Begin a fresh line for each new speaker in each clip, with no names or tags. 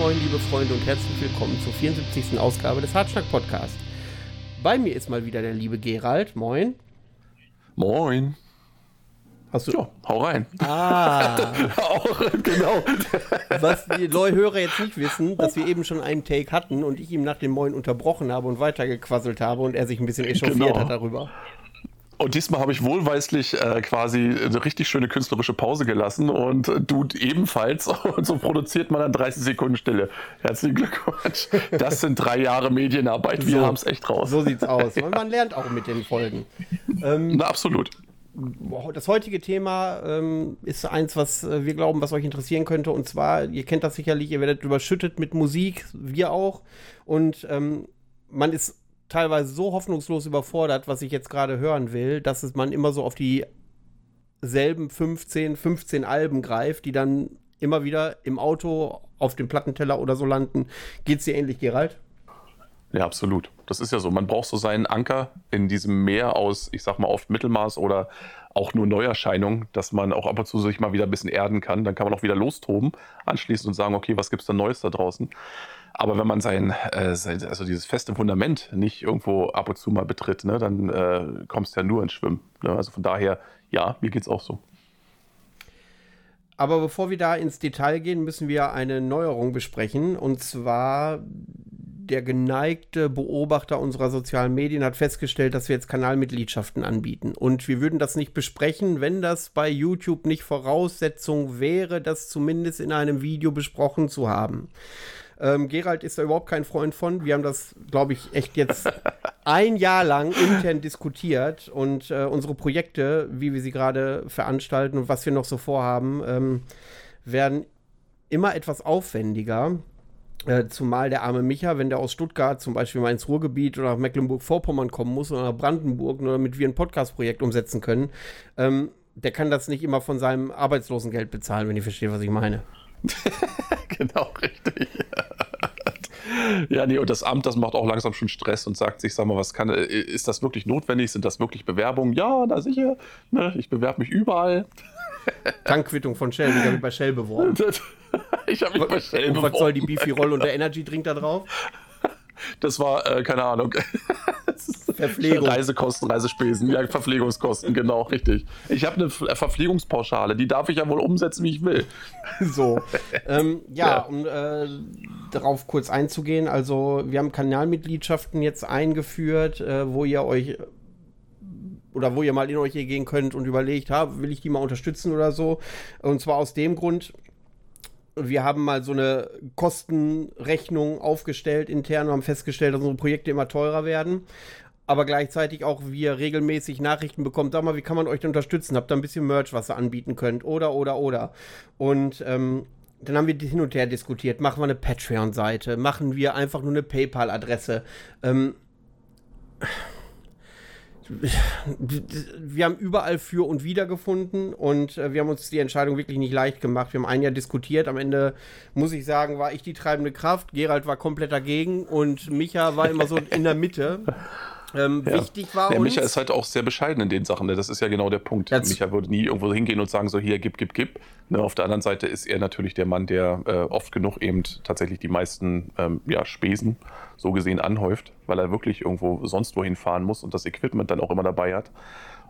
Moin liebe Freunde und herzlich willkommen zur 74. Ausgabe des Hartschnack Podcast. Bei mir ist mal wieder der liebe Gerald. Moin.
Moin.
Hast du.
Ja, hau rein.
Ah.
Auch, genau.
Was die Leute jetzt nicht wissen, dass wir eben schon einen Take hatten und ich ihm nach dem Moin unterbrochen habe und weitergequasselt habe und er sich ein bisschen echauffiert
Genau.
hat darüber.
Und diesmal habe ich wohlweislich äh, quasi eine richtig schöne künstlerische Pause gelassen und äh, du ebenfalls. Und so produziert man dann 30 Sekunden Stille. Herzlichen Glückwunsch. Das sind drei Jahre Medienarbeit. Wir
So.
haben es echt raus.
So sieht's aus. Man, man lernt auch mit den Folgen. Ähm,
Na, absolut.
Das heutige Thema ähm, ist eins, was äh, wir glauben, was euch interessieren könnte. Und zwar, ihr kennt das sicherlich, ihr werdet überschüttet mit Musik, wir auch. Und ähm, man ist teilweise so hoffnungslos überfordert, was ich jetzt gerade hören will, dass es man immer so auf die selben 15, 15 Alben greift, die dann immer wieder im Auto auf dem Plattenteller oder so landen. Geht's dir ähnlich, Gerald?
Ja, absolut. Das ist ja so. Man braucht so seinen Anker in diesem Meer aus, ich sag mal, oft Mittelmaß oder auch nur Neuerscheinungen, dass man auch ab und zu sich mal wieder ein bisschen erden kann. Dann kann man auch wieder lostoben, anschließend und sagen, okay, was gibt's da Neues da draußen? Aber wenn man sein, äh, also dieses feste Fundament nicht irgendwo ab und zu mal betritt, ne, dann äh, kommst du ja nur ins Schwimmen. Ne? Also von daher, ja, mir geht's auch so.
Aber bevor wir da ins Detail gehen, müssen wir eine Neuerung besprechen. Und zwar der geneigte Beobachter unserer sozialen Medien hat festgestellt, dass wir jetzt Kanalmitgliedschaften anbieten. Und wir würden das nicht besprechen, wenn das bei YouTube nicht Voraussetzung wäre, das zumindest in einem Video besprochen zu haben. Ähm, Gerald ist da überhaupt kein Freund von. Wir haben das, glaube ich, echt jetzt ein Jahr lang intern diskutiert und äh, unsere Projekte, wie wir sie gerade veranstalten und was wir noch so vorhaben, ähm, werden immer etwas aufwendiger. Äh, zumal der arme Micha, wenn der aus Stuttgart zum Beispiel mal ins Ruhrgebiet oder nach Mecklenburg-Vorpommern kommen muss oder nach Brandenburg, nur damit wir ein Podcast-Projekt umsetzen können, ähm, der kann das nicht immer von seinem Arbeitslosengeld bezahlen, wenn ihr versteht, was ich meine.
genau, richtig. Ja, nee, und das Amt, das macht auch langsam schon Stress und sagt sich, sag mal, was kann, äh, ist das wirklich notwendig? Sind das wirklich Bewerbungen? Ja, na sicher. Ne, ich bewerbe mich überall.
Tankquittung von Shell, ich habe mich bei Shell beworben.
ich habe mich bei Shell
Und was soll die
beworben.
Beefy Roll und der Energy Drink da drauf?
Das war, äh, keine Ahnung.
Verpflegung.
Reisekosten, Reisespesen, ja, Verpflegungskosten, genau, richtig. Ich habe eine äh, Verpflegungspauschale, die darf ich ja wohl umsetzen, wie ich will.
So. ähm, ja,
Ja.
um äh, darauf kurz einzugehen, also wir haben Kanalmitgliedschaften jetzt eingeführt, äh, wo ihr euch oder wo ihr mal in euch hier gehen könnt und überlegt, ha, will ich die mal unterstützen oder so. Und zwar aus dem Grund, wir haben mal so eine Kostenrechnung aufgestellt intern und haben festgestellt, dass unsere Projekte immer teurer werden. Aber gleichzeitig auch wir regelmäßig Nachrichten bekommen, sag mal, wie kann man euch denn unterstützen? Habt ihr ein bisschen Merch, was ihr anbieten könnt? Oder, oder, oder. Und ähm, dann haben wir hin und her diskutiert. Machen wir eine Patreon-Seite? Machen wir einfach nur eine PayPal-Adresse? Ähm, wir haben überall für und wider gefunden und äh, wir haben uns die Entscheidung wirklich nicht leicht gemacht. Wir haben ein Jahr diskutiert. Am Ende muss ich sagen, war ich die treibende Kraft. Gerald war komplett dagegen und Micha war immer so in der Mitte. Ähm,
Ja.
Wichtig war
Der
uns.
Micha ist halt auch sehr bescheiden in den Sachen. Ne? Das ist ja genau der Punkt. Micha würde nie irgendwo hingehen und sagen, so hier, gib, gib, gib. Ne? Auf der anderen Seite ist er natürlich der Mann, der äh, oft genug eben tatsächlich die meisten ähm, ja, Spesen so gesehen anhäuft, weil er wirklich irgendwo sonst wohin fahren muss und das Equipment dann auch immer dabei hat.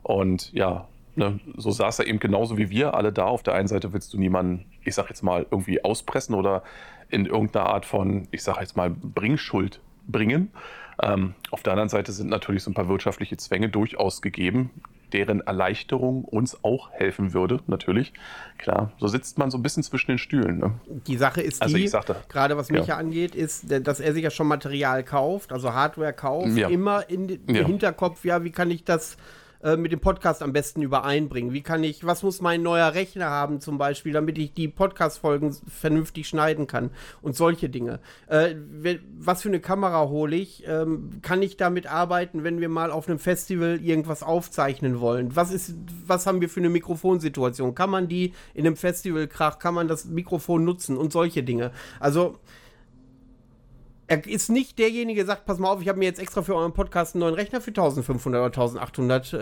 Und ja, ne, so saß er eben genauso wie wir alle da. Auf der einen Seite willst du niemanden, ich sag jetzt mal, irgendwie auspressen oder in irgendeiner Art von, ich sag jetzt mal, Bringschuld bringen. Ähm, auf der anderen Seite sind natürlich so ein paar wirtschaftliche Zwänge durchaus gegeben, deren Erleichterung uns auch helfen würde, natürlich. Klar, so sitzt man so ein bisschen zwischen den Stühlen. Ne?
Die Sache ist
Also
die,
ich sagte-
gerade was
Ja.
Micha angeht, ist, dass er sich ja schon Material kauft, also Hardware kauft,
Ja.
immer in den
Ja.
Hinterkopf, ja, wie kann ich das äh, mit dem Podcast am besten übereinbringen? Wie kann ich, was muss mein neuer Rechner haben zum Beispiel, damit ich die Podcast-Folgen vernünftig schneiden kann und solche Dinge. Äh, was für eine Kamera hole ich? Ähm, kann ich damit arbeiten, wenn wir mal auf einem Festival irgendwas aufzeichnen wollen? Was ist, was haben wir für eine Mikrofonsituation? Kann man die in einem Festivalkrach, kann man das Mikrofon nutzen und solche Dinge? Also er ist nicht derjenige, der sagt, pass mal auf, ich habe mir jetzt extra für euren Podcast einen neuen Rechner für 1500 oder 1800 äh,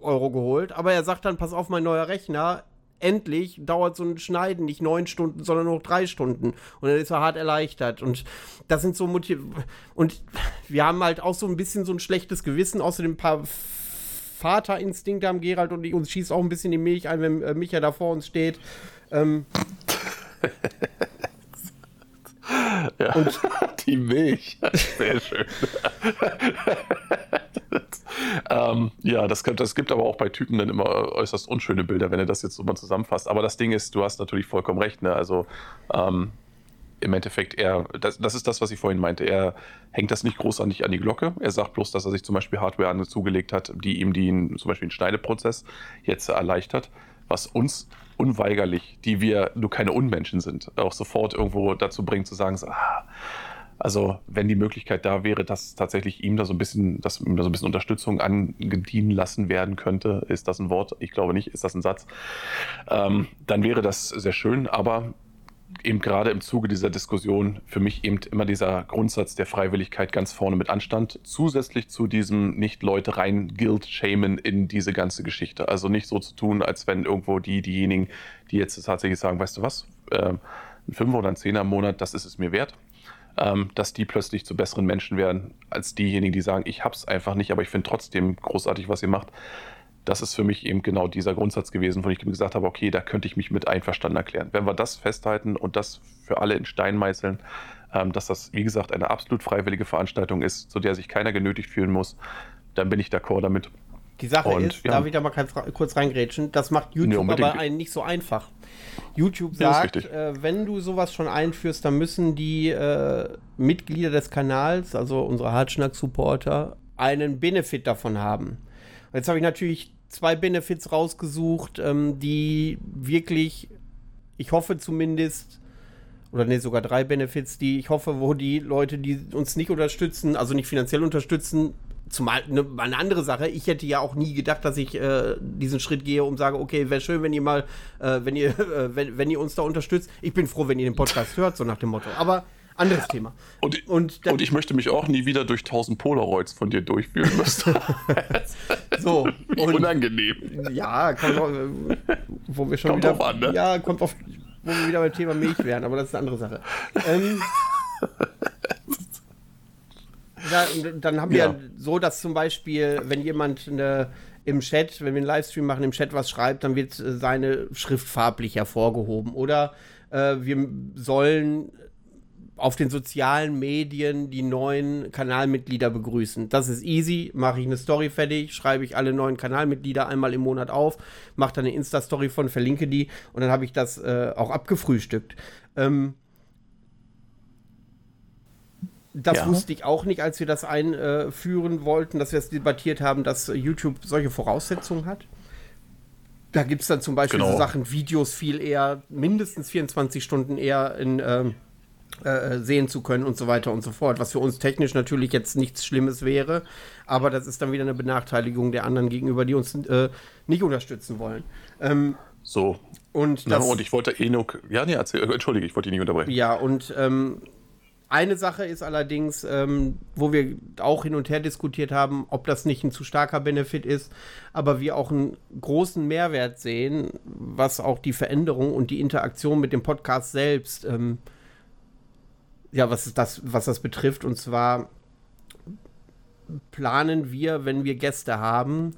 Euro geholt. Aber er sagt dann, pass auf, mein neuer Rechner endlich dauert so ein Schneiden nicht neun Stunden, sondern nur drei Stunden. Und dann ist er hart erleichtert. Und das sind so Motiv. Und wir haben halt auch so ein bisschen so ein schlechtes Gewissen, außerdem ein paar Vaterinstinkte haben Gerald und ich uns schießt auch ein bisschen die Milch ein, wenn äh, Micha da vor uns steht. Ähm,
ja. Und die Milch. Sehr schön. ähm, ja, das, das gibt aber auch bei Typen dann immer äußerst unschöne Bilder, wenn er das jetzt so mal zusammenfasst. Aber das Ding ist, du hast natürlich vollkommen recht. Ne? Also ähm, im Endeffekt, er, das, das, ist das, was ich vorhin meinte. Er hängt das nicht großartig an die Glocke. Er sagt bloß, dass er sich zum Beispiel Hardware zugelegt hat, die ihm den, zum Beispiel den Schneideprozess jetzt erleichtert, was uns unweigerlich, die wir nur keine Unmenschen sind, auch sofort irgendwo dazu bringt zu sagen, so, ah, also wenn die Möglichkeit da wäre, dass tatsächlich ihm da so ein bisschen, dass ihm da so ein bisschen Unterstützung angedienen lassen werden könnte, ist das ein Wort? Ich glaube nicht, ist das ein Satz? Ähm, dann wäre das sehr schön, aber eben gerade im Zuge dieser Diskussion für mich eben immer dieser Grundsatz der Freiwilligkeit ganz vorne mit anstand, zusätzlich zu diesem nicht Leute rein Guild-Shamen in diese ganze Geschichte. Also nicht so zu tun, als wenn irgendwo die, diejenigen, die jetzt tatsächlich sagen, weißt du was, äh, ein Fünfer oder ein Zehner im Monat, das ist es mir wert ähm, dass die plötzlich zu besseren Menschen werden, als diejenigen, die sagen, ich hab's einfach nicht, aber ich finde trotzdem großartig, was ihr macht. Das ist für mich eben genau dieser Grundsatz gewesen, wo ich gesagt habe, okay, da könnte ich mich mit einverstanden erklären. Wenn wir das festhalten und das für alle in Stein meißeln, ähm, dass das, wie gesagt, eine absolut freiwillige Veranstaltung ist, zu der sich keiner genötigt fühlen muss, dann bin ich d'accord damit.
Die Sache und, ist, ja. darf ich da mal kurz reingrätschen, das macht YouTube nee, aber einen nicht so einfach. YouTube sagt, äh, wenn du sowas schon einführst, dann müssen die äh, Mitglieder des Kanals, also unsere Hartschnack-Supporter, einen Benefit davon haben. Jetzt habe ich natürlich zwei Benefits rausgesucht, ähm, die wirklich, ich hoffe zumindest, oder nee, sogar drei Benefits, die ich hoffe, wo die Leute, die uns nicht unterstützen, also nicht finanziell unterstützen, Zumal eine, eine, andere Sache, ich hätte ja auch nie gedacht, dass ich äh, diesen Schritt gehe und sage, okay, wäre schön, wenn ihr mal, äh, wenn ihr, äh, wenn, wenn ihr uns da unterstützt. Ich bin froh, wenn ihr den Podcast hört, so nach dem Motto. Aber anderes Thema.
Und, und, und, ich möchte mich auch nie wieder durch 1000 Polaroids von dir durchführen müssen.
so.
Und, Unangenehm.
Ja, kommt auch, wo wir schon kommt wieder. An, ne? Ja, kommt auf, wo wir wieder beim Thema Milch wären, aber das ist eine andere Sache. Ähm, da, dann haben wir ja. so, dass zum Beispiel, wenn jemand eine, im Chat, wenn wir einen Livestream machen, im Chat was schreibt, dann wird äh, seine Schrift farblich hervorgehoben. Oder äh, wir sollen auf den sozialen Medien die neuen Kanalmitglieder begrüßen. Das ist easy. Mache ich eine Story fertig, schreibe ich alle neuen Kanalmitglieder einmal im Monat auf, mache dann eine Insta-Story von, verlinke die und dann habe ich das äh, auch abgefrühstückt. Ähm, das ja. wusste ich auch nicht, als wir das einführen wollten, dass wir es debattiert haben, dass YouTube solche Voraussetzungen hat. Da gibt es dann zum Beispiel genau. so Sachen, Videos viel eher, mindestens 24 Stunden eher in, ähm, äh, sehen zu können und so weiter und so fort. Was für uns technisch natürlich jetzt nichts Schlimmes wäre, aber das ist dann wieder eine Benachteiligung der anderen gegenüber, die uns äh, nicht unterstützen wollen. Ähm,
so. Und, das, Na, und ich wollte eh nur. Ja, nee, erzähl, entschuldige, ich wollte dich nicht unterbrechen.
Ja, und ähm, eine Sache ist allerdings, ähm, wo wir auch hin und her diskutiert haben, ob das nicht ein zu starker Benefit ist, aber wir auch einen großen Mehrwert sehen, was auch die Veränderung und die Interaktion mit dem Podcast selbst, ähm, ja, was das, was das betrifft. Und zwar planen wir, wenn wir Gäste haben,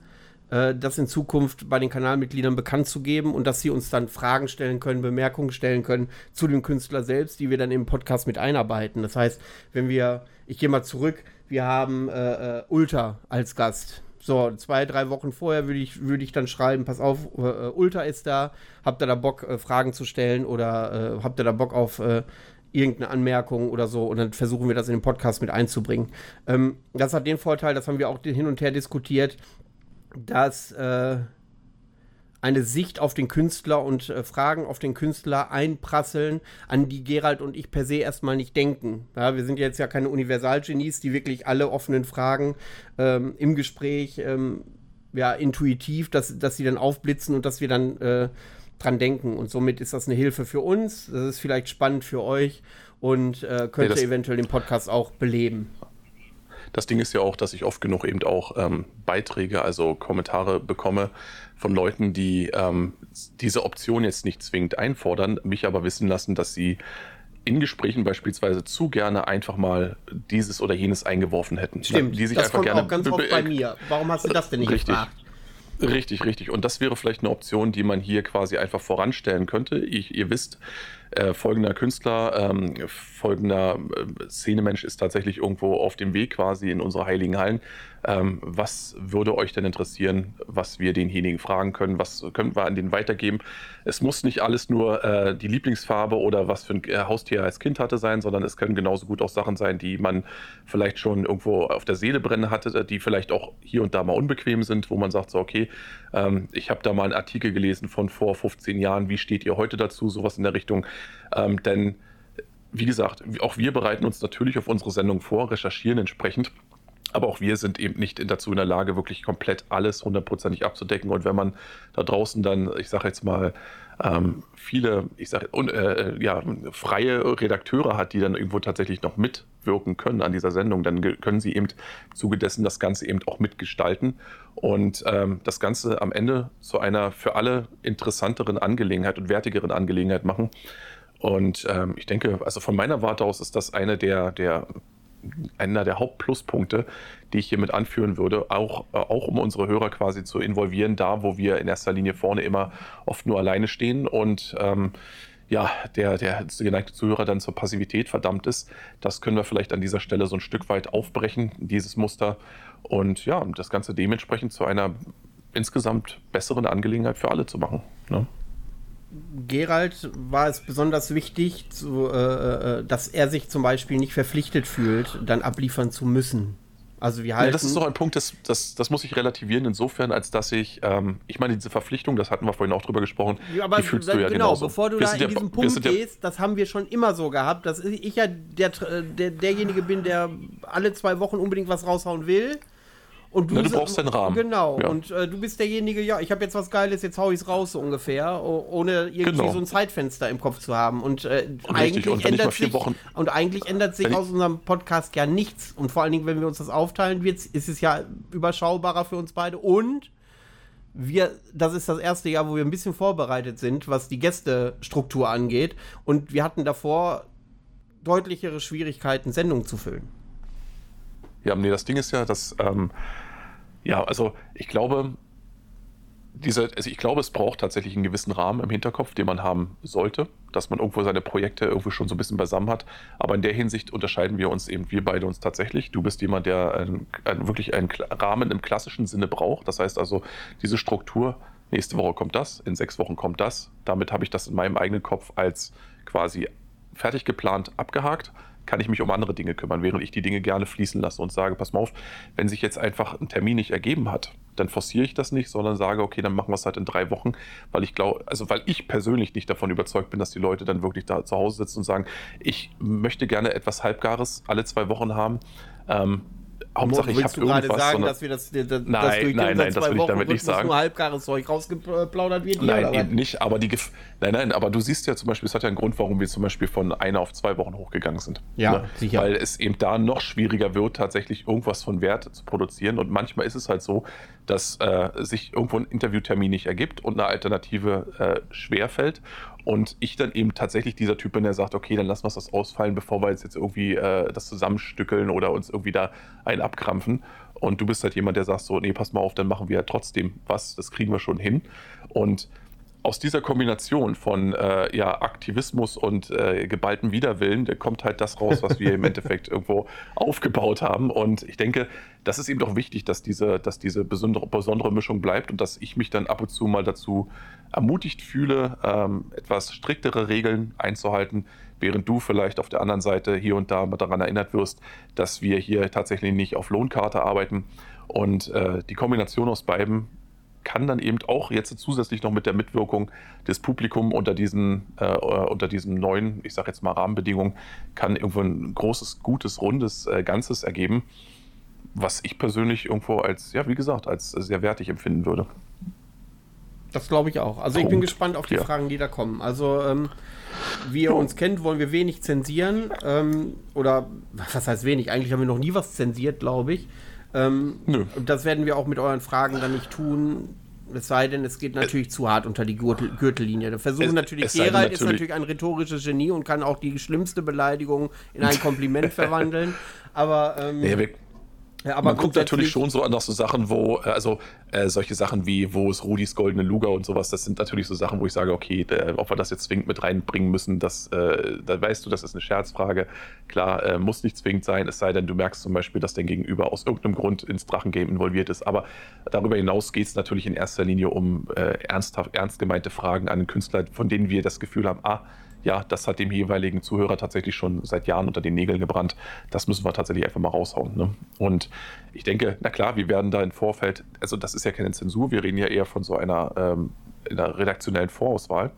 äh, das in Zukunft bei den Kanalmitgliedern bekannt zu geben und dass sie uns dann Fragen stellen können, Bemerkungen stellen können zu dem Künstler selbst, die wir dann im Podcast mit einarbeiten. Das heißt, wenn wir, ich gehe mal zurück, wir haben äh, äh, Ulta als Gast. So, zwei, drei Wochen vorher würde ich, würd ich dann schreiben, pass auf, äh, äh Ulta ist da, habt ihr da Bock, äh, Fragen zu stellen oder habt ihr da Bock auf irgendeine Anmerkung oder so und dann versuchen wir das in den Podcast mit einzubringen. Ähm, das hat den Vorteil, das haben wir auch hin und her diskutiert, dass äh, eine Sicht auf den Künstler und äh, Fragen auf den Künstler einprasseln, an die Gerald und ich per se erstmal nicht denken. Ja, wir sind jetzt ja keine Universalgenies, die wirklich alle offenen Fragen ähm, im Gespräch ähm, ja, intuitiv, dass, dass sie dann aufblitzen und dass wir dann äh, dran denken. Und somit ist das eine Hilfe für uns. Das ist vielleicht spannend für euch und äh, könnte nee, eventuell den Podcast auch beleben
das Ding ist ja auch, dass ich oft genug eben auch ähm, Beiträge, also Kommentare bekomme von Leuten, die ähm, diese Option jetzt nicht zwingend einfordern, mich aber wissen lassen, dass sie in Gesprächen beispielsweise zu gerne einfach mal dieses oder jenes eingeworfen hätten.
Stimmt,
die sich
das
einfach
kommt
gerne
auch ganz oft bei mir. Warum hast du das denn nicht
Richtig.
gefragt?
Richtig, richtig. Und das wäre vielleicht eine Option, die man hier quasi einfach voranstellen könnte. Ich, ihr wisst, äh, folgender Künstler, ähm, folgender äh, Szenemensch ist tatsächlich irgendwo auf dem Weg quasi in unsere heiligen Hallen. Ähm, was würde euch denn interessieren, was wir denjenigen fragen können? Was können wir an den weitergeben? Es muss nicht alles nur äh, die Lieblingsfarbe oder was für ein äh, Haustier er als Kind hatte sein, sondern es können genauso gut auch Sachen sein, die man vielleicht schon irgendwo auf der Seele brennen hatte, die vielleicht auch hier und da mal unbequem sind, wo man sagt so, okay, ähm, ich habe da mal einen Artikel gelesen von vor 15 Jahren, wie steht ihr heute dazu? Sowas in der Richtung. Ähm, denn wie gesagt, auch wir bereiten uns natürlich auf unsere Sendung vor, recherchieren entsprechend. Aber auch wir sind eben nicht dazu in der Lage, wirklich komplett alles hundertprozentig abzudecken. Und wenn man da draußen dann, ich sage jetzt mal, ähm, viele, ich sage, äh, ja, freie Redakteure hat, die dann irgendwo tatsächlich noch mitwirken können an dieser Sendung, dann können sie eben im Zuge dessen das Ganze eben auch mitgestalten und ähm, das Ganze am Ende zu einer für alle interessanteren Angelegenheit und wertigeren Angelegenheit machen. Und ähm, ich denke, also von meiner Warte aus ist das eine der, der einer der Hauptpluspunkte, die ich hiermit anführen würde, auch, äh, auch um unsere Hörer quasi zu involvieren, da wo wir in erster Linie vorne immer oft nur alleine stehen und ähm, ja, der, der geneigte Zuhörer dann zur Passivität verdammt ist. Das können wir vielleicht an dieser Stelle so ein Stück weit aufbrechen, dieses Muster. Und ja, das Ganze dementsprechend zu einer insgesamt besseren Angelegenheit für alle zu machen. Ne?
Gerald war es besonders wichtig, zu, äh, äh, dass er sich zum Beispiel nicht verpflichtet fühlt, dann abliefern zu müssen. Also wir halten.
Ja, das ist so ein Punkt, das, das, das muss ich relativieren, insofern, als dass ich, ähm, ich meine, diese Verpflichtung, das hatten wir vorhin auch drüber gesprochen,
ja, aber
die fühlst du ja
genau,
genauso.
bevor du
Wir
da in
ja-
diesen Punkt gehst, das haben wir schon immer so gehabt, dass ich ja der, der, derjenige bin, der alle zwei Wochen unbedingt was raushauen will. Und
du
so-
brauchst deinen Rahmen.
Genau.
Ja.
Und äh, du bist derjenige, ja, ich habe jetzt was Geiles, jetzt hau ich es raus, so ungefähr, ohne irgendwie
Genau.
so ein Zeitfenster im Kopf zu haben. Und äh, eigentlich
und
ändert sich
Wochen-
und eigentlich ändert sich aus unserem Podcast ja nichts. Und vor allen Dingen, wenn wir uns das aufteilen, wird's, ist es ja überschaubarer für uns beide. Und wir, das ist das erste Jahr, wo wir ein bisschen vorbereitet sind, was die Gästestruktur angeht. Und wir hatten davor deutlichere Schwierigkeiten, Sendungen zu füllen.
Ja, nee, das Ding ist ja, dass, ähm, ja, also ich glaube, diese, also ich glaube, es braucht tatsächlich einen gewissen Rahmen im Hinterkopf, den man haben sollte, dass man irgendwo seine Projekte irgendwo schon so ein bisschen beisammen hat. Aber in der Hinsicht unterscheiden wir uns eben, wir beide uns tatsächlich. Du bist jemand, der einen, einen, wirklich einen Rahmen im klassischen Sinne braucht. Das heißt also, diese Struktur, nächste Woche kommt das, in sechs Wochen kommt das. Damit habe ich das in meinem eigenen Kopf als quasi fertig geplant abgehakt kann ich mich um andere Dinge kümmern, während ich die Dinge gerne fließen lasse und sage, pass mal auf, wenn sich jetzt einfach ein Termin nicht ergeben hat, dann forciere ich das nicht, sondern sage, okay, dann machen wir es halt in drei Wochen, weil ich glaube, also weil ich persönlich nicht davon überzeugt bin, dass die Leute dann wirklich da zu Hause sitzen und sagen, ich möchte gerne etwas Halbgares alle zwei Wochen haben. Ähm, Hauptsache, ich habe
du gerade
irgendwas.
sagen, dass wir das, das, das
Nein,
durch
nein, nein, das will ich damit nicht sagen.
nur halbgares Zeug rausgeplaudert wird? hier,
Nein, eben nicht, aber die Gef Nein, nein, aber du siehst ja zum Beispiel, es hat ja einen Grund, warum wir zum Beispiel von einer auf zwei Wochen hochgegangen sind. Ne?
Ja, sicher.
Weil es eben da noch schwieriger wird, tatsächlich irgendwas von Wert zu produzieren. Und manchmal ist es halt so, dass äh, sich irgendwo ein Interviewtermin nicht ergibt und eine Alternative äh, schwerfällt. Und ich dann eben tatsächlich dieser Typ bin, der sagt, okay, dann lassen wir das ausfallen, bevor wir jetzt, jetzt irgendwie äh, das zusammenstückeln oder uns irgendwie da einen abkrampfen. Und du bist halt jemand, der sagt so, nee, pass mal auf, dann machen wir ja trotzdem was, das kriegen wir schon hin. Und aus dieser Kombination von äh, ja, Aktivismus und äh, geballtem Widerwillen, kommt halt das raus, was wir im Endeffekt irgendwo aufgebaut haben. Und ich denke, das ist eben doch wichtig, dass diese, dass diese besondere, besondere Mischung bleibt und dass ich mich dann ab und zu mal dazu ermutigt fühle, ähm, etwas striktere Regeln einzuhalten, während du vielleicht auf der anderen Seite hier und da mal daran erinnert wirst, dass wir hier tatsächlich nicht auf Lohnkarte arbeiten. Und äh, die Kombination aus beiden kann dann eben auch jetzt zusätzlich noch mit der Mitwirkung des Publikums unter diesen, äh, unter diesen neuen, ich sage jetzt mal Rahmenbedingungen, kann irgendwo ein großes, gutes, rundes äh, Ganzes ergeben, was ich persönlich irgendwo als, ja, wie gesagt, als sehr wertig empfinden würde.
Das glaube ich auch. Also Punkt. ich bin gespannt auf die ja. Fragen, die da kommen. Also ähm, wie ihr uns kennt, wollen wir wenig zensieren. Ähm, oder was heißt wenig? Eigentlich haben wir noch nie was zensiert, glaube ich. Ähm, Nö. Das werden wir auch mit euren Fragen dann nicht tun. Es sei denn, es geht natürlich es, zu hart unter die Gürtel, Gürtellinie. Da versuchen natürlich, Gerald natürlich, ist natürlich ein rhetorisches Genie und kann auch die schlimmste Beleidigung in ein Kompliment verwandeln. Aber ähm,
nee, wir, ja, aber Man guckt natürlich schon so an nach so Sachen, wo, äh, also äh, solche Sachen wie, wo ist Rudis goldene Luga und sowas, das sind natürlich so Sachen, wo ich sage, okay, der, ob wir das jetzt zwingend mit reinbringen müssen, das, äh, da weißt du, das ist eine Scherzfrage. Klar, äh, muss nicht zwingend sein, es sei denn, du merkst zum Beispiel, dass dein Gegenüber aus irgendeinem Grund ins Drachengame involviert ist. Aber darüber hinaus geht es natürlich in erster Linie um äh, ernsthaft, ernst gemeinte Fragen an den Künstler, von denen wir das Gefühl haben, ah, ja, das hat dem jeweiligen Zuhörer tatsächlich schon seit Jahren unter den Nägeln gebrannt. Das müssen wir tatsächlich einfach mal raushauen. Ne? Und ich denke, na klar, wir werden da im Vorfeld, also das ist ja keine Zensur, wir reden ja eher von so einer, ähm, einer redaktionellen Vorauswahl.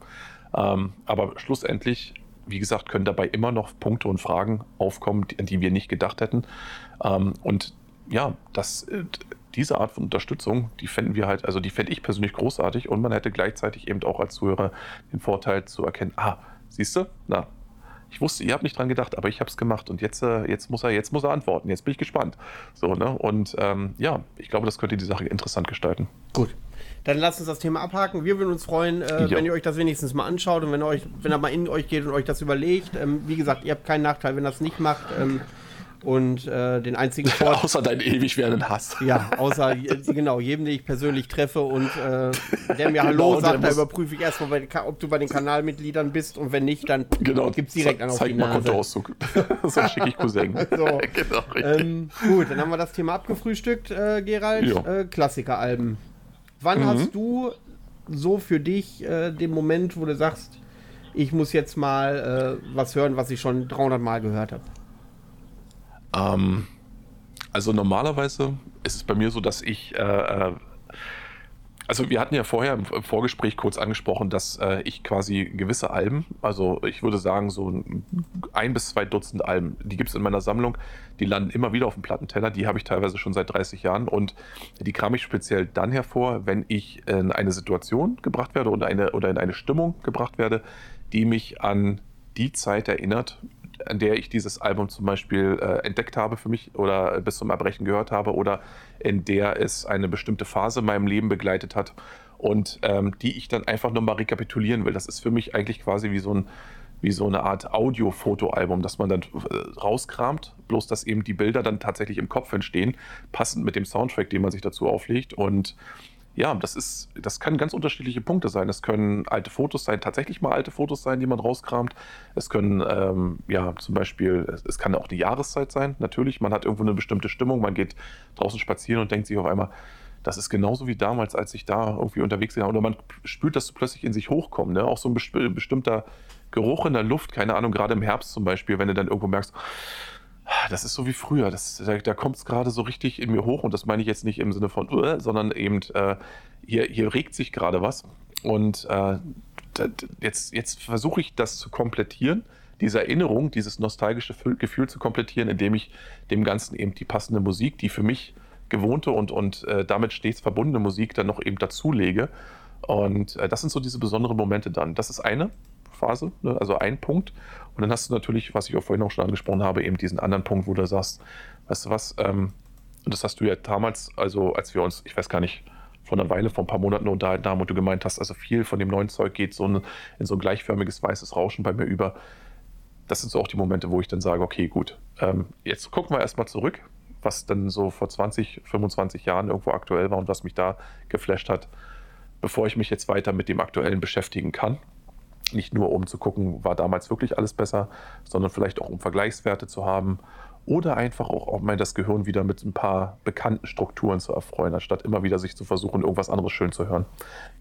Ähm, aber schlussendlich, wie gesagt, können dabei immer noch Punkte und Fragen aufkommen, die, an die wir nicht gedacht hätten. Ähm, und ja, das, äh, diese Art von Unterstützung, die fänden wir halt, also die fände ich persönlich großartig und man hätte gleichzeitig eben auch als Zuhörer den Vorteil zu erkennen, ah, Siehst du? Na, ich wusste, ihr habt nicht dran gedacht, aber ich habe es gemacht und jetzt, äh, jetzt, muss er, jetzt muss er antworten. Jetzt bin ich gespannt. So, ne? Und ähm, ja, ich glaube, das könnte die Sache interessant gestalten.
Gut. Dann lasst uns das Thema abhaken. Wir würden uns freuen, äh, wenn ihr euch das wenigstens mal anschaut und wenn euch, wenn er mal in euch geht und euch das überlegt. Ähm, wie gesagt, ihr habt keinen Nachteil, wenn ihr das nicht macht. Ähm, und äh, den einzigen
Vorteil. außer deinen ewig werdenden Hass.
Ja, außer, genau, jedem, den ich persönlich treffe und äh, der mir Hallo genau, sagt, da überprüfe ich erstmal, ob du bei den Kanalmitgliedern bist und wenn nicht, dann
genau, gibt es direkt einen auf die mal Kontoauszug. so schicke ich Cousin. so.
genau, ähm, gut, dann haben wir das Thema abgefrühstückt, äh, Gerald. Äh, Klassikeralben. Wann mhm. hast du so für dich äh, den Moment, wo du sagst, ich muss jetzt mal äh, was hören, was ich schon 300 Mal gehört habe?
Ähm, also normalerweise ist es bei mir so, dass ich, äh, äh, also wir hatten ja vorher im Vorgespräch kurz angesprochen, dass äh, ich quasi gewisse Alben, also ich würde sagen so ein bis zwei Dutzend Alben, die gibt es in meiner Sammlung, die landen immer wieder auf dem Plattenteller, die habe ich teilweise schon seit 30 Jahren und die kram ich speziell dann hervor, wenn ich in eine Situation gebracht werde oder, eine, oder in eine Stimmung gebracht werde, die mich an die Zeit erinnert, an der ich dieses Album zum Beispiel äh, entdeckt habe für mich oder bis zum Erbrechen gehört habe oder in der es eine bestimmte Phase in meinem Leben begleitet hat und ähm, die ich dann einfach nochmal rekapitulieren will. Das ist für mich eigentlich quasi wie so, ein, wie so eine Art Audio-Foto-Album, das man dann äh, rauskramt, bloß dass eben die Bilder dann tatsächlich im Kopf entstehen, passend mit dem Soundtrack, den man sich dazu auflegt und ja, das ist, das können ganz unterschiedliche Punkte sein. Es können alte Fotos sein, tatsächlich mal alte Fotos sein, die man rauskramt. Es können, ähm, ja, zum Beispiel, es, kann auch die Jahreszeit sein. Natürlich, man hat irgendwo eine bestimmte Stimmung, man geht draußen spazieren und denkt sich auf einmal, das ist genauso wie damals, als ich da irgendwie unterwegs war. Oder man spürt das plötzlich in sich hochkommen. Ne? Auch so ein bestimmter Geruch in der Luft, keine Ahnung, gerade im Herbst zum Beispiel, wenn du dann irgendwo merkst, das ist so wie früher. Das, da da kommt es gerade so richtig in mir hoch und das meine ich jetzt nicht im Sinne von, uh, sondern eben, äh, hier, hier regt sich gerade was. Und äh, jetzt, jetzt versuche ich das zu komplettieren, diese Erinnerung, dieses nostalgische Gefühl zu komplettieren, indem ich dem Ganzen eben die passende Musik, die für mich gewohnte und, und äh, damit stets verbundene Musik dann noch eben dazulege. Und äh, das sind so diese besonderen Momente dann. Das ist eine Phase, ne? also ein Punkt. Und dann hast du natürlich, was ich auch vorhin auch schon angesprochen habe, eben diesen anderen Punkt, wo du sagst, weißt du was, ähm, und das hast du ja damals, also als wir uns, ich weiß gar nicht, vor einer Weile, vor ein paar Monaten unterhalten haben und du gemeint hast, also viel von dem neuen Zeug geht so ein, in so ein gleichförmiges weißes Rauschen bei mir über. Das sind so auch die Momente, wo ich dann sage, okay, gut, ähm, jetzt gucken wir erstmal zurück, was dann so vor 20, 25 Jahren irgendwo aktuell war und was mich da geflasht hat, bevor ich mich jetzt weiter mit dem Aktuellen beschäftigen kann. Nicht nur, um zu gucken, war damals wirklich alles besser, sondern vielleicht auch, um Vergleichswerte zu haben oder einfach auch, auch mal das Gehirn wieder mit ein paar bekannten Strukturen zu erfreuen, anstatt immer wieder sich zu versuchen, irgendwas anderes schön zu hören.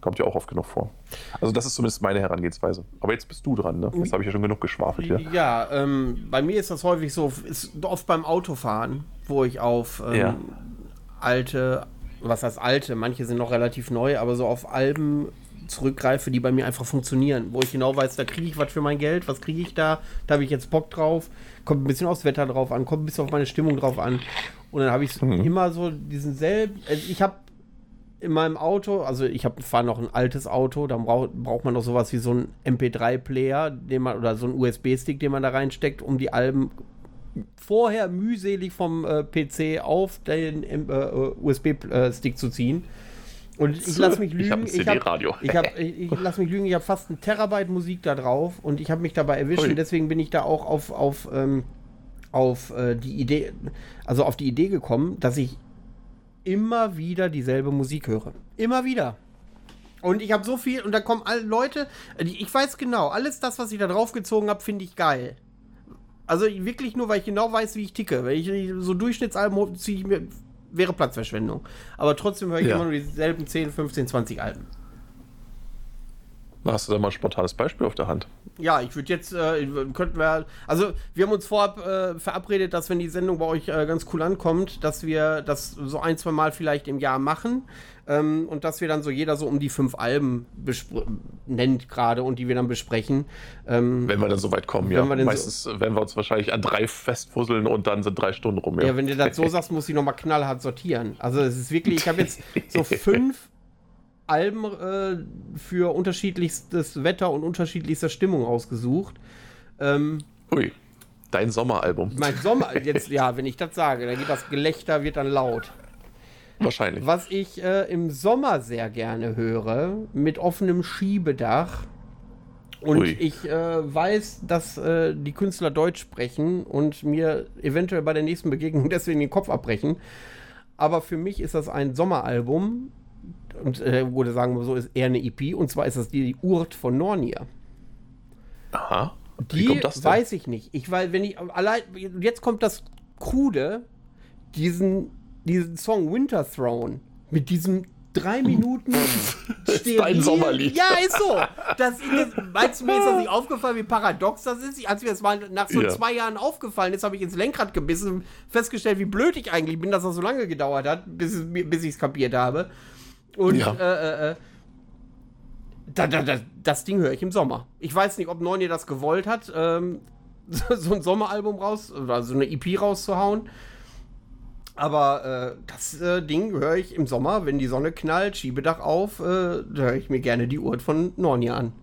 Kommt ja auch oft genug vor. Also das ist zumindest meine Herangehensweise. Aber jetzt bist du dran, ne? Jetzt habe ich ja schon genug geschwafelt hier.
Ja, ähm, bei mir ist das häufig so, ist oft beim Autofahren, wo ich auf ähm, ja. alte, was heißt alte, manche sind noch relativ neu, aber so auf Alben zurückgreife, die bei mir einfach funktionieren, wo ich genau weiß, da kriege ich was für mein Geld, was kriege ich da, da habe ich jetzt Bock drauf, kommt ein bisschen aufs Wetter drauf an, kommt ein bisschen auf meine Stimmung drauf an und dann habe ich mhm. immer so diesen selben, also ich habe in meinem Auto, also ich fahre noch ein altes Auto, dann brauch, braucht man noch sowas wie so ein MP3-Player, den man oder so ein USB-Stick, den man da reinsteckt, um die Alben vorher mühselig vom äh, PC auf den äh, USB-Stick zu ziehen. Und ich lasse mich lügen.
Ich habe Radio.
Ich, hab, ich, ich lasse mich lügen. Ich habe fast ein Terabyte Musik da drauf und ich habe mich dabei erwischt. Und deswegen bin ich da auch auf auf ähm, auf äh, die Idee, also auf die Idee gekommen, dass ich immer wieder dieselbe Musik höre. Immer wieder. Und ich habe so viel, und da kommen alle Leute, ich weiß genau, alles das, was ich da draufgezogen habe, finde ich geil. Also wirklich nur, weil ich genau weiß, wie ich ticke. Wenn ich so Durchschnittsalben ziehe ich mir, wäre Platzverschwendung. Aber trotzdem höre ich ja. immer nur dieselben 10, 15, 20 Alben.
Hast du da mal ein spontanes Beispiel auf der Hand?
Ja, ich würde jetzt, äh, könnten wir, also wir haben uns vorab äh, verabredet, dass wenn die Sendung bei euch äh, ganz cool ankommt, dass wir das so ein, zwei Mal vielleicht im Jahr machen ähm, und dass wir dann so jeder so um die fünf Alben nennt gerade und die wir dann besprechen.
Ähm, wenn wir dann so weit kommen, ja. Meistens so werden wir uns wahrscheinlich an drei festfusseln und dann sind drei Stunden rum.
Ja, ja wenn du das so sagst, muss ich nochmal knallhart sortieren. Also es ist wirklich, ich habe jetzt so fünf Alben äh, für unterschiedlichstes Wetter und unterschiedlichster Stimmung ausgesucht.
Ähm, Ui, dein Sommeralbum.
Mein Sommer, jetzt, ja, wenn ich das sage, dann geht das Gelächter, wird dann laut.
Wahrscheinlich.
Was ich äh, im Sommer sehr gerne höre, mit offenem Schiebedach. Und Ui. ich äh, weiß, dass äh, die Künstler Deutsch sprechen und mir eventuell bei der nächsten Begegnung deswegen den Kopf abbrechen. Aber für mich ist das ein Sommeralbum, und äh, oder sagen wir so, ist eher eine EP. Und zwar ist das die, die Urt von Nornia.
Aha.
Wie die kommt das denn? weiß ich nicht. Ich weil wenn ich allein jetzt kommt das krude, diesen diesen Song Winter Throne mit diesem drei Minuten
Dein Sommerlied.
Ja, ist so. Das, das, meinst du, mir ist das nicht aufgefallen, wie paradox das ist? Als mir das mal nach so ja. zwei Jahren aufgefallen ist, habe ich ins Lenkrad gebissen und festgestellt, wie blöd ich eigentlich bin, dass das so lange gedauert hat, bis, bis ich es kapiert habe. Und ja. äh, äh, äh da, da, da, das Ding höre ich im Sommer. Ich weiß nicht, ob Neune das gewollt hat, ähm, so ein Sommeralbum raus, oder so eine EP rauszuhauen. Aber äh, das äh, Ding höre ich im Sommer, wenn die Sonne knallt, Schiebedach auf, äh, da höre ich mir gerne die Uhr von Nornia an.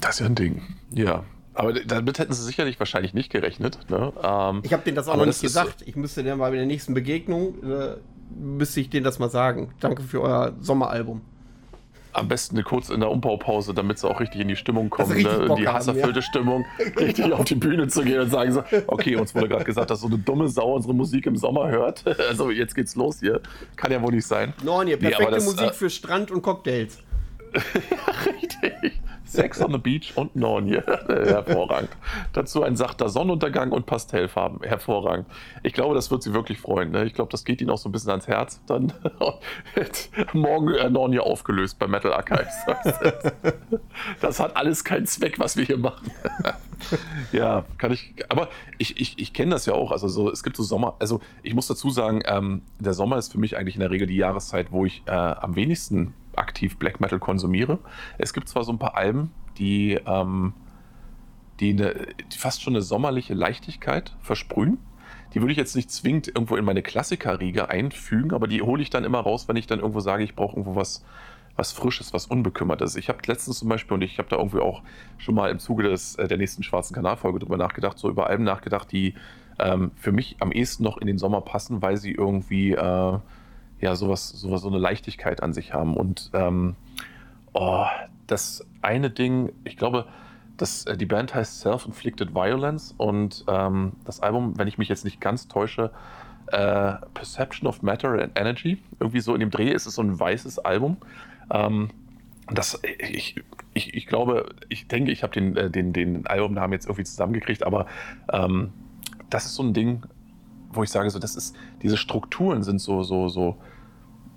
Das ist ja ein Ding. Ja. Aber damit hätten sie sicherlich wahrscheinlich nicht gerechnet. Ne?
Ähm, ich habe denen das auch noch nicht gesagt. Ich müsste dann mal bei der nächsten Begegnung äh, müsste ich denen das mal sagen. Danke für euer Sommeralbum.
Am besten kurz in der Umbaupause, damit sie auch richtig in die Stimmung kommen, ne? in die hasserfüllte ja. Stimmung, richtig auf die Bühne zu gehen und sagen so, okay, uns wurde gerade gesagt, dass so eine dumme Sau unsere Musik im Sommer hört. Also jetzt geht's los hier. Kann ja wohl nicht sein.
Nein, ihr perfekte nee, das, Musik äh, für Strand und Cocktails.
ja, richtig. Sex on the Beach und Nornie. Hervorragend. Dazu ein sachter Sonnenuntergang und Pastellfarben. Hervorragend. Ich glaube, das wird sie wirklich freuen. Ne? Ich glaube, das geht ihnen auch so ein bisschen ans Herz. Dann morgen äh, Nornie aufgelöst bei Metal Archives. das hat alles keinen Zweck, was wir hier machen. ja, kann ich. Aber ich, ich, ich kenne das ja auch. Also so, es gibt so Sommer. Also ich muss dazu sagen, ähm, der Sommer ist für mich eigentlich in der Regel die Jahreszeit, wo ich äh, am wenigsten aktiv Black Metal konsumiere. Es gibt zwar so ein paar Alben, die, ähm, die, eine, die fast schon eine sommerliche Leichtigkeit versprühen. Die würde ich jetzt nicht zwingend irgendwo in meine Klassikerriege einfügen, aber die hole ich dann immer raus, wenn ich dann irgendwo sage, ich brauche irgendwo was, was Frisches, was Unbekümmertes. Ich habe letztens zum Beispiel, und ich habe da irgendwie auch schon mal im Zuge des, äh, der nächsten Schwarzen Kanalfolge drüber nachgedacht, so über Alben nachgedacht, die ähm, für mich am ehesten noch in den Sommer passen, weil sie irgendwie äh, ja sowas, sowas, so eine Leichtigkeit an sich haben. Und ähm, oh, das eine Ding, ich glaube, das, äh, die Band heißt Self-Inflicted Violence und ähm, das Album, wenn ich mich jetzt nicht ganz täusche, äh, Perception of Matter and Energy, irgendwie so in dem Dreh ist es so ein weißes Album. Ähm, das, ich, ich, ich glaube, ich denke, ich habe den, äh, den, den Albumnamen jetzt irgendwie zusammengekriegt, aber ähm, das ist so ein Ding, wo ich sage, so, das ist, diese Strukturen sind so, so, so,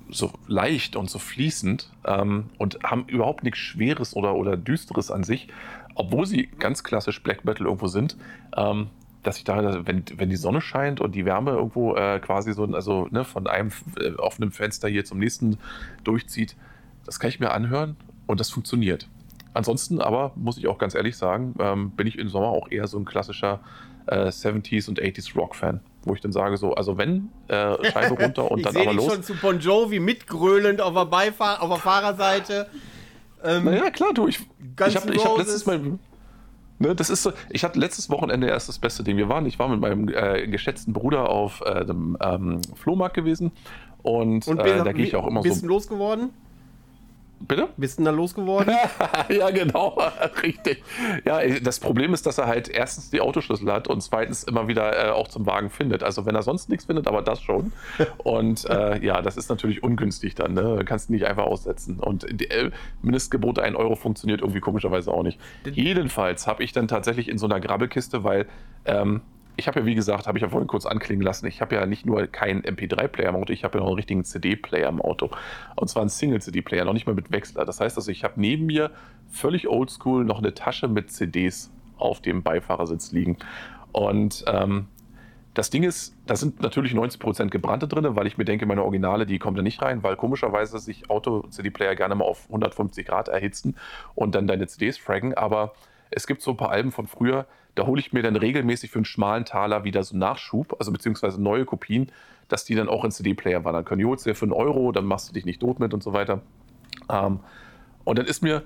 so leicht und so fließend ähm, und haben überhaupt nichts Schweres oder, oder Düsteres an sich, obwohl sie ganz klassisch Black Metal irgendwo sind. Ähm, dass ich da, wenn, wenn die Sonne scheint und die Wärme irgendwo äh, quasi so, also ne, von einem äh, offenen Fenster hier zum nächsten durchzieht, das kann ich mir anhören und das funktioniert. Ansonsten aber, muss ich auch ganz ehrlich sagen, ähm, bin ich im Sommer auch eher so ein klassischer äh, 70s und 80s Rock-Fan. Wo ich dann sage so, also wenn, äh, Scheibe runter und
ich
dann aber los.
schon zu Bon Jovi mitgröhlend auf der, Beifahr auf der Fahrerseite. Ähm,
naja, klar, du, ich, ich habe ich hab letztes Mal, ne, das ist so, ich hatte letztes Wochenende erst das beste Ding. Wir waren, ich war mit meinem äh, geschätzten Bruder auf äh, dem ähm, Flohmarkt gewesen und,
und
äh, da gehe ich auch immer
bist
so.
du losgeworden?
Bitte?
Bist du da losgeworden?
ja, genau, richtig. Ja, das Problem ist, dass er halt erstens die Autoschlüssel hat und zweitens immer wieder äh, auch zum Wagen findet. Also wenn er sonst nichts findet, aber das schon. Und äh, ja, das ist natürlich ungünstig dann. Ne? Kannst du nicht einfach aussetzen. Und die, äh, Mindestgebot 1 Euro funktioniert irgendwie komischerweise auch nicht. Jedenfalls habe ich dann tatsächlich in so einer Grabbelkiste, weil ähm, ich habe ja, wie gesagt, habe ich ja vorhin kurz anklingen lassen, ich habe ja nicht nur keinen MP3-Player im Auto, ich habe ja noch einen richtigen CD-Player im Auto. Und zwar einen Single-CD-Player, noch nicht mal mit Wechsler. Das heißt also, ich habe neben mir völlig oldschool noch eine Tasche mit CDs auf dem Beifahrersitz liegen. Und ähm, das Ding ist, da sind natürlich 90% gebrannte drin, weil ich mir denke, meine Originale, die kommen da nicht rein, weil komischerweise sich Auto-CD-Player gerne mal auf 150 Grad erhitzen und dann deine CDs fraggen. Aber es gibt so ein paar Alben von früher, da hole ich mir dann regelmäßig für einen schmalen Taler wieder so Nachschub, also beziehungsweise neue Kopien, dass die dann auch in CD-Player wandern können. Die holst du dir für einen Euro, dann machst du dich nicht tot mit und so weiter. Ähm, und dann ist mir,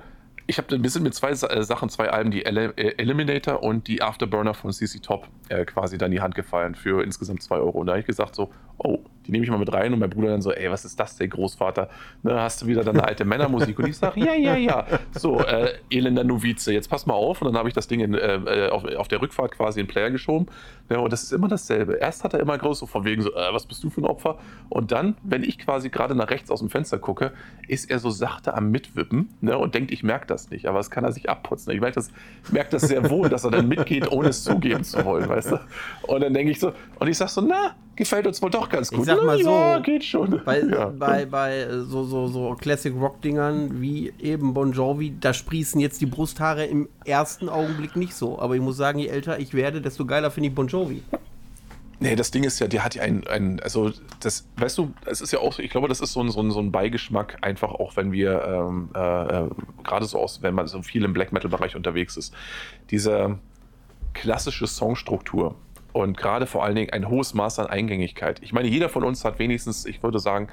ich habe ein bisschen mit zwei äh, Sachen, zwei Alben, die Ele äh, Eliminator und die Afterburner von CC Top äh, quasi dann in die Hand gefallen für insgesamt zwei Euro. Und da habe ich gesagt so, oh, die nehme ich mal mit rein und mein Bruder dann so, ey, was ist das denn, Großvater? Ne, hast du wieder deine alte Männermusik? Und ich sage, ja, ja, ja. So, äh, elender Novize, jetzt pass mal auf. Und dann habe ich das Ding in, äh, äh, auf, auf der Rückfahrt quasi in den Player geschoben. Ja, und das ist immer dasselbe. Erst hat er immer groß so von wegen so, äh, was bist du für ein Opfer? Und dann, wenn ich quasi gerade nach rechts aus dem Fenster gucke, ist er so sachte am Mitwippen ne, und denkt, ich merke das nicht. Aber das kann er sich abputzen. Ich merke das, merk das sehr wohl, dass er dann mitgeht, ohne es zugeben zu wollen, weißt du? Und dann denke ich so, und ich sag so, na, gefällt uns wohl doch ganz gut.
sag mal
ja,
so,
geht schon.
Bei,
ja.
bei, bei äh, so, so, so Classic Rock-Dingern wie eben Bon Jovi, da sprießen jetzt die Brusthaare im ersten Augenblick nicht so. Aber ich muss sagen, je älter ich werde, desto geiler finde ich Bon Jovi.
Nee, das Ding ist ja, die hat ja ein, ein, also das, weißt du, es ist ja auch so, ich glaube, das ist so ein, so ein, so ein Beigeschmack, einfach auch wenn wir, ähm, äh, äh, gerade so aus, wenn man so viel im Black Metal-Bereich unterwegs ist, diese klassische Songstruktur und gerade vor allen Dingen ein hohes Maß an Eingängigkeit. Ich meine, jeder von uns hat wenigstens, ich würde sagen,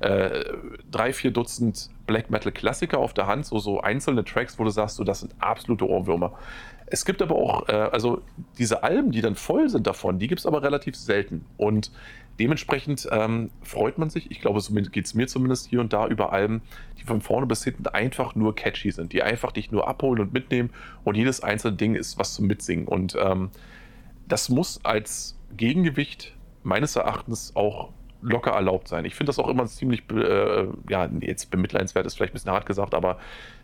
äh, drei, vier Dutzend Black Metal-Klassiker auf der Hand, so, so einzelne Tracks, wo du sagst, so, das sind absolute Ohrwürmer. Es gibt aber auch, äh, also diese Alben, die dann voll sind davon, die gibt es aber relativ selten. Und dementsprechend ähm, freut man sich, ich glaube, so geht es mir zumindest hier und da über Alben, die von vorne bis hinten einfach nur catchy sind, die einfach dich nur abholen und mitnehmen und jedes einzelne Ding ist was zum Mitsingen. Und ähm, das muss als Gegengewicht meines Erachtens auch locker erlaubt sein. Ich finde das auch immer ziemlich, äh, ja, jetzt bemitleidenswert ist vielleicht ein bisschen hart gesagt, aber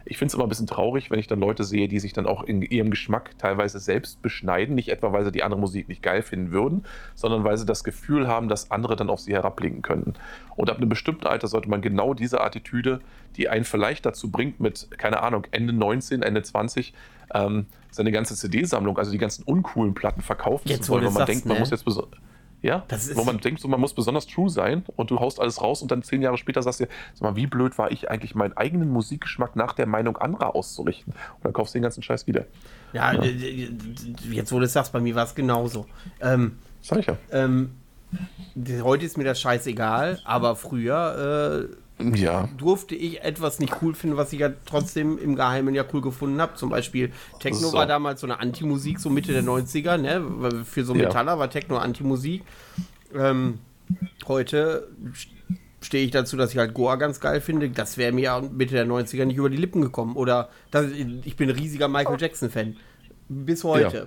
ich finde es immer ein bisschen traurig, wenn ich dann Leute sehe, die sich dann auch in ihrem Geschmack teilweise selbst beschneiden. Nicht etwa, weil sie die andere Musik nicht geil finden würden, sondern weil sie das Gefühl haben, dass andere dann auf sie herabblicken könnten. Und ab einem bestimmten Alter sollte man genau diese Attitüde, die einen vielleicht dazu bringt, mit, keine Ahnung, Ende 19, Ende 20, ähm, seine ganze CD-Sammlung, also die ganzen uncoolen Platten verkaufen
Jetzt,
zu
wo
wollen, weil man
sagst,
denkt, man
ne?
muss jetzt beso- ja,
Das ist-
wo man denkt, so, man muss besonders true sein und du haust alles raus und dann zehn Jahre später sagst du dir, sag mal, wie blöd war ich eigentlich, meinen eigenen Musikgeschmack nach der Meinung anderer auszurichten? Und dann kaufst du den ganzen Scheiß wieder.
Ja, d- d- d- jetzt wo du es sagst, bei mir war es genauso. Ähm,
Sag ich ja.
ähm, heute ist mir das scheißegal, aber früher äh,
Ja.
durfte ich etwas nicht cool finden, was ich ja trotzdem im Geheimen ja cool gefunden habe. Zum Beispiel Techno
So.
war damals so eine Anti-Musik, so Mitte der 90er, ne? Für so
Ja.
Metaller war Techno Anti-Musik. Ähm, heute stehe ich dazu, dass ich halt Goa ganz geil finde. Das wäre mir ja Mitte der 90er nicht über die Lippen gekommen. Oder das, ich bin ein riesiger Michael Jackson-Fan. Bis heute.
Ja.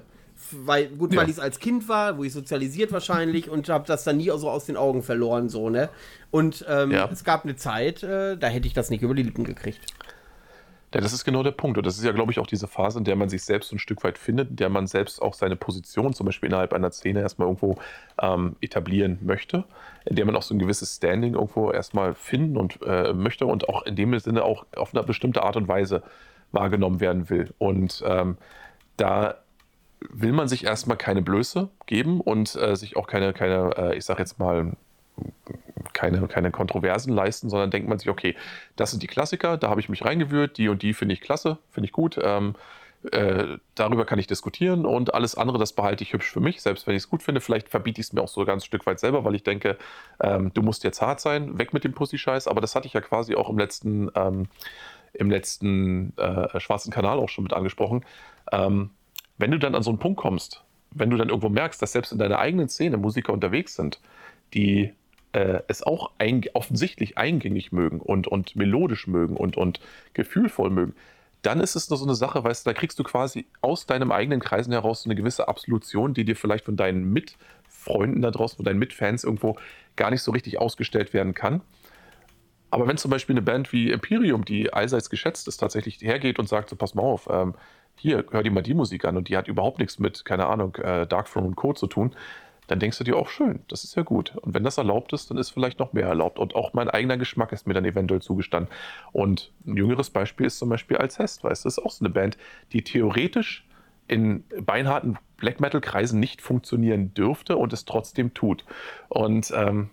Weil, gut,
Ja.
weil ich es als Kind war, wo ich sozialisiert wahrscheinlich und habe das dann nie so aus den Augen verloren, so, ne? Und ähm,
Ja.
es gab eine Zeit, äh, da hätte ich das nicht über die Lippen gekriegt.
Ja, das ist genau der Punkt. Und das ist ja, glaube ich, auch diese Phase, in der man sich selbst so ein Stück weit findet, in der man selbst auch seine Position zum Beispiel innerhalb einer Szene erstmal irgendwo ähm, etablieren möchte, in der man auch so ein gewisses Standing irgendwo erstmal finden und äh, möchte und auch in dem Sinne auch auf eine bestimmte Art und Weise wahrgenommen werden will. Und ähm, da will man sich erstmal keine Blöße geben und äh, sich auch keine, keine äh, ich sag jetzt mal, keine, keine Kontroversen leisten, sondern denkt man sich, okay, das sind die Klassiker, da habe ich mich reingewühlt, die und die finde ich klasse, finde ich gut. Ähm, äh, darüber kann ich diskutieren und alles andere, das behalte ich hübsch für mich, selbst wenn ich es gut finde. Vielleicht verbiete ich es mir auch so ein ganz Stück weit selber, weil ich denke, ähm, du musst jetzt hart sein, weg mit dem Pussy-Scheiß. Aber das hatte ich ja quasi auch im letzten, ähm, im letzten äh, schwarzen Kanal auch schon mit angesprochen. Ähm, wenn du dann an so einen Punkt kommst, wenn du dann irgendwo merkst, dass selbst in deiner eigenen Szene Musiker unterwegs sind, die äh, es auch ein, offensichtlich eingängig mögen und, und melodisch mögen und, und gefühlvoll mögen, dann ist es nur so eine Sache, weißt du, da kriegst du quasi aus deinem eigenen Kreisen heraus so eine gewisse Absolution, die dir vielleicht von deinen Mitfreunden da draußen, von deinen Mitfans irgendwo gar nicht so richtig ausgestellt werden kann. Aber wenn zum Beispiel eine Band wie Imperium, die allseits geschätzt ist, tatsächlich hergeht und sagt, so pass mal auf, ähm, hier, hör dir mal die Musik an und die hat überhaupt nichts mit, keine Ahnung, äh, Darkthrone und Co. zu tun, dann denkst du dir auch schön, das ist ja gut. Und wenn das erlaubt ist, dann ist vielleicht noch mehr erlaubt. Und auch mein eigener Geschmack ist mir dann eventuell zugestanden. Und ein jüngeres Beispiel ist zum Beispiel Alcest, weißt du, das ist auch so eine Band, die theoretisch in beinharten Black Metal-Kreisen nicht funktionieren dürfte und es trotzdem tut. Und ähm,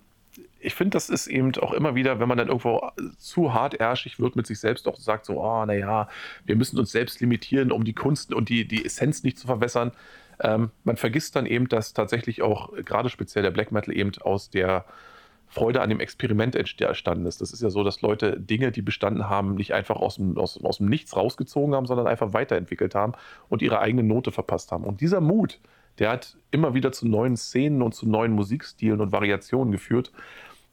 ich finde, das ist eben auch immer wieder, wenn man dann irgendwo zu hartärschig wird mit sich selbst, auch sagt so, oh, naja, wir müssen uns selbst limitieren, um die Kunst und die, die Essenz nicht zu verwässern. Ähm, man vergisst dann eben, dass tatsächlich auch gerade speziell der Black Metal eben aus der Freude an dem Experiment entstanden ist. Das ist ja so, dass Leute Dinge, die bestanden haben, nicht einfach aus dem, aus, aus dem Nichts rausgezogen haben, sondern einfach weiterentwickelt haben und ihre eigene Note verpasst haben. Und dieser Mut, der hat immer wieder zu neuen Szenen und zu neuen Musikstilen und Variationen geführt.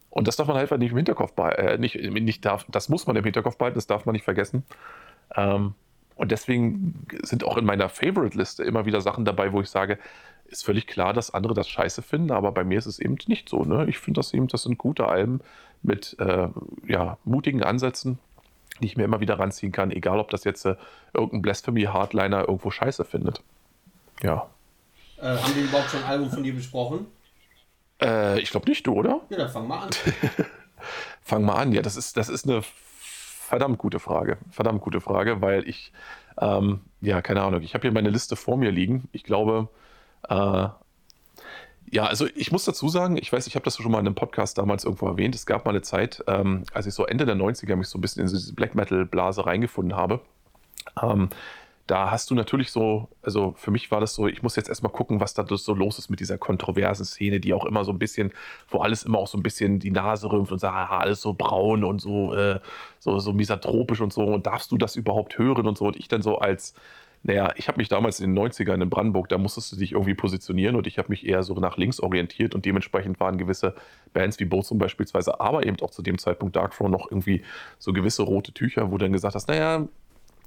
Und das darf man halt nicht im Hinterkopf behalten. Äh, nicht, nicht das muss man im Hinterkopf behalten, das darf man nicht vergessen. Ähm, und deswegen sind auch in meiner Favorite-Liste immer wieder Sachen dabei, wo ich sage, ist völlig klar, dass andere das scheiße finden, aber bei mir ist es eben nicht so. Ne? Ich finde das eben, das sind gute Alben mit äh, ja, mutigen Ansätzen, die ich mir immer wieder ranziehen kann, egal ob das jetzt äh, irgendein Blasphemy-Hardliner irgendwo scheiße findet. Ja.
Äh, haben die überhaupt schon ein Album von dir besprochen?
Äh, ich glaube nicht, du, oder?
Ja, dann fang mal an.
fang mal an, ja, das ist, das ist eine verdammt gute Frage. Verdammt gute Frage, weil ich, ähm, ja, keine Ahnung, ich habe hier meine Liste vor mir liegen. Ich glaube, äh, ja, also ich muss dazu sagen, ich weiß, ich habe das schon mal in einem Podcast damals irgendwo erwähnt. Es gab mal eine Zeit, ähm, als ich so Ende der 90er mich so ein bisschen in diese Black Metal-Blase reingefunden habe. Ähm, da hast du natürlich so, also für mich war das so, ich muss jetzt erstmal gucken, was da so los ist mit dieser kontroversen Szene, die auch immer so ein bisschen, wo alles immer auch so ein bisschen die Nase rümpft und sagt, aha, alles so braun und so, äh, so, so misanthropisch und so, und darfst du das überhaupt hören und so. Und ich dann so als, naja, ich habe mich damals in den 90ern in Brandenburg, da musstest du dich irgendwie positionieren und ich habe mich eher so nach links orientiert und dementsprechend waren gewisse Bands wie Bozum beispielsweise, aber eben auch zu dem Zeitpunkt Darkthrone noch irgendwie so gewisse rote Tücher, wo du dann gesagt hast, naja,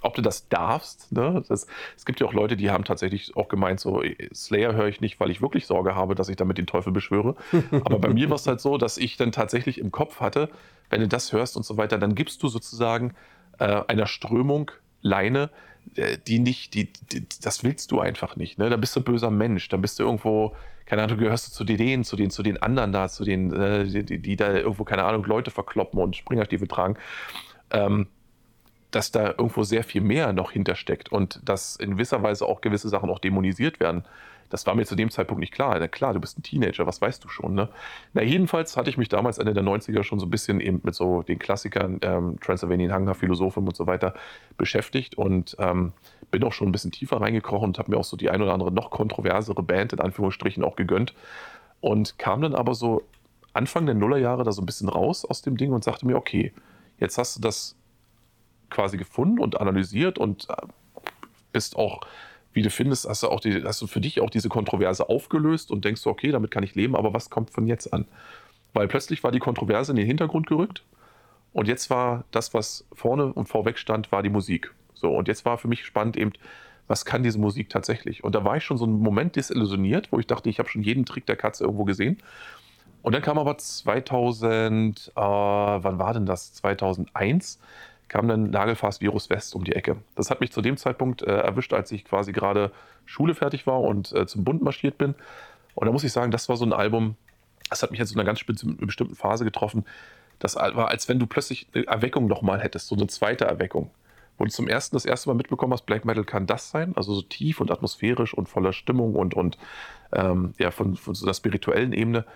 ob du das darfst. Ne? Das, es gibt ja auch Leute, die haben tatsächlich auch gemeint, so Slayer höre ich nicht, weil ich wirklich Sorge habe, dass ich damit den Teufel beschwöre. Aber bei mir war es halt so, dass ich dann tatsächlich im Kopf hatte, wenn du das hörst und so weiter, dann gibst du sozusagen äh, einer Strömung Leine, äh, die nicht, die, die, das willst du einfach nicht. Ne? Da bist du ein böser Mensch, dann bist du irgendwo, keine Ahnung, du gehörst du zu denen, zu den, zu den anderen da, zu den, äh, die, die, da irgendwo, keine Ahnung, Leute verkloppen und Springerstiefel tragen. Ähm, dass da irgendwo sehr viel mehr noch hintersteckt und dass in gewisser Weise auch gewisse Sachen auch dämonisiert werden. Das war mir zu dem Zeitpunkt nicht klar. Na klar, du bist ein Teenager, was weißt du schon, ne? Na, jedenfalls hatte ich mich damals Ende der 90er schon so ein bisschen eben mit so den Klassikern, ähm, Transylvanian Hunger, Philosophen und so weiter beschäftigt und ähm, bin auch schon ein bisschen tiefer reingekrochen und habe mir auch so die ein oder andere noch kontroversere Band in Anführungsstrichen auch gegönnt und kam dann aber so Anfang der Nullerjahre da so ein bisschen raus aus dem Ding und sagte mir, okay, jetzt hast du das quasi gefunden und analysiert und äh, bist auch, wie du findest, hast du, auch die, hast du für dich auch diese Kontroverse aufgelöst und denkst, okay, damit kann ich leben, aber was kommt von jetzt an? Weil plötzlich war die Kontroverse in den Hintergrund gerückt und jetzt war das, was vorne und vorweg stand, war die Musik. So, und jetzt war für mich spannend eben, was kann diese Musik tatsächlich? Und da war ich schon so einen Moment desillusioniert, wo ich dachte, ich habe schon jeden Trick der Katze irgendwo gesehen. Und dann kam aber 2000, äh, wann war denn das? 2001 kam dann Nagelfast Virus West um die Ecke. Das hat mich zu dem Zeitpunkt äh, erwischt, als ich quasi gerade Schule fertig war und äh, zum Bund marschiert bin. Und da muss ich sagen, das war so ein Album, das hat mich jetzt in einer ganz bestimmten Phase getroffen. Das war, als wenn du plötzlich eine Erweckung nochmal hättest, so eine zweite Erweckung. Wo du zum ersten das erste Mal mitbekommen hast, Black Metal kann das sein, also so tief und atmosphärisch und voller Stimmung und, und ähm, ja, von, von so einer spirituellen Ebene.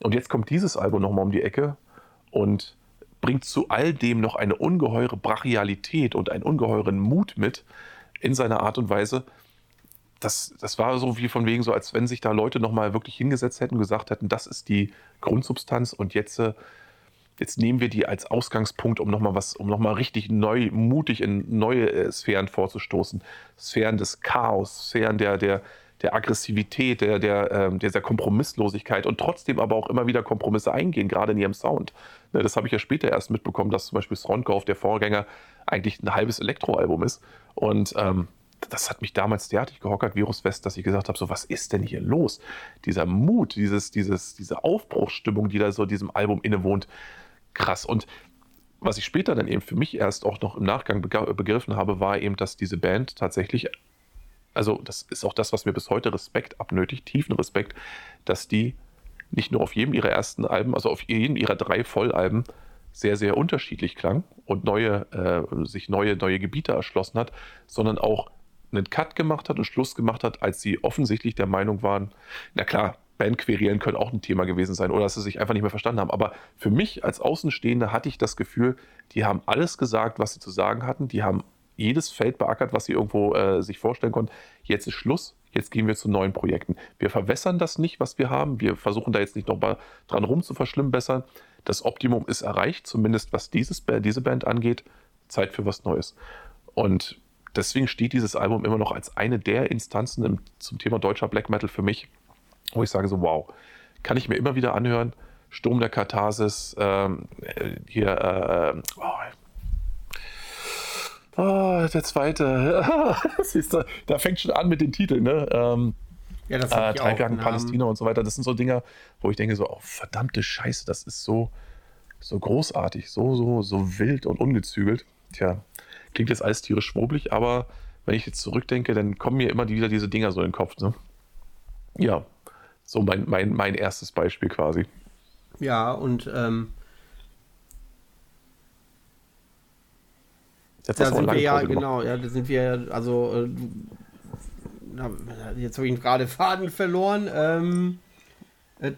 Und jetzt kommt dieses Album nochmal um die Ecke und bringt zu all dem noch eine ungeheure Brachialität und einen ungeheuren Mut mit, in seiner Art und Weise. Das, das war so wie von wegen so, als wenn sich da Leute nochmal wirklich hingesetzt hätten und gesagt hätten, das ist die Grundsubstanz und jetzt, äh, jetzt nehmen wir die als Ausgangspunkt, um nochmal was, um nochmal richtig neu, mutig in neue äh, Sphären vorzustoßen. Sphären des Chaos, Sphären der, der, der Aggressivität, der, der, ähm, dieser Kompromisslosigkeit und trotzdem aber auch immer wieder Kompromisse eingehen, gerade in ihrem Sound. Ne, das habe ich ja später erst mitbekommen, dass zum Beispiel Strondorf, der Vorgänger, eigentlich ein halbes Elektroalbum ist. Und ähm, das hat mich damals derartig gehockert, Virus West, dass ich gesagt habe: so, was ist denn hier los? Dieser Mut, dieses, dieses, diese Aufbruchsstimmung, die da so diesem Album innewohnt, krass. Und was ich später dann eben für mich erst auch noch im Nachgang begriffen habe, war eben, dass diese Band tatsächlich also das ist auch das, was mir bis heute Respekt abnötigt, tiefen Respekt, dass die nicht nur auf jedem ihrer ersten Alben, also auf jedem ihrer drei Vollalben sehr, sehr unterschiedlich klang und neue, äh, sich neue, neue Gebiete erschlossen hat, sondern auch einen Cut gemacht hat und Schluss gemacht hat, als sie offensichtlich der Meinung waren, na klar, Bandquerelen können auch ein Thema gewesen sein oder dass sie sich einfach nicht mehr verstanden haben. Aber für mich als Außenstehender hatte ich das Gefühl, die haben alles gesagt, was sie zu sagen hatten. Die haben jedes Feld beackert, was sie irgendwo äh, sich vorstellen konnten. Jetzt ist Schluss, jetzt gehen wir zu neuen Projekten. Wir verwässern das nicht, was wir haben. Wir versuchen da jetzt nicht noch mal dran rum zu verschlimmbessern. Das Optimum ist erreicht, zumindest was dieses, diese Band angeht. Zeit für was Neues. Und deswegen steht dieses Album immer noch als eine der Instanzen im, zum Thema deutscher Black Metal für mich, wo ich sage so, wow, kann ich mir immer wieder anhören. Sturm der Katharsis, ähm, äh, hier, äh, äh oh, Oh, der zweite. Siehst du, da fängt schon an mit den Titeln, ne? Ähm, ja, das äh, Teilgang Palästina und so weiter. Das sind so Dinger, wo ich denke so, oh, verdammte Scheiße, das ist so, so großartig, so, so, so wild und ungezügelt. Tja, klingt jetzt alles tierisch schwoblig, aber wenn ich jetzt zurückdenke, dann kommen mir immer wieder diese Dinger so in den Kopf. Ne? Ja, so mein, mein, mein erstes Beispiel quasi.
Ja, und ähm, Jetzt da sind wir ja, Pause genau, ja, da sind wir, also, äh, jetzt habe ich gerade Faden verloren. Ähm,
äh,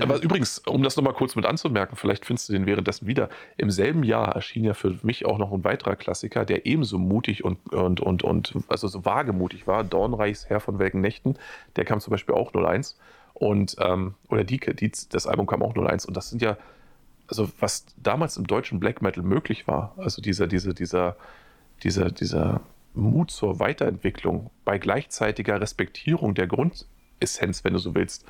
aber übrigens, um das nochmal kurz mit anzumerken, vielleicht findest du den währenddessen wieder. Im selben Jahr erschien ja für mich auch noch ein weiterer Klassiker, der ebenso mutig und, und, und, und also so wagemutig war. Dornreichs Herr von welken Nächten. Der kam zum Beispiel auch 01. Und, ähm, oder die, die, das Album kam auch 01. Und das sind ja also was damals im deutschen Black Metal möglich war, also dieser, dieser, dieser, dieser, dieser Mut zur Weiterentwicklung bei gleichzeitiger Respektierung der Grundessenz, wenn du so willst,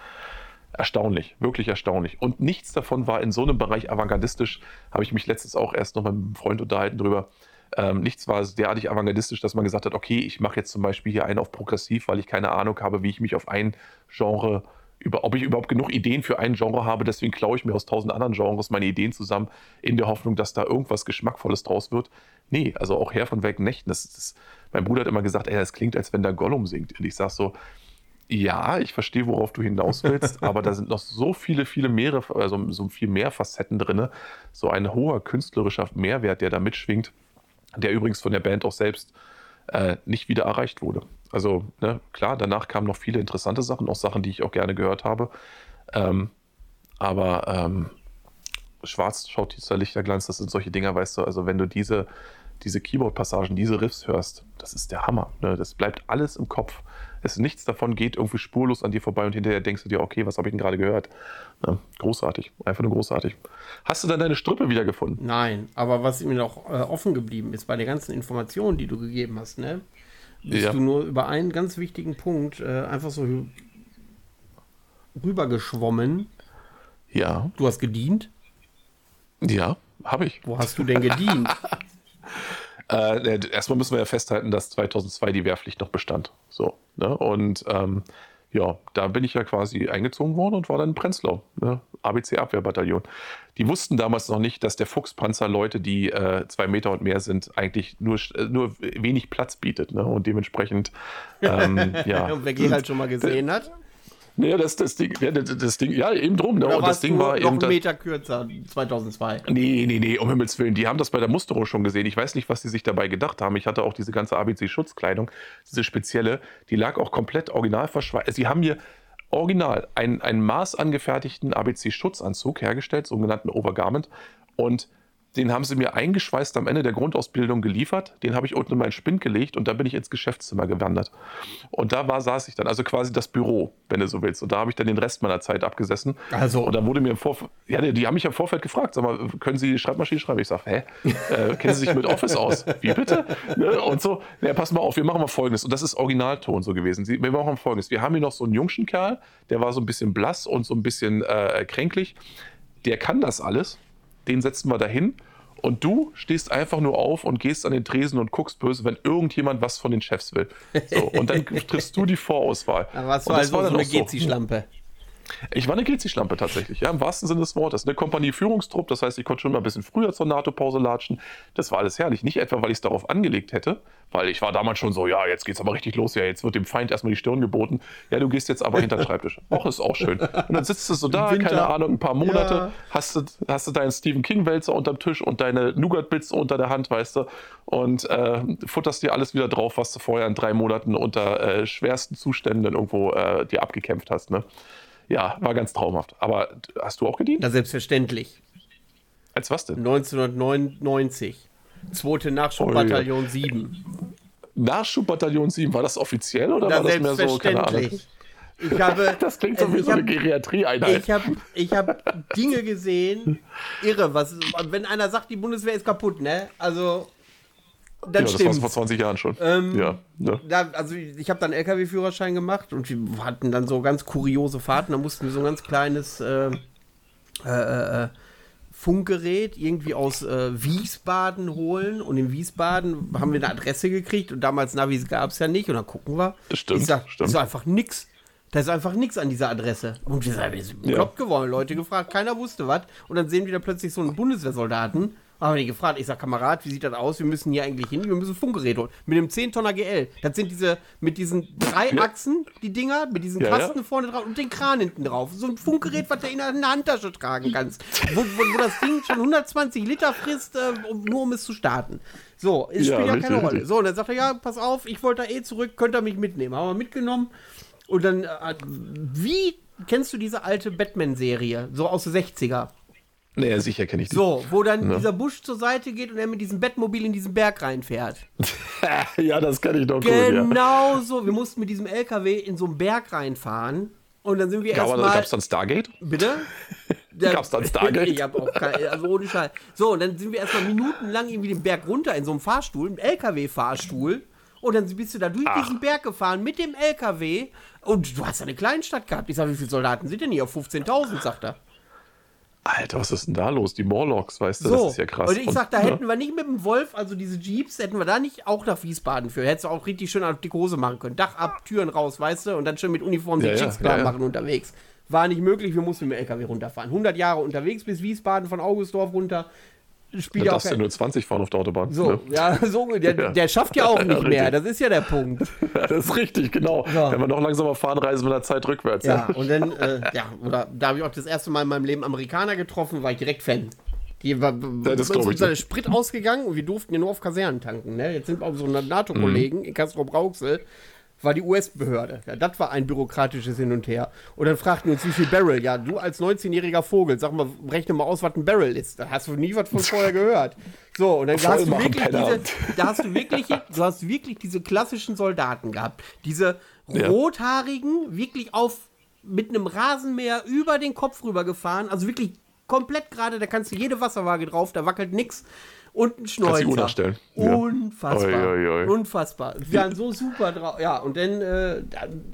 erstaunlich, wirklich erstaunlich. Und nichts davon war in so einem Bereich avantgardistisch, habe ich mich letztens auch erst noch mit einem Freund unterhalten drüber. Ähm, nichts war derartig avantgardistisch, dass man gesagt hat, okay, ich mache jetzt zum Beispiel hier einen auf progressiv, weil ich keine Ahnung habe, wie ich mich auf ein Genre über, ob ich überhaupt genug Ideen für ein Genre habe. Deswegen klaue ich mir aus tausend anderen Genres meine Ideen zusammen, in der Hoffnung, dass da irgendwas Geschmackvolles draus wird. Nee, also auch Herr von Welken Nächten. Das, das, mein Bruder hat immer gesagt, ey, das klingt, als wenn da Gollum singt. Und ich sage so, ja, ich verstehe, worauf du hinaus willst, aber da sind noch so viele, viele mehrere, also so viel mehr Facetten drin. So ein hoher künstlerischer Mehrwert, der da mitschwingt, der übrigens von der Band auch selbst äh, nicht wieder erreicht wurde. Also ne, klar, danach kamen noch viele interessante Sachen, auch Sachen, die ich auch gerne gehört habe. Ähm, aber ähm, schwarz schaut dieser Lichterglanz, das sind solche Dinger, weißt du, also wenn du diese, diese Keyboard-Passagen, diese Riffs hörst, das ist der Hammer. Ne? Das bleibt alles im Kopf. Es nichts davon geht irgendwie spurlos an dir vorbei und hinterher denkst du dir, okay, was habe ich denn gerade gehört? Ne? Großartig, einfach nur großartig. Hast du dann deine Strippe wiedergefunden?
Nein, aber was mir noch äh, offen geblieben ist bei den ganzen Informationen, die du gegeben hast, ne? bist ja. du nur über einen ganz wichtigen Punkt äh, einfach so rübergeschwommen.
Ja.
Du hast gedient?
Ja, habe ich.
Wo hast du denn gedient?
äh, erstmal müssen wir ja festhalten, dass 2002 die Wehrpflicht noch bestand. So, ne? Und ähm, ja, da bin ich ja quasi eingezogen worden und war dann in Prenzlau, ne? ABC-Abwehrbataillon. Die wussten damals noch nicht, dass der Fuchspanzer Leute, die äh, zwei Meter und mehr sind, eigentlich nur, äh, nur wenig Platz bietet. Ne? Und dementsprechend, ähm, ja.
Wer halt schon mal gesehen hat.
Nee, das, das, Ding, ja, das, das Ding, ja, eben drum.
Ne?
Und das Ding war
noch eben. einen Meter kürzer, 2002.
Nee, nee, nee, um Himmels Willen. Die haben das bei der Musterung schon gesehen. Ich weiß nicht, was die sich dabei gedacht haben. Ich hatte auch diese ganze ABC-Schutzkleidung, diese spezielle, die lag auch komplett original verschweißt. Sie haben mir original einen, einen maßangefertigten ABC-Schutzanzug hergestellt, sogenannten Overgarment. Und den haben sie mir eingeschweißt am Ende der Grundausbildung geliefert. Den habe ich unten in meinen Spind gelegt und da bin ich ins Geschäftszimmer gewandert. Und da war, saß ich dann, also quasi das Büro, wenn du so willst. Und da habe ich dann den Rest meiner Zeit abgesessen.
Also.
Und da wurde mir im Vorfeld, ja, die, die, haben mich im Vorfeld gefragt, sag mal, können Sie Schreibmaschine schreiben? Ich sage, hä? Äh, kennen Sie sich mit Office aus? Wie bitte? Ne? Und so, ja, pass mal auf, wir machen mal Folgendes. Und das ist Originalton so gewesen. Wir machen Folgendes. Wir haben hier noch so einen jungschen Kerl, der war so ein bisschen blass und so ein bisschen äh, kränklich. Der kann das alles den setzen wir dahin. Und du stehst einfach nur auf und gehst an den Tresen und guckst böse, wenn irgendjemand was von den Chefs will. So, und dann triffst du die Vorauswahl.
Aber was war also so eine GC-Schlampe?
Ich war eine GC-Schlampe tatsächlich, ja, im wahrsten Sinne des Wortes. Eine Kompanie-Führungstrupp, das heißt, ich konnte schon mal ein bisschen früher zur NATO-Pause latschen. Das war alles herrlich. Nicht etwa, weil ich es darauf angelegt hätte, weil ich war damals schon so, ja, jetzt geht's aber richtig los, ja, jetzt wird dem Feind erstmal die Stirn geboten. Ja, du gehst jetzt aber hinter den Schreibtisch. Och, ist auch schön. Und dann sitzt du so da, keine Ahnung, ein paar Monate, ja. hast, du, hast du deinen Stephen King-Wälzer unterm Tisch und deine Nougat-Bits unter der Hand, weißt du, und äh, futterst dir alles wieder drauf, was du vorher in drei Monaten unter äh, schwersten Zuständen irgendwo äh, dir abgekämpft hast, ne? Ja, war ganz traumhaft. Aber hast du auch gedient?
Na, selbstverständlich.
Als was denn?
1999. Zweite Nachschubbataillon oh, ja. 7.
Nachschubbataillon 7, war das offiziell oder Na, war das mehr so, keine Ahnung?
Ich habe,
das klingt so wie so eine Geriatrieeinheit.
Ich habe ich hab Dinge gesehen, irre. Was, wenn einer sagt, die Bundeswehr ist kaputt, ne? Also,
dann ja, das war vor 20 Jahren schon.
Ähm, ja, ne? da, also ich habe dann LKW-Führerschein gemacht und wir hatten dann so ganz kuriose Fahrten. Da mussten wir so ein ganz kleines äh, äh, äh, Funkgerät irgendwie aus äh, Wiesbaden holen. Und in Wiesbaden haben wir eine Adresse gekriegt und damals Navis gab es ja nicht. Und dann gucken wir.
Das stimmt.
Ich sag,
stimmt.
ist einfach nix. Da ist einfach nichts an dieser Adresse. Und wir sind bekloppt ja. geworden, Leute gefragt, keiner wusste was. Und dann sehen wir da plötzlich so einen Bundeswehrsoldaten haben wir gefragt. Ich sag, Kamerad, wie sieht das aus? Wir müssen hier eigentlich hin. Wir müssen Funkgerät holen. Mit dem 10-Tonner GL. Das sind diese, mit diesen drei Achsen, die Dinger, mit diesen ja, Kasten ja. vorne drauf und den Kran hinten drauf. So ein Funkgerät, was du in der Handtasche tragen kannst. wo, wo, wo, das Ding schon 120 Liter frisst, äh, nur um es zu starten. So, es spielt ja, keine Rolle. So, und dann sagt er, ja, pass auf, ich wollte da eh zurück, könnt ihr mich mitnehmen. Haben wir mitgenommen. Und dann, äh, wie kennst du diese alte Batman-Serie? So aus den 60er?
Naja, sicher kenne ich die.
So, wo dann ja. dieser Busch zur Seite geht und er mit diesem Bettmobil in diesen Berg reinfährt.
ja, das kann ich doch
Genau gut, ja. so. Wir mussten mit diesem LKW in so einen Berg reinfahren. Und dann sind wir erstmal.
Gab es dann Stargate?
Bitte?
Gab es dann Stargate?
ich hab auch keine, also ohne Scheiß. So, und dann sind wir erstmal minutenlang irgendwie den Berg runter in so einem Fahrstuhl, einem LKW-Fahrstuhl. Und dann bist du da durch Ach. diesen Berg gefahren mit dem LKW. Und du hast eine Kleinstadt gehabt. Ich sag, wie viele Soldaten sind denn hier? Auf 15.000, sagt er.
Alter, was ist denn da los? Die Morlocks, weißt du, so. das ist ja krass.
Und ich sag, da und, hätten wir nicht mit dem Wolf, also diese Jeeps, hätten wir da nicht auch nach Wiesbaden für. Hättest du auch richtig schön auf die Hose machen können. Dach ab, Türen raus, weißt du, und dann schön mit Uniform ja, den Schicksplan ja, ja. machen unterwegs. War nicht möglich, wir mussten mit dem LKW runterfahren. 100 Jahre unterwegs bis Wiesbaden, von Augustdorf runter
ja, auch kein... ja nur 20 fahren auf der Autobahn.
So, ne? ja, so, der, ja. der schafft ja auch nicht mehr. Das ist ja der Punkt.
das ist richtig, genau. So. Wenn wir noch langsamer fahren, reisen wir der Zeit rückwärts.
Ja, ja. und dann, äh, ja, oder da habe ich auch das erste Mal in meinem Leben Amerikaner getroffen, war ich direkt Fan. Die war, ja, das uns ist der Sprit ausgegangen und wir durften ja nur auf Kasernen tanken. Ne? Jetzt sind wir auch so NATO-Kollegen mhm. in Castro-Brauxel war die US-Behörde. Ja, das war ein bürokratisches Hin und Her. Und dann fragten uns, wie viel Barrel? Ja, du als 19-jähriger Vogel, sag mal, rechne mal aus, was ein Barrel ist. Da hast du nie was von vorher gehört. So, und dann hast du wirklich diese, da hast du wirklich, du hast wirklich diese klassischen Soldaten gehabt. Diese rothaarigen, wirklich auf, mit einem Rasenmäher über den Kopf rüber gefahren, also wirklich komplett gerade, da kannst du jede Wasserwaage drauf, da wackelt nichts und ein Schnäuzer. Unfassbar. Ja. Oi, oi, oi. Unfassbar. Wir waren so super drauf. Ja, und dann äh,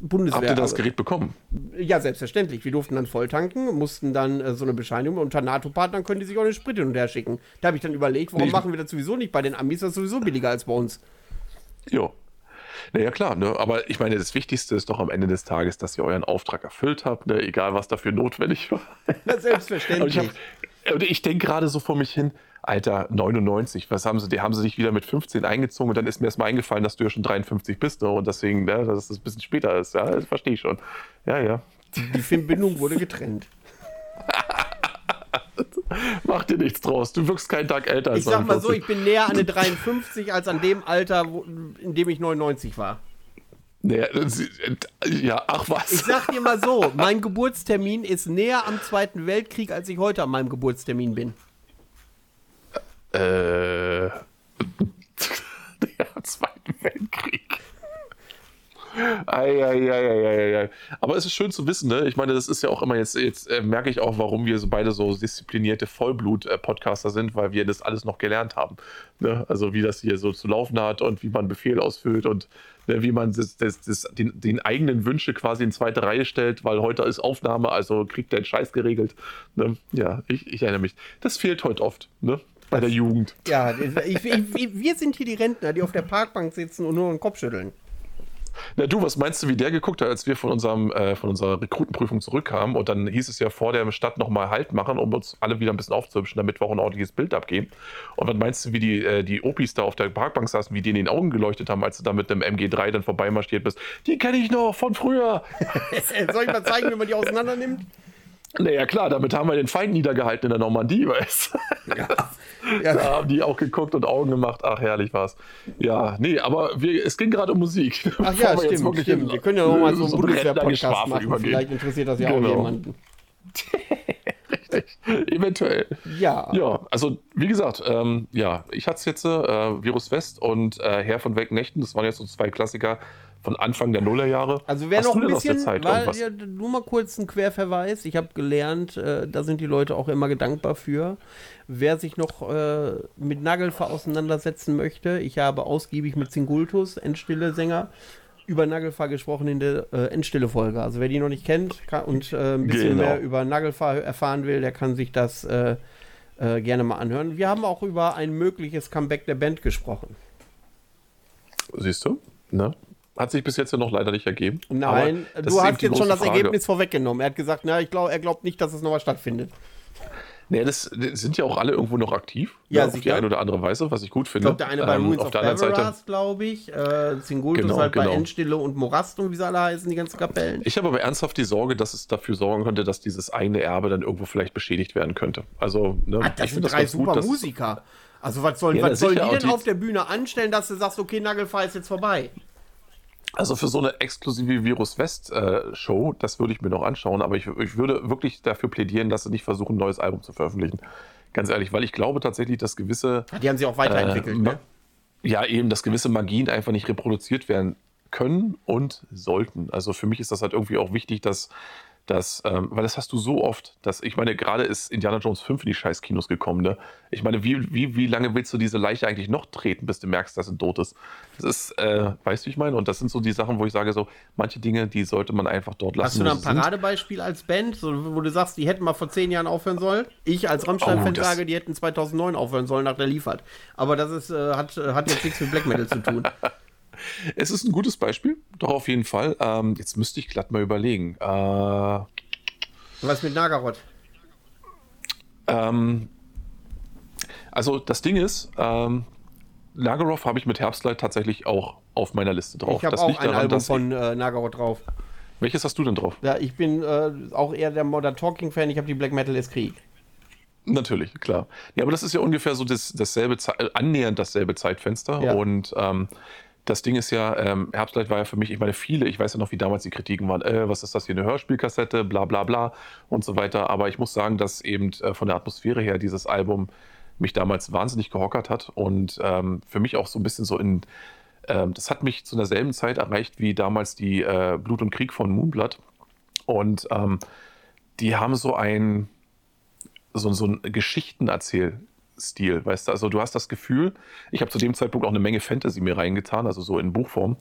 Bundeswehr.
Habt ihr das Gerät bekommen?
Ja, selbstverständlich. Wir durften dann voll tanken, mussten dann äh, so eine Bescheinigung. Unter NATO-Partnern können die sich auch eine Sprit hin und her schicken. Da habe ich dann überlegt, warum nee, machen wir das sowieso nicht bei den Amis? Das ist sowieso billiger als bei uns.
Jo. Naja, klar, ne? aber ich meine, das Wichtigste ist doch am Ende des Tages, dass ihr euren Auftrag erfüllt habt, ne? egal was dafür notwendig war.
Ja, selbstverständlich.
Und ich, denke gerade so vor mich hin, Alter, 99, was haben sie, die haben sie dich wieder mit 15 eingezogen und dann ist mir erstmal eingefallen, dass du ja schon 53 bist ne? und deswegen, ne, dass es ein bisschen später ist. Ja, das verstehe ich schon. Ja, ja.
Die Verbindung wurde getrennt.
Mach dir nichts draus. Du wirkst keinen Tag älter als
Ich sag mal so, ich bin näher an eine 53 als an dem Alter, wo, in dem ich 99 war.
Naja, ja, ach was.
Ich sag dir mal so, mein Geburtstermin ist näher am Zweiten Weltkrieg, als ich heute an meinem Geburtstermin bin.
Äh, der Zweite Weltkrieg. Ei, ei, ei, ei, Aber es ist schön zu wissen, ne? Ich meine, das ist ja auch immer jetzt, jetzt äh, merke ich auch, warum wir so beide so disziplinierte Vollblut-Podcaster sind, weil wir das alles noch gelernt haben. Ne? Also wie das hier so zu laufen hat und wie man Befehl ausfüllt und ne, wie man das, das, das, den, den, eigenen Wünsche quasi in zweite Reihe stellt, weil heute ist Aufnahme, also kriegt der Scheiß geregelt. Ne? Ja, ich, ich erinnere mich. Das fehlt heute oft, ne? Bei der Jugend.
Ja, ich, ich, wir sind hier die Rentner, die auf der Parkbank sitzen und nur den Kopf schütteln.
Na du, was meinst du, wie der geguckt hat, als wir von, unserem, äh, von unserer Rekrutenprüfung zurückkamen und dann hieß es ja vor der Stadt nochmal Halt machen, um uns alle wieder ein bisschen aufzuhübschen, damit wir auch ein ordentliches Bild abgeben. Und was meinst du, wie die, äh, die Opis da auf der Parkbank saßen, wie die in den Augen geleuchtet haben, als du da mit einem MG3 dann vorbeimarschiert bist? Die kenne ich noch von früher.
Soll ich mal zeigen, wie man die auseinander nimmt?
Naja, klar, damit haben wir den Feind niedergehalten in der Normandie, weißt du? Ja. ja. Da haben die auch geguckt und Augen gemacht. Ach, herrlich war's. Ja, nee, aber wir, es ging gerade um Musik.
Ach ja, wir stimmt, stimmt. Wir können ja noch mal so einen so Bundeswehr-Podcast machen. Übergehen. Vielleicht interessiert das ja genau. auch jemanden.
Richtig, eventuell. Ja. Ja, also wie gesagt, ähm, ja, ich hatte es jetzt, äh, Virus West und äh, Herr von Welken Nächten, das waren jetzt so zwei Klassiker, von Anfang der Nullerjahre.
Also wer noch ein bisschen, weil, ja, nur mal kurz ein Querverweis. Ich habe gelernt, äh, da sind die Leute auch immer gedankbar für. Wer sich noch äh, mit Nagelfahr auseinandersetzen möchte, ich habe ausgiebig mit Singultus, Endstille-Sänger, über Nagelfahr gesprochen in der äh, Endstille-Folge. Also wer die noch nicht kennt kann, und äh, ein bisschen genau. mehr über Nagelfahr erfahren will, der kann sich das äh, äh, gerne mal anhören. Wir haben auch über ein mögliches Comeback der Band gesprochen.
Siehst du? Ne? Hat sich bis jetzt ja noch leider nicht ergeben.
Nein, du hast jetzt schon das Frage. Ergebnis vorweggenommen. Er hat gesagt, na, ich glaube, er glaubt nicht, dass es nochmal stattfindet.
Nee, das, das, sind ja auch alle irgendwo noch aktiv. Ja, ja auf die eine oder andere Weise, was ich gut finde.
Ich glaube, der eine bei ähm, Ruins of Beverage, glaube ich. Äh, Zingultus genau, halt genau. bei Endstille und Morast und wie sie alle heißen, die ganzen Kapellen.
Ich habe aber ernsthaft die Sorge, dass es dafür sorgen könnte, dass dieses eigene Erbe dann irgendwo vielleicht beschädigt werden könnte. Also,
ne, ah, das sind drei das super gut, Musiker. Also, was sollen, ja, was sollen die denn auf der Bühne anstellen, dass du sagst, okay, Nagelfrei ist jetzt vorbei?
Also für so eine exklusive Virus West äh, Show, das würde ich mir noch anschauen, aber ich, ich, würde wirklich dafür plädieren, dass sie nicht versuchen, ein neues Album zu veröffentlichen. Ganz ehrlich, weil ich glaube tatsächlich, dass gewisse.
Die haben sie auch weiterentwickelt, äh, ne?
Ja, eben, dass gewisse Magien einfach nicht reproduziert werden können und sollten. Also für mich ist das halt irgendwie auch wichtig, dass dass, ähm, weil das hast du so oft, dass, ich meine, gerade ist Indiana Jones 5 in die scheiß Kinos gekommen, ne? Ich meine, wie, wie, wie lange willst du diese Leiche eigentlich noch treten, bis du merkst, dass sie tot ist? Das ist, äh, weißt du, ich meine? Und das sind so die Sachen, wo ich sage, so, manche Dinge, die sollte man einfach dort lassen.
Hast du da ein Paradebeispiel als Band, so, wo du sagst, die hätten mal vor zehn Jahren aufhören sollen? Ich als Rammstein-Fan oh, sage, die hätten 2009 aufhören sollen nach der Liefert. Aber das ist, äh, hat, hat jetzt nichts mit Black Metal zu tun.
Es ist ein gutes Beispiel, doch auf jeden Fall. Ähm, jetzt müsste ich glatt mal überlegen. Äh,
Was mit Nagarot?
Ähm, also das Ding ist, ähm, Nagaroth habe ich mit Herbstlight tatsächlich auch auf meiner Liste drauf.
Ich habe auch ein daran, Album von äh, Nagaroth drauf.
Welches hast du denn drauf?
Ja, ich bin äh, auch eher der Modern Talking Fan. Ich habe die Black Metal ist Krieg.
Natürlich, klar. Ja, aber das ist ja ungefähr so das, dasselbe, annähernd dasselbe Zeitfenster. Ja. Und ähm, das Ding ist ja, ähm, Herbstlight war ja für mich, ich meine, viele, ich weiß ja noch, wie damals die Kritiken waren, äh, was ist das hier, eine Hörspielkassette, bla bla bla und so weiter. Aber ich muss sagen, dass eben äh, von der Atmosphäre her dieses Album mich damals wahnsinnig gehockert hat und ähm, für mich auch so ein bisschen so in, ähm, das hat mich zu derselben Zeit erreicht wie damals die äh, Blut und Krieg von Moonblood. Und ähm, die haben so ein, so, so ein Geschichtenerzähl Stil, weißt du? Also du hast das Gefühl, ich habe zu dem Zeitpunkt auch eine Menge Fantasy mir reingetan, also so in Buchform.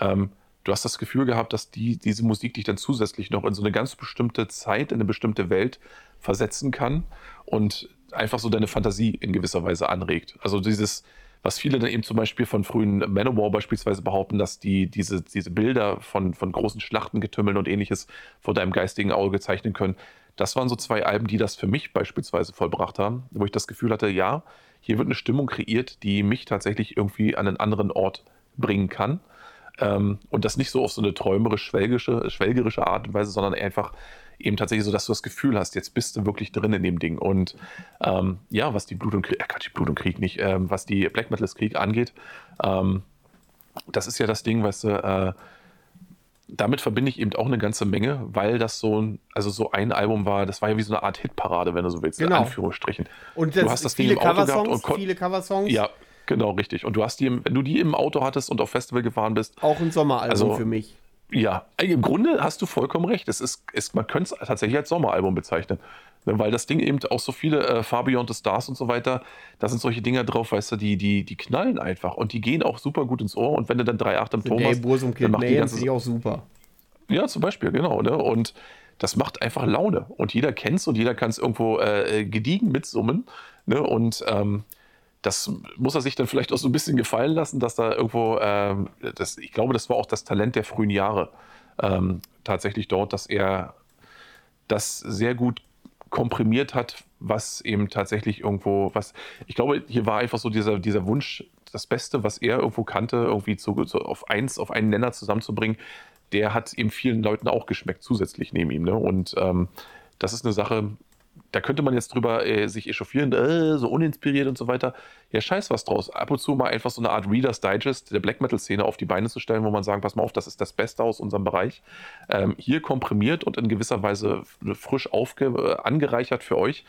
Ähm, du hast das Gefühl gehabt, dass die, diese Musik dich dann zusätzlich noch in so eine ganz bestimmte Zeit, in eine bestimmte Welt versetzen kann und einfach so deine Fantasie in gewisser Weise anregt. Also dieses, was viele dann eben zum Beispiel von frühen Manowar beispielsweise behaupten, dass die diese, diese Bilder von, von großen Schlachtengetümmeln und ähnliches vor deinem geistigen Auge zeichnen können, das waren so zwei Alben, die das für mich beispielsweise vollbracht haben, wo ich das Gefühl hatte, ja, hier wird eine Stimmung kreiert, die mich tatsächlich irgendwie an einen anderen Ort bringen kann. Ähm, und das nicht so auf so eine träumerisch schwelgische, schwelgerische Art und Weise, sondern einfach eben tatsächlich so, dass du das Gefühl hast, jetzt bist du wirklich drin in dem Ding. Und ähm, ja, was die Blut und Krieg, äh, Quatsch, Blut und Krieg nicht, ähm, was die Black Metal Krieg angeht, ähm, das ist ja das Ding, weißt du, äh, damit verbinde ich eben auch eine ganze Menge, weil das so ein, also so ein Album war, das war ja wie so eine Art Hitparade, wenn du so willst,
genau.
in Anführungsstrichen.
Und du hast das viele Ding im Auto gehabt und viele Coversongs.
Ja, genau, richtig. Und du hast die, wenn du die im Auto hattest und auf Festival gefahren bist.
Auch ein Sommeralbum also, für mich.
Ja, im Grunde hast du vollkommen recht. Es ist, es, man könnte es tatsächlich als Sommeralbum bezeichnen. Weil das Ding eben auch so viele äh, Far Beyond the Stars und so weiter, da sind solche Dinger drauf, weißt du, die, die, die knallen einfach und die gehen auch super gut ins Ohr. Und wenn du dann 3,8 im Ton hast,
dann macht die ganze... auch super.
Ja, zum Beispiel, genau. Ne? Und das macht einfach Laune. Und jeder kennt es und jeder kann es irgendwo äh, gediegen mitsummen. Ne? Und ähm, das muss er sich dann vielleicht auch so ein bisschen gefallen lassen, dass da irgendwo, ähm, das, ich glaube, das war auch das Talent der frühen Jahre ähm, tatsächlich dort, dass er das sehr gut komprimiert hat, was eben tatsächlich irgendwo, was, ich glaube, hier war einfach so dieser, dieser Wunsch, das Beste, was er irgendwo kannte, irgendwie zu, zu, auf eins, auf einen Nenner zusammenzubringen, der hat eben vielen Leuten auch geschmeckt, zusätzlich neben ihm. Ne? Und ähm, das ist eine Sache, da könnte man jetzt drüber äh, sich echauffieren, äh, so uninspiriert und so weiter. Ja, scheiß was draus. Ab und zu mal einfach so eine Art Reader's Digest der Black Metal-Szene auf die Beine zu stellen, wo man sagen, pass mal auf, das ist das Beste aus unserem Bereich. Ähm, hier komprimiert und in gewisser Weise frisch aufge äh, angereichert für euch.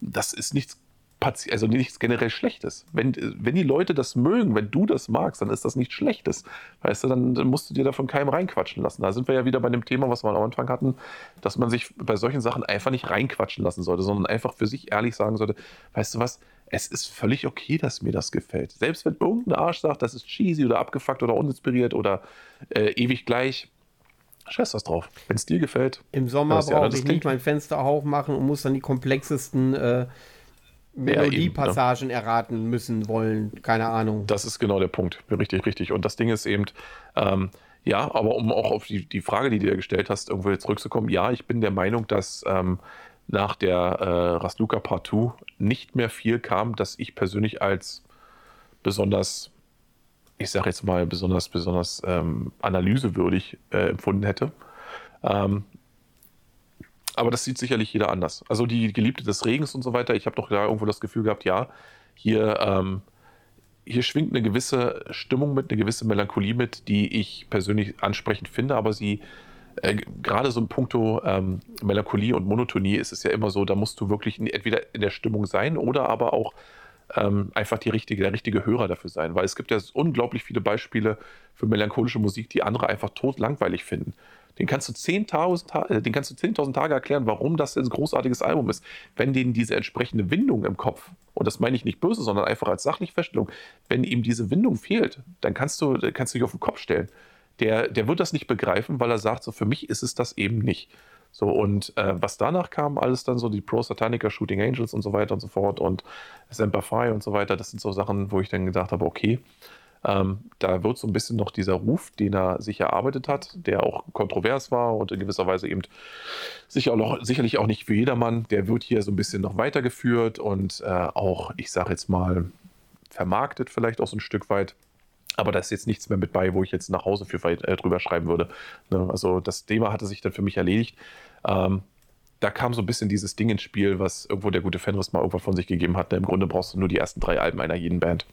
Das ist nichts also nichts generell Schlechtes. Wenn, wenn die Leute das mögen, wenn du das magst, dann ist das nichts Schlechtes. Weißt du, dann, dann musst du dir davon keinem reinquatschen lassen. Da sind wir ja wieder bei dem Thema, was wir am Anfang hatten, dass man sich bei solchen Sachen einfach nicht reinquatschen lassen sollte, sondern einfach für sich ehrlich sagen sollte, weißt du was, es ist völlig okay, dass mir das gefällt. Selbst wenn irgendein Arsch sagt, das ist cheesy oder abgefuckt oder uninspiriert oder äh, ewig gleich, Scheiß was drauf. Wenn es dir gefällt.
Im Sommer brauche ich nicht mein Fenster aufmachen und muss dann die komplexesten äh, Melodiepassagen ja, erraten müssen wollen. Keine Ahnung.
Das ist genau der Punkt. Richtig, richtig. Und das Ding ist eben, ähm, ja, aber um auch auf die, die Frage, die du dir gestellt hast, irgendwo zurückzukommen, ja, ich bin der Meinung, dass ähm, nach der äh, Rasluka Part 2 nicht mehr viel kam, das ich persönlich als besonders, ich sage jetzt mal, besonders, besonders ähm, analysewürdig äh, empfunden hätte. Ähm, aber das sieht sicherlich jeder anders. Also die Geliebte des Regens und so weiter, ich habe doch da irgendwo das Gefühl gehabt, ja, hier, ähm, hier schwingt eine gewisse Stimmung mit, eine gewisse Melancholie mit, die ich persönlich ansprechend finde, aber sie, äh, gerade so in puncto ähm, Melancholie und Monotonie ist es ja immer so, da musst du wirklich entweder in der Stimmung sein oder aber auch ähm, einfach die richtige, der richtige Hörer dafür sein, weil es gibt ja unglaublich viele Beispiele für melancholische Musik, die andere einfach tot langweilig finden. Den kannst du 10.000 äh, den kannst du 10.000 Tage erklären, warum das ein großartiges Album ist. Wenn denen diese entsprechende Windung im Kopf, und das meine ich nicht böse, sondern einfach als sachliche Feststellung, wenn ihm diese Windung fehlt, dann kannst du, kannst du dich auf den Kopf stellen. Der, der wird das nicht begreifen, weil er sagt, so für mich ist es das eben nicht. So, und äh, was danach kam, alles dann so die Pro Satanica, Shooting Angels und so weiter und so fort und Semper Fi und so weiter, das sind so Sachen, wo ich dann gedacht habe, okay, ähm, da wird so ein bisschen noch dieser Ruf, den er sich erarbeitet hat, der auch kontrovers war und in gewisser Weise eben sicher auch, sicherlich auch nicht für jedermann, der wird hier so ein bisschen noch weitergeführt und äh, auch, ich sage jetzt mal, vermarktet vielleicht auch so ein Stück weit. Aber da ist jetzt nichts mehr mit bei, wo ich jetzt nach Hause für äh, drüber schreiben würde. Ne? Also das Thema hatte sich dann für mich erledigt. Ähm, da kam so ein bisschen dieses Ding ins Spiel, was irgendwo der gute Fenris mal irgendwann von sich gegeben hat. Ne? Im Grunde brauchst du nur die ersten drei Alben einer jeden Band.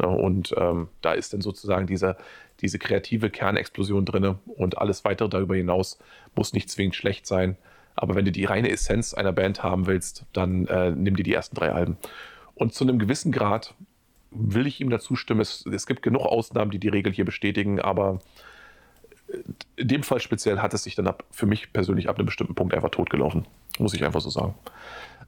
Ne? Und ähm, da ist dann sozusagen dieser, diese kreative Kernexplosion drin und alles weitere darüber hinaus muss nicht zwingend schlecht sein. Aber wenn du die reine Essenz einer Band haben willst, dann äh, nimm dir die ersten drei Alben. Und zu einem gewissen Grad will ich ihm dazu stimmen. Es, es gibt genug Ausnahmen, die die Regel hier bestätigen, aber in dem Fall speziell hat es sich dann ab, für mich persönlich ab einem bestimmten Punkt einfach totgelaufen. Muss ich einfach so sagen.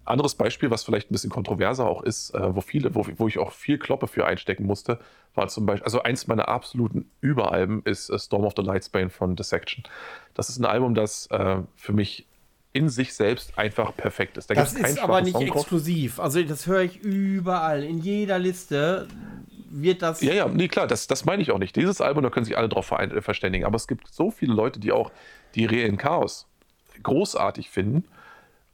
Anderes Beispiel, was vielleicht ein bisschen kontroverser auch ist, äh, wo, viele, wo, wo ich auch viel Kloppe für einstecken musste, war zum Beispiel, also eins meiner absoluten Überalben ist äh, Storm of the Lightsbane von The Section. Das ist ein Album, das äh, für mich in sich selbst einfach perfekt ist.
Da das ist aber nicht Song exklusiv. Also das höre ich überall. In jeder Liste wird das.
Ja, ja, nee, klar, das, das meine ich auch nicht. Dieses Album, da können sich alle drauf äh, verständigen. Aber es gibt so viele Leute, die auch die reellen Chaos großartig finden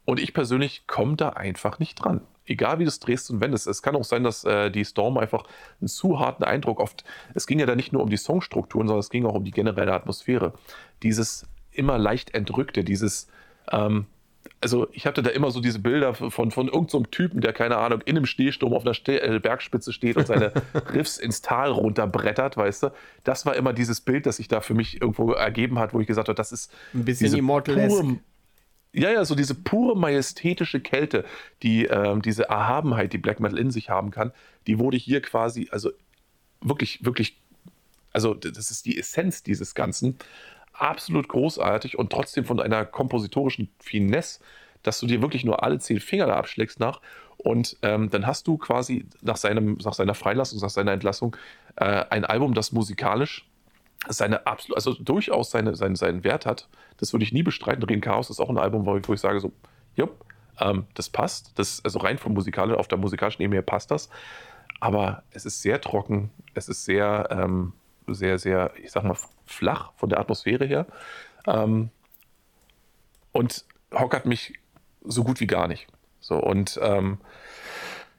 und ich persönlich komme da einfach nicht dran. Egal wie du es drehst und wendest. Es kann auch sein, dass äh, die Storm einfach einen zu harten Eindruck oft. Es ging ja da nicht nur um die Songstrukturen, sondern es ging auch um die generelle Atmosphäre. Dieses immer leicht entrückte, dieses ähm, also ich hatte da immer so diese Bilder von, von irgendeinem so Typen, der, keine Ahnung, in einem Schneesturm auf einer Ste äh, Bergspitze steht und seine Riffs ins Tal runterbrettert, weißt du. Das war immer dieses Bild, das sich da für mich irgendwo ergeben hat, wo ich gesagt habe, das ist
ein bisschen immortal
ja, ja, so diese pure majestätische Kälte, die ähm, diese Erhabenheit, die Black Metal in sich haben kann, die wurde hier quasi, also wirklich, wirklich, also das ist die Essenz dieses Ganzen, absolut großartig und trotzdem von einer kompositorischen Finesse, dass du dir wirklich nur alle zehn Finger da abschlägst nach. Und ähm, dann hast du quasi nach, seinem, nach seiner Freilassung, nach seiner Entlassung äh, ein Album, das musikalisch seine absolut, also durchaus seine, seine, seinen Wert hat. Das würde ich nie bestreiten. Reden Chaos ist auch ein Album, wo ich, wo ich sage so, jupp, ähm, das passt. Das, also rein vom musikalischen, auf der musikalischen Ebene passt das. Aber es ist sehr trocken, es ist sehr, ähm, sehr, sehr, ich sag mal, flach von der Atmosphäre her. Ähm, und hockert mich so gut wie gar nicht. So, und ähm,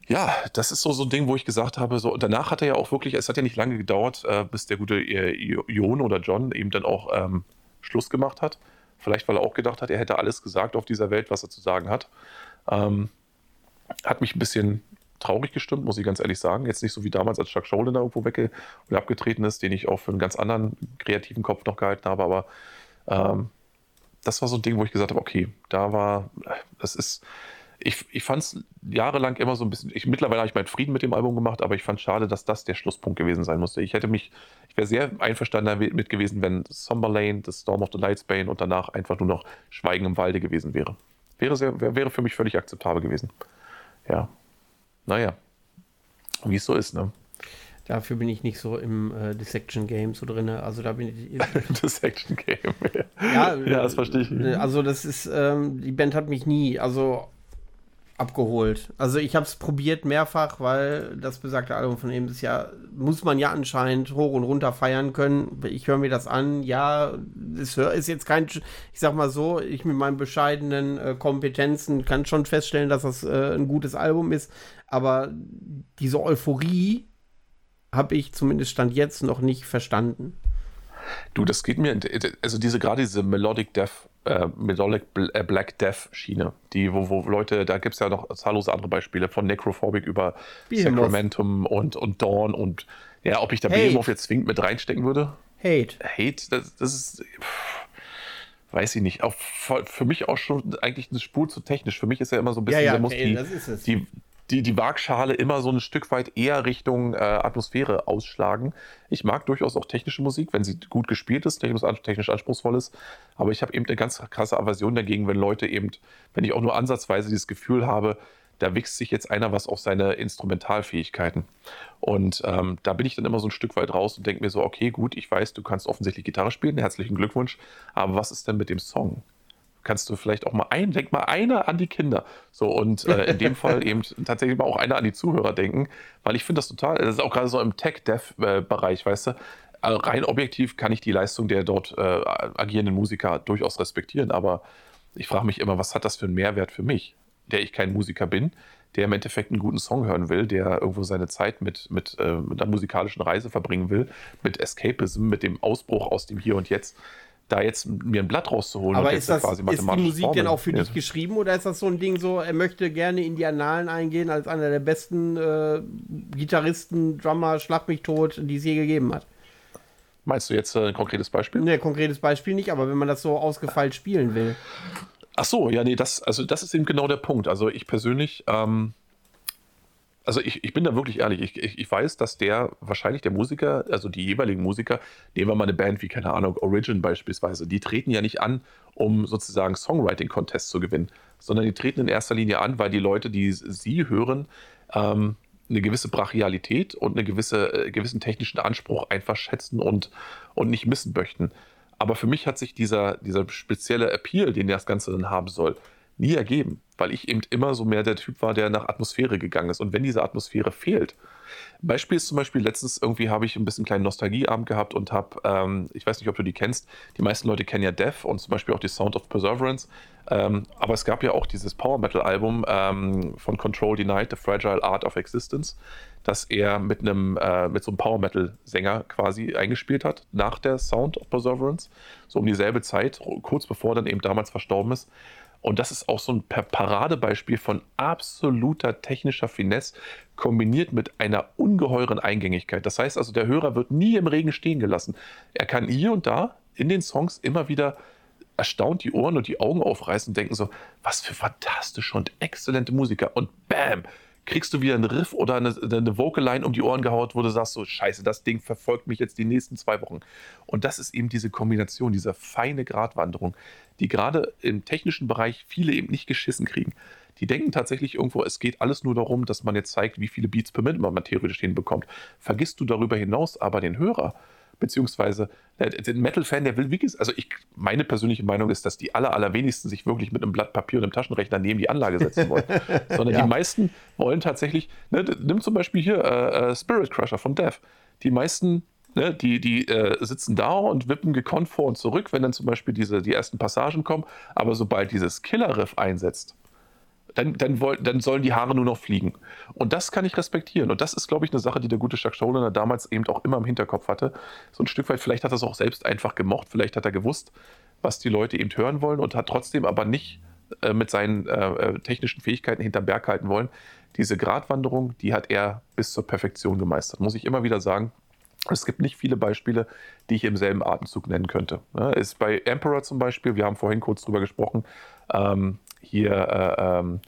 ja, das ist so, so ein Ding, wo ich gesagt habe, so, und danach hat er ja auch wirklich, es hat ja nicht lange gedauert, äh, bis der gute äh, Jon oder John eben dann auch ähm, Schluss gemacht hat. Vielleicht, weil er auch gedacht hat, er hätte alles gesagt auf dieser Welt, was er zu sagen hat. Ähm, hat mich ein bisschen traurig gestimmt, muss ich ganz ehrlich sagen. Jetzt nicht so wie damals, als Chuck Sholin da irgendwo wegge oder abgetreten ist, den ich auch für einen ganz anderen kreativen Kopf noch gehalten habe, aber ähm, das war so ein Ding, wo ich gesagt habe, okay, da war, das ist, ich, ich fand es jahrelang immer so ein bisschen, ich, mittlerweile habe ich meinen Frieden mit dem Album gemacht, aber ich fand es schade, dass das der Schlusspunkt gewesen sein musste. Ich hätte mich, ich wäre sehr einverstanden damit gewesen, wenn Somber Lane, The Storm of the Lights Bane und danach einfach nur noch Schweigen im Walde gewesen wäre. Wäre, sehr, wäre für mich völlig akzeptabel gewesen. Ja. Naja. Wie es so ist, ne?
Dafür bin ich nicht so im äh, Dissection Game so drin. Also da bin ich.
Dissection Game. ja, ja, das verstehe ich.
Äh, also das ist, ähm, die Band hat mich nie, also abgeholt. Also ich habe es probiert mehrfach, weil das besagte Album von ihm ist ja, muss man ja anscheinend hoch und runter feiern können. Ich höre mir das an, ja, es ist jetzt kein, ich sag mal so, ich mit meinen bescheidenen äh, Kompetenzen kann schon feststellen, dass das äh, ein gutes Album ist, aber diese Euphorie habe ich zumindest Stand jetzt noch nicht verstanden.
Du, das geht mir, also diese gerade diese Melodic Death äh, Melodic äh, Black Death Schiene, die, wo, wo Leute, da gibt es ja noch zahllose andere Beispiele, von Necrophobic über Behemoth. Sacramentum und, und Dawn und ja, ob ich da Behemoth jetzt zwingend mit reinstecken würde?
Hate.
Hate, das, das ist, pff, weiß ich nicht, auch für mich auch schon eigentlich eine Spur zu technisch. Für mich ist ja immer so ein bisschen, ja, ja, okay, die, die, die, die Waagschale immer so ein Stück weit eher Richtung äh, Atmosphäre ausschlagen. Ich mag durchaus auch technische Musik, wenn sie gut gespielt ist, technisch, anspruchsvoll ist. Aber ich habe eben eine ganz krasse Aversion dagegen, wenn Leute eben, wenn ich auch nur ansatzweise dieses Gefühl habe, da wächst sich jetzt einer was auf seine Instrumentalfähigkeiten. Und ähm, da bin ich dann immer so ein Stück weit raus und denke mir so, okay, gut, ich weiß, du kannst offensichtlich Gitarre spielen, herzlichen Glückwunsch, aber was ist denn mit dem Song? Kannst du vielleicht auch mal ein, denk mal einer an die Kinder. So, und äh, in dem Fall eben tatsächlich mal auch einer an die Zuhörer denken, weil ich finde das total, das ist auch gerade so im Tech-Dev-Bereich, weißt du, also rein objektiv kann ich die Leistung der dort äh, agierenden Musiker durchaus respektieren, aber ich frage mich immer, was hat das für einen Mehrwert für mich, der ich kein Musiker bin, der im Endeffekt einen guten Song hören will, der irgendwo seine Zeit mit, mit, äh, mit einer musikalischen Reise verbringen will, mit Escapism, mit dem Ausbruch aus dem Hier und Jetzt da jetzt mir ein Blatt rauszuholen.
Aber ist, das, ist die Musik denn auch für dich geschrieben oder ist das so ein Ding so, er möchte gerne in die Annalen eingehen als einer der besten äh, Gitarristen, Drummer, Schlag mich tot, die es je gegeben hat?
Meinst du jetzt äh, ein konkretes Beispiel?
Ne, konkretes Beispiel nicht, aber wenn man das so ausgefeilt spielen will.
Ach so, ja, nee, das, also das ist eben genau der Punkt. Also ich persönlich, ähm, also ich, ich bin da wirklich ehrlich, ich, ich, ich, weiß, dass der wahrscheinlich der Musiker, also die jeweiligen Musiker, nehmen wir mal eine Band wie, keine Ahnung, Origin beispielsweise, die treten ja nicht an, um sozusagen Songwriting-Contest zu gewinnen, sondern die treten in erster Linie an, weil die Leute, die sie hören, ähm, eine gewisse Brachialität und einen gewisse, äh, gewissen technischen Anspruch einfach schätzen und, und nicht missen möchten. Aber für mich hat sich dieser, dieser spezielle Appeal, den das Ganze dann haben soll, nie ergeben, weil ich eben immer so mehr der Typ war, der nach Atmosphäre gegangen ist. Und wenn diese Atmosphäre fehlt, Beispiel ist zum Beispiel, letztens irgendwie habe ich ein bisschen kleinen Nostalgieabend gehabt und habe, ähm, ich weiß nicht, ob du die kennst, die meisten Leute kennen ja Death und zum Beispiel auch die Sound of Perseverance, ähm, aber es gab ja auch dieses Power Metal Album ähm, von Control Denied, The Fragile Art of Existence, das er mit einem, äh, mit so einem Power Metal Sänger quasi eingespielt hat, nach der Sound of Perseverance, so um dieselbe Zeit, kurz bevor er dann eben damals verstorben ist. Und das ist auch so ein Paradebeispiel von absoluter technischer Finesse kombiniert mit einer ungeheuren Eingängigkeit. Das heißt also, der Hörer wird nie im Regen stehen gelassen. Er kann hier und da in den Songs immer wieder erstaunt die Ohren und die Augen aufreißen und denken so, was für fantastische und exzellente Musiker. Und bam, kriegst du wieder einen Riff oder eine, eine Vocal-Line um die Ohren gehaut, wo du sagst so, scheiße, das Ding verfolgt mich jetzt die nächsten zwei Wochen. Und das ist eben diese Kombination, diese feine Gratwanderung, die gerade im technischen Bereich viele eben nicht geschissen kriegen. Die denken tatsächlich irgendwo, es geht alles nur darum, dass man jetzt zeigt, wie viele Beats per Minute man theoretisch hinbekommt. Vergisst du darüber hinaus aber den Hörer, beziehungsweise äh, den Metal-Fan, der will wirklich, also ich, meine persönliche Meinung ist, dass die aller, allerwenigsten sich wirklich mit einem Blatt Papier und einem Taschenrechner neben die Anlage setzen wollen, sondern ja. die meisten wollen tatsächlich, ne, nimm zum Beispiel hier äh, äh, Spirit Crusher von Dev. Die meisten Ne, die die äh, sitzen da und wippen gekonnt vor und zurück, wenn dann zum Beispiel diese, die ersten Passagen kommen. Aber sobald dieses Killer-Riff einsetzt, dann, dann, woll, dann sollen die Haare nur noch fliegen. Und das kann ich respektieren. Und das ist, glaube ich, eine Sache, die der gute Chuck Schuldiner damals eben auch immer im Hinterkopf hatte. So ein Stück weit, vielleicht hat er es auch selbst einfach gemocht, vielleicht hat er gewusst, was die Leute eben hören wollen und hat trotzdem aber nicht äh, mit seinen äh, äh technischen Fähigkeiten hinterm Berg halten wollen. Diese Gratwanderung, die hat er bis zur Perfektion gemeistert, muss ich immer wieder sagen. Es gibt nicht viele Beispiele, die ich im selben Atemzug nennen könnte. Ist bei Emperor zum Beispiel, wir haben vorhin kurz drüber gesprochen, ähm, hier äh, ähm,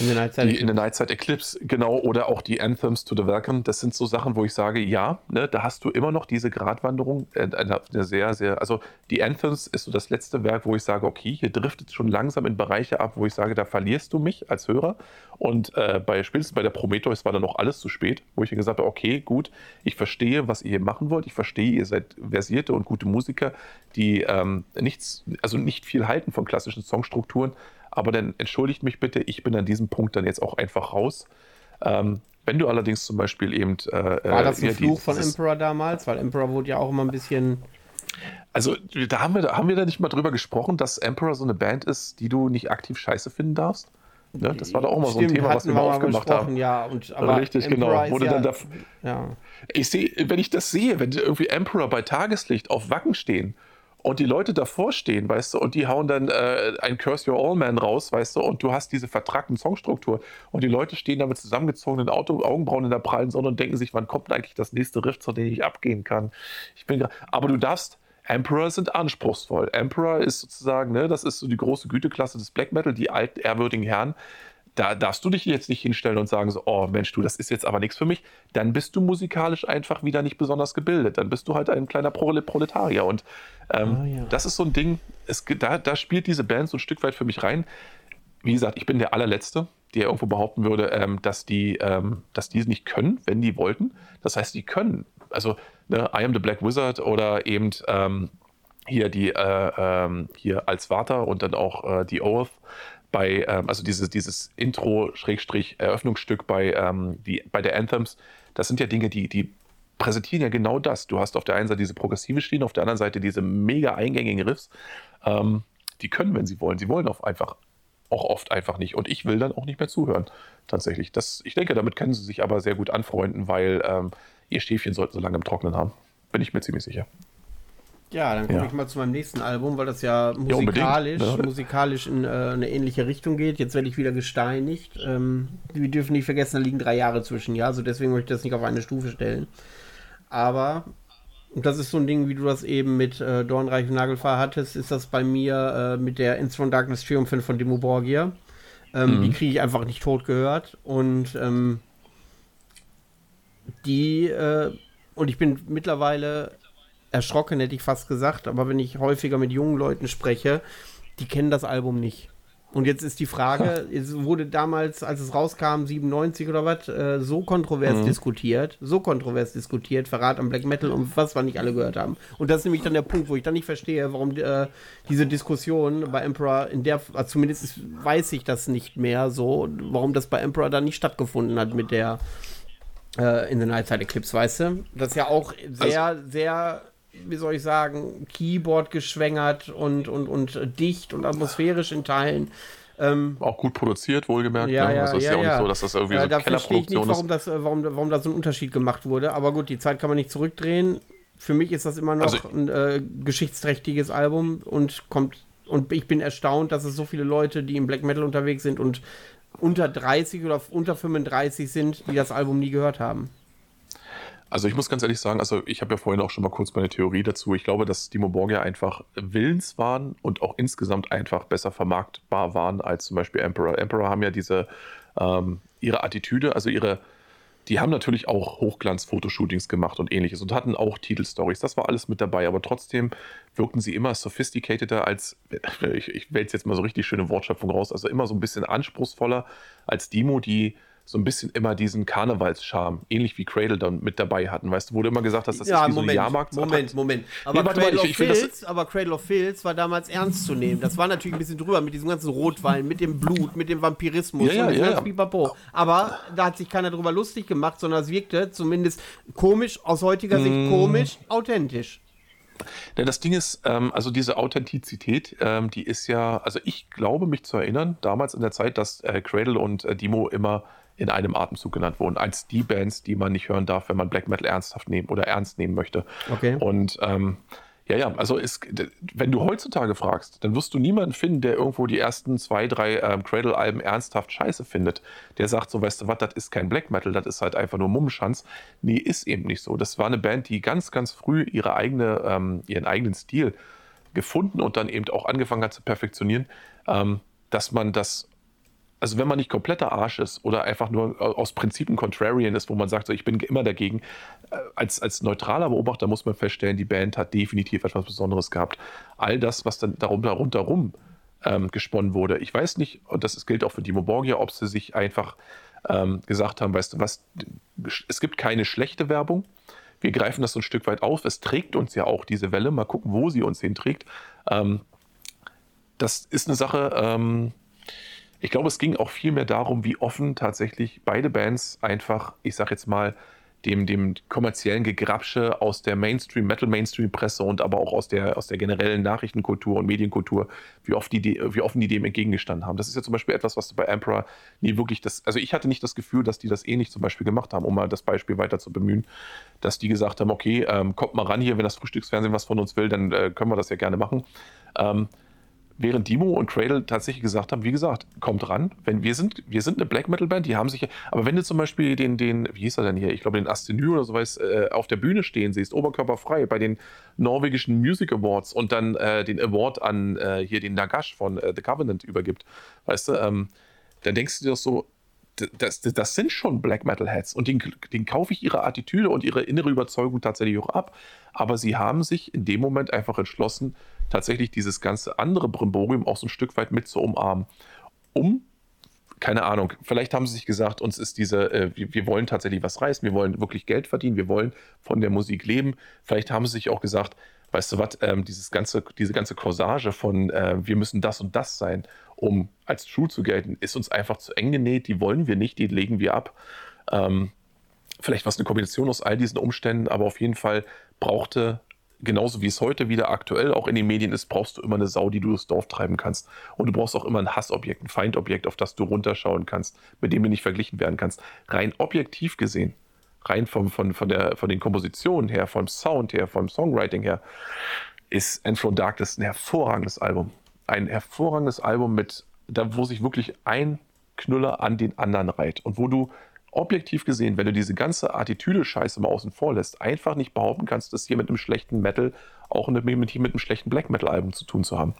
in der Nightside die, in der Nightside Eclipse, genau, oder auch die Anthems to the Welcome. Das sind so Sachen, wo ich sage, ja, ne, da hast du immer noch diese Gratwanderung, äh, eine, eine, sehr, sehr, also die Anthems ist so das letzte Werk, wo ich sage, okay, hier driftet schon langsam in Bereiche ab, wo ich sage, da verlierst du mich als Hörer. Und äh, bei spätestens bei der Prometheus war dann noch alles zu spät, wo ich gesagt habe, okay, gut, ich verstehe, was ihr hier machen wollt, ich verstehe, ihr seid versierte und gute Musiker, die ähm, nichts, also nicht viel halten von klassischen Songstrukturen, aber dann entschuldigt mich bitte, ich bin an diesem Punkt dann jetzt auch einfach raus. Ähm, wenn du allerdings zum Beispiel eben.
Äh, War das ein ja, Fluch von Emperor damals? Weil Emperor wurde ja auch immer ein bisschen.
Also, da haben wir, haben wir da nicht mal drüber gesprochen, dass Emperor so eine Band ist, die du nicht aktiv scheiße finden darfst? Ne? Das war doch auch mal Stimmt, so ein Thema, was wir mal aufgemacht haben.
Ja, und,
Richtig, Emperor genau. Wurde ja, dann da, ja. Ich sehe, wenn ich das sehe, wenn irgendwie Emperor bei Tageslicht auf Wacken stehen und die Leute davor stehen, weißt du, und die hauen dann äh, ein Curse Your All Man raus, weißt du, und du hast diese vertrackten Songstruktur und die Leute stehen da mit zusammengezogenen Auto Augenbrauen in der prallen Sonne und denken sich, wann kommt eigentlich das nächste Riff, zu dem ich abgehen kann. Ich bin aber du darfst Emperor sind anspruchsvoll. Emperor ist sozusagen, ne, das ist so die große Güteklasse des Black Metal, die alten ehrwürdigen Herren, da darfst du dich jetzt nicht hinstellen und sagen so, oh Mensch, du, das ist jetzt aber nichts für mich. Dann bist du musikalisch einfach wieder nicht besonders gebildet. Dann bist du halt ein kleiner Proletarier. Und ähm, oh, ja. das ist so ein Ding, es, da, da spielt diese Band so ein Stück weit für mich rein. Wie gesagt, ich bin der allerletzte, der irgendwo behaupten würde, ähm, dass, die, ähm, dass die es nicht können, wenn die wollten. Das heißt, die können. Also, ne, I am the Black Wizard oder eben ähm, hier die äh, ähm, hier als Vater und dann auch äh, die Oath bei, ähm, also dieses, dieses Intro-Eröffnungsstück bei, ähm, die, bei der Anthems, das sind ja Dinge, die, die präsentieren ja genau das. Du hast auf der einen Seite diese progressive Schiene, auf der anderen Seite diese mega eingängigen Riffs. Ähm, die können, wenn sie wollen. Sie wollen auch einfach auch oft einfach nicht. Und ich will dann auch nicht mehr zuhören, tatsächlich. Das, ich denke, damit können sie sich aber sehr gut anfreunden, weil ähm, ihr Stäbchen sollten so lange im Trocknen haben. Bin ich mir ziemlich sicher.
Ja, dann komme ja. ich mal zu meinem nächsten Album, weil das ja musikalisch, ja, musikalisch in äh, eine ähnliche Richtung geht. Jetzt werde ich wieder gesteinigt. Ähm, wir dürfen nicht vergessen, da liegen drei Jahre zwischen, ja. Also deswegen möchte ich das nicht auf eine Stufe stellen. Aber, und das ist so ein Ding, wie du das eben mit äh, Dornreich und Nagelfahr hattest, ist das bei mir äh, mit der Ins from Darkness Triumphin von Demo Borgia. Ähm, mhm. Die kriege ich einfach nicht tot gehört. Und ähm, die, äh, und ich bin mittlerweile erschrocken, hätte ich fast gesagt. Aber wenn ich häufiger mit jungen Leuten spreche, die kennen das Album nicht. Und jetzt ist die Frage, es wurde damals, als es rauskam, 97 oder was, äh, so kontrovers mhm. diskutiert, so kontrovers diskutiert, Verrat am Black Metal und was wir nicht alle gehört haben. Und das ist nämlich dann der Punkt, wo ich dann nicht verstehe, warum äh, diese Diskussion bei Emperor in der, also zumindest weiß ich das nicht mehr so, warum das bei Emperor dann nicht stattgefunden hat mit der äh, in the Nightside Eclipse, weißt du? Das ist ja auch sehr, also, sehr wie soll ich sagen, Keyboard geschwängert und, und, und dicht und atmosphärisch in Teilen.
Ähm, auch gut produziert, wohlgemerkt.
Ja, ne? ja, also
ist
ja, ja, auch
nicht so, dass das irgendwie ja, so
da verstehe ich nicht, warum, das, warum, warum da so ein Unterschied gemacht wurde. Aber gut, die Zeit kann man nicht zurückdrehen. Für mich ist das immer noch also, ein äh, geschichtsträchtiges Album und kommt Und ich bin erstaunt, dass es so viele Leute, die im Black Metal unterwegs sind und unter 30 oder unter 35 sind, die das Album nie gehört haben.
Also ich muss ganz ehrlich sagen, also ich habe ja vorhin auch schon mal kurz meine Theorie dazu. Ich glaube, dass Dimo Borgia einfach willens waren und auch insgesamt einfach besser vermarktbar waren als zum Beispiel Emperor. Emperor haben ja diese ähm, ihre Attitüde, also ihre die haben natürlich auch Hochglanz-Fotoshootings gemacht und ähnliches und hatten auch Titelstories. Das war alles mit dabei, aber trotzdem wirkten sie immer sophisticateder als, ich, ich wähle jetzt mal so richtig schöne Wortschöpfung raus, also immer so ein bisschen anspruchsvoller als Dimo, die so ein bisschen immer diesen Karnevalscharme, ähnlich wie Cradle dann mit dabei hatten. Weißt du, wo du immer gesagt hast, das
ja,
ist wie
Moment,
so ein Jahrmarkt.
Moment, Moment. Aber, nee, Cradle mal, ich, ich Filz, aber Cradle of Filz war damals ernst zu nehmen. Das war natürlich ein bisschen drüber mit diesem ganzen Rotwein, mit dem Blut, mit dem Vampirismus
ja, ja, ja, ja.
Aber da hat sich keiner drüber lustig gemacht, sondern es wirkte zumindest komisch, aus heutiger Sicht mm. komisch, authentisch.
Ja, das Ding ist, ähm, also diese Authentizität, ähm, die ist ja, also ich glaube mich zu erinnern, damals in der Zeit, dass äh, Cradle und äh, Dimo immer in einem Atemzug genannt wurden, als die Bands, die man nicht hören darf, wenn man Black Metal ernsthaft nehmen oder ernst nehmen möchte.
Okay.
Und ähm, ja, ja, also ist, wenn du heutzutage fragst, dann wirst du niemanden finden, der irgendwo die ersten zwei, drei ähm, Cradle-Alben ernsthaft scheiße findet. Der sagt so, weißt du was, das ist kein Black Metal, das ist halt einfach nur Mummenschanz. Nee, ist eben nicht so. Das war eine Band, die ganz, ganz früh ihre eigene, ähm, ihren eigenen Stil gefunden und dann eben auch angefangen hat zu perfektionieren, ähm, dass man das also wenn man nicht kompletter Arsch ist oder einfach nur aus Prinzipien Contrarian ist, wo man sagt, so, ich bin immer dagegen, äh, als, als neutraler Beobachter muss man feststellen, die Band hat definitiv etwas Besonderes gehabt. All das, was dann darum, darunter rum ähm, gesponnen wurde. Ich weiß nicht, und das gilt auch für Dimo Borgia, ob sie sich einfach ähm, gesagt haben, weißt du was, es gibt keine schlechte Werbung. Wir greifen das so ein Stück weit auf. Es trägt uns ja auch diese Welle. Mal gucken, wo sie uns hinträgt. Ähm, das ist eine Sache, ähm, ich glaube, es ging auch viel mehr darum, wie offen tatsächlich beide Bands einfach, ich sag jetzt mal, dem, dem kommerziellen Gegrabsche aus der Mainstream, Metal-Mainstream-Presse und aber auch aus der, aus der generellen Nachrichtenkultur und Medienkultur, wie, oft die, wie offen die dem entgegengestanden haben. Das ist ja zum Beispiel etwas, was du bei Emperor nie wirklich das, also ich hatte nicht das Gefühl, dass die das ähnlich zum Beispiel gemacht haben, um mal das Beispiel weiter zu bemühen, dass die gesagt haben, okay, ähm, kommt mal ran hier, wenn das Frühstücksfernsehen was von uns will, dann äh, können wir das ja gerne machen. Ähm, während Dimo und Cradle tatsächlich gesagt haben, wie gesagt, kommt ran, wenn wir sind, wir sind eine Black Metal Band, die haben sich, aber wenn du zum Beispiel den, den, wie hieß er denn hier, ich glaube den Astenü oder so was, äh, auf der Bühne stehen siehst, oberkörperfrei bei den norwegischen Music Awards und dann äh, den Award an äh, hier den Nagash von äh, The Covenant übergibt, weißt du, ähm, dann denkst du dir so, das, das, das, sind schon Black Metal Heads und den, den kaufe ich ihre Attitüde und ihre innere Überzeugung tatsächlich auch ab. Aber sie haben sich in dem Moment einfach entschlossen, tatsächlich dieses ganze andere Brimborium auch so ein Stück weit mit zu umarmen. Um, keine Ahnung, vielleicht haben sie sich gesagt, uns ist diese, äh, wir, wir, wollen tatsächlich was reißen, wir wollen wirklich Geld verdienen, wir wollen von der Musik leben. Vielleicht haben sie sich auch gesagt, weißt du was, ähm, dieses ganze, diese ganze Corsage von äh, wir müssen das und das sein, um als True zu gelten, ist uns einfach zu eng genäht, die wollen wir nicht, die legen wir ab. Ähm, vielleicht war es eine Kombination aus all diesen Umständen, aber auf jeden Fall brauchte genauso wie es heute wieder aktuell auch in den Medien ist, brauchst du immer eine Sau, die du durchs Dorf treiben kannst. Und du brauchst auch immer ein Hassobjekt, ein Feindobjekt, auf das du runterschauen kannst, mit dem du nicht verglichen werden kannst. Rein objektiv gesehen, rein vom, von, von, der, von den Kompositionen her, vom Sound her, vom Songwriting her, ist Enthroned Darkness ein hervorragendes Album. Ein hervorragendes Album mit, da wo sich wirklich ein Knüller an den anderen reiht und wo du objektiv gesehen, wenn du diese ganze Attitüde-Scheiße mal außen vor lässt, einfach nicht behaupten kannst, das hier mit einem schlechten Metal auch mit, mit, mit einem schlechten Black Metal-Album zu tun zu haben.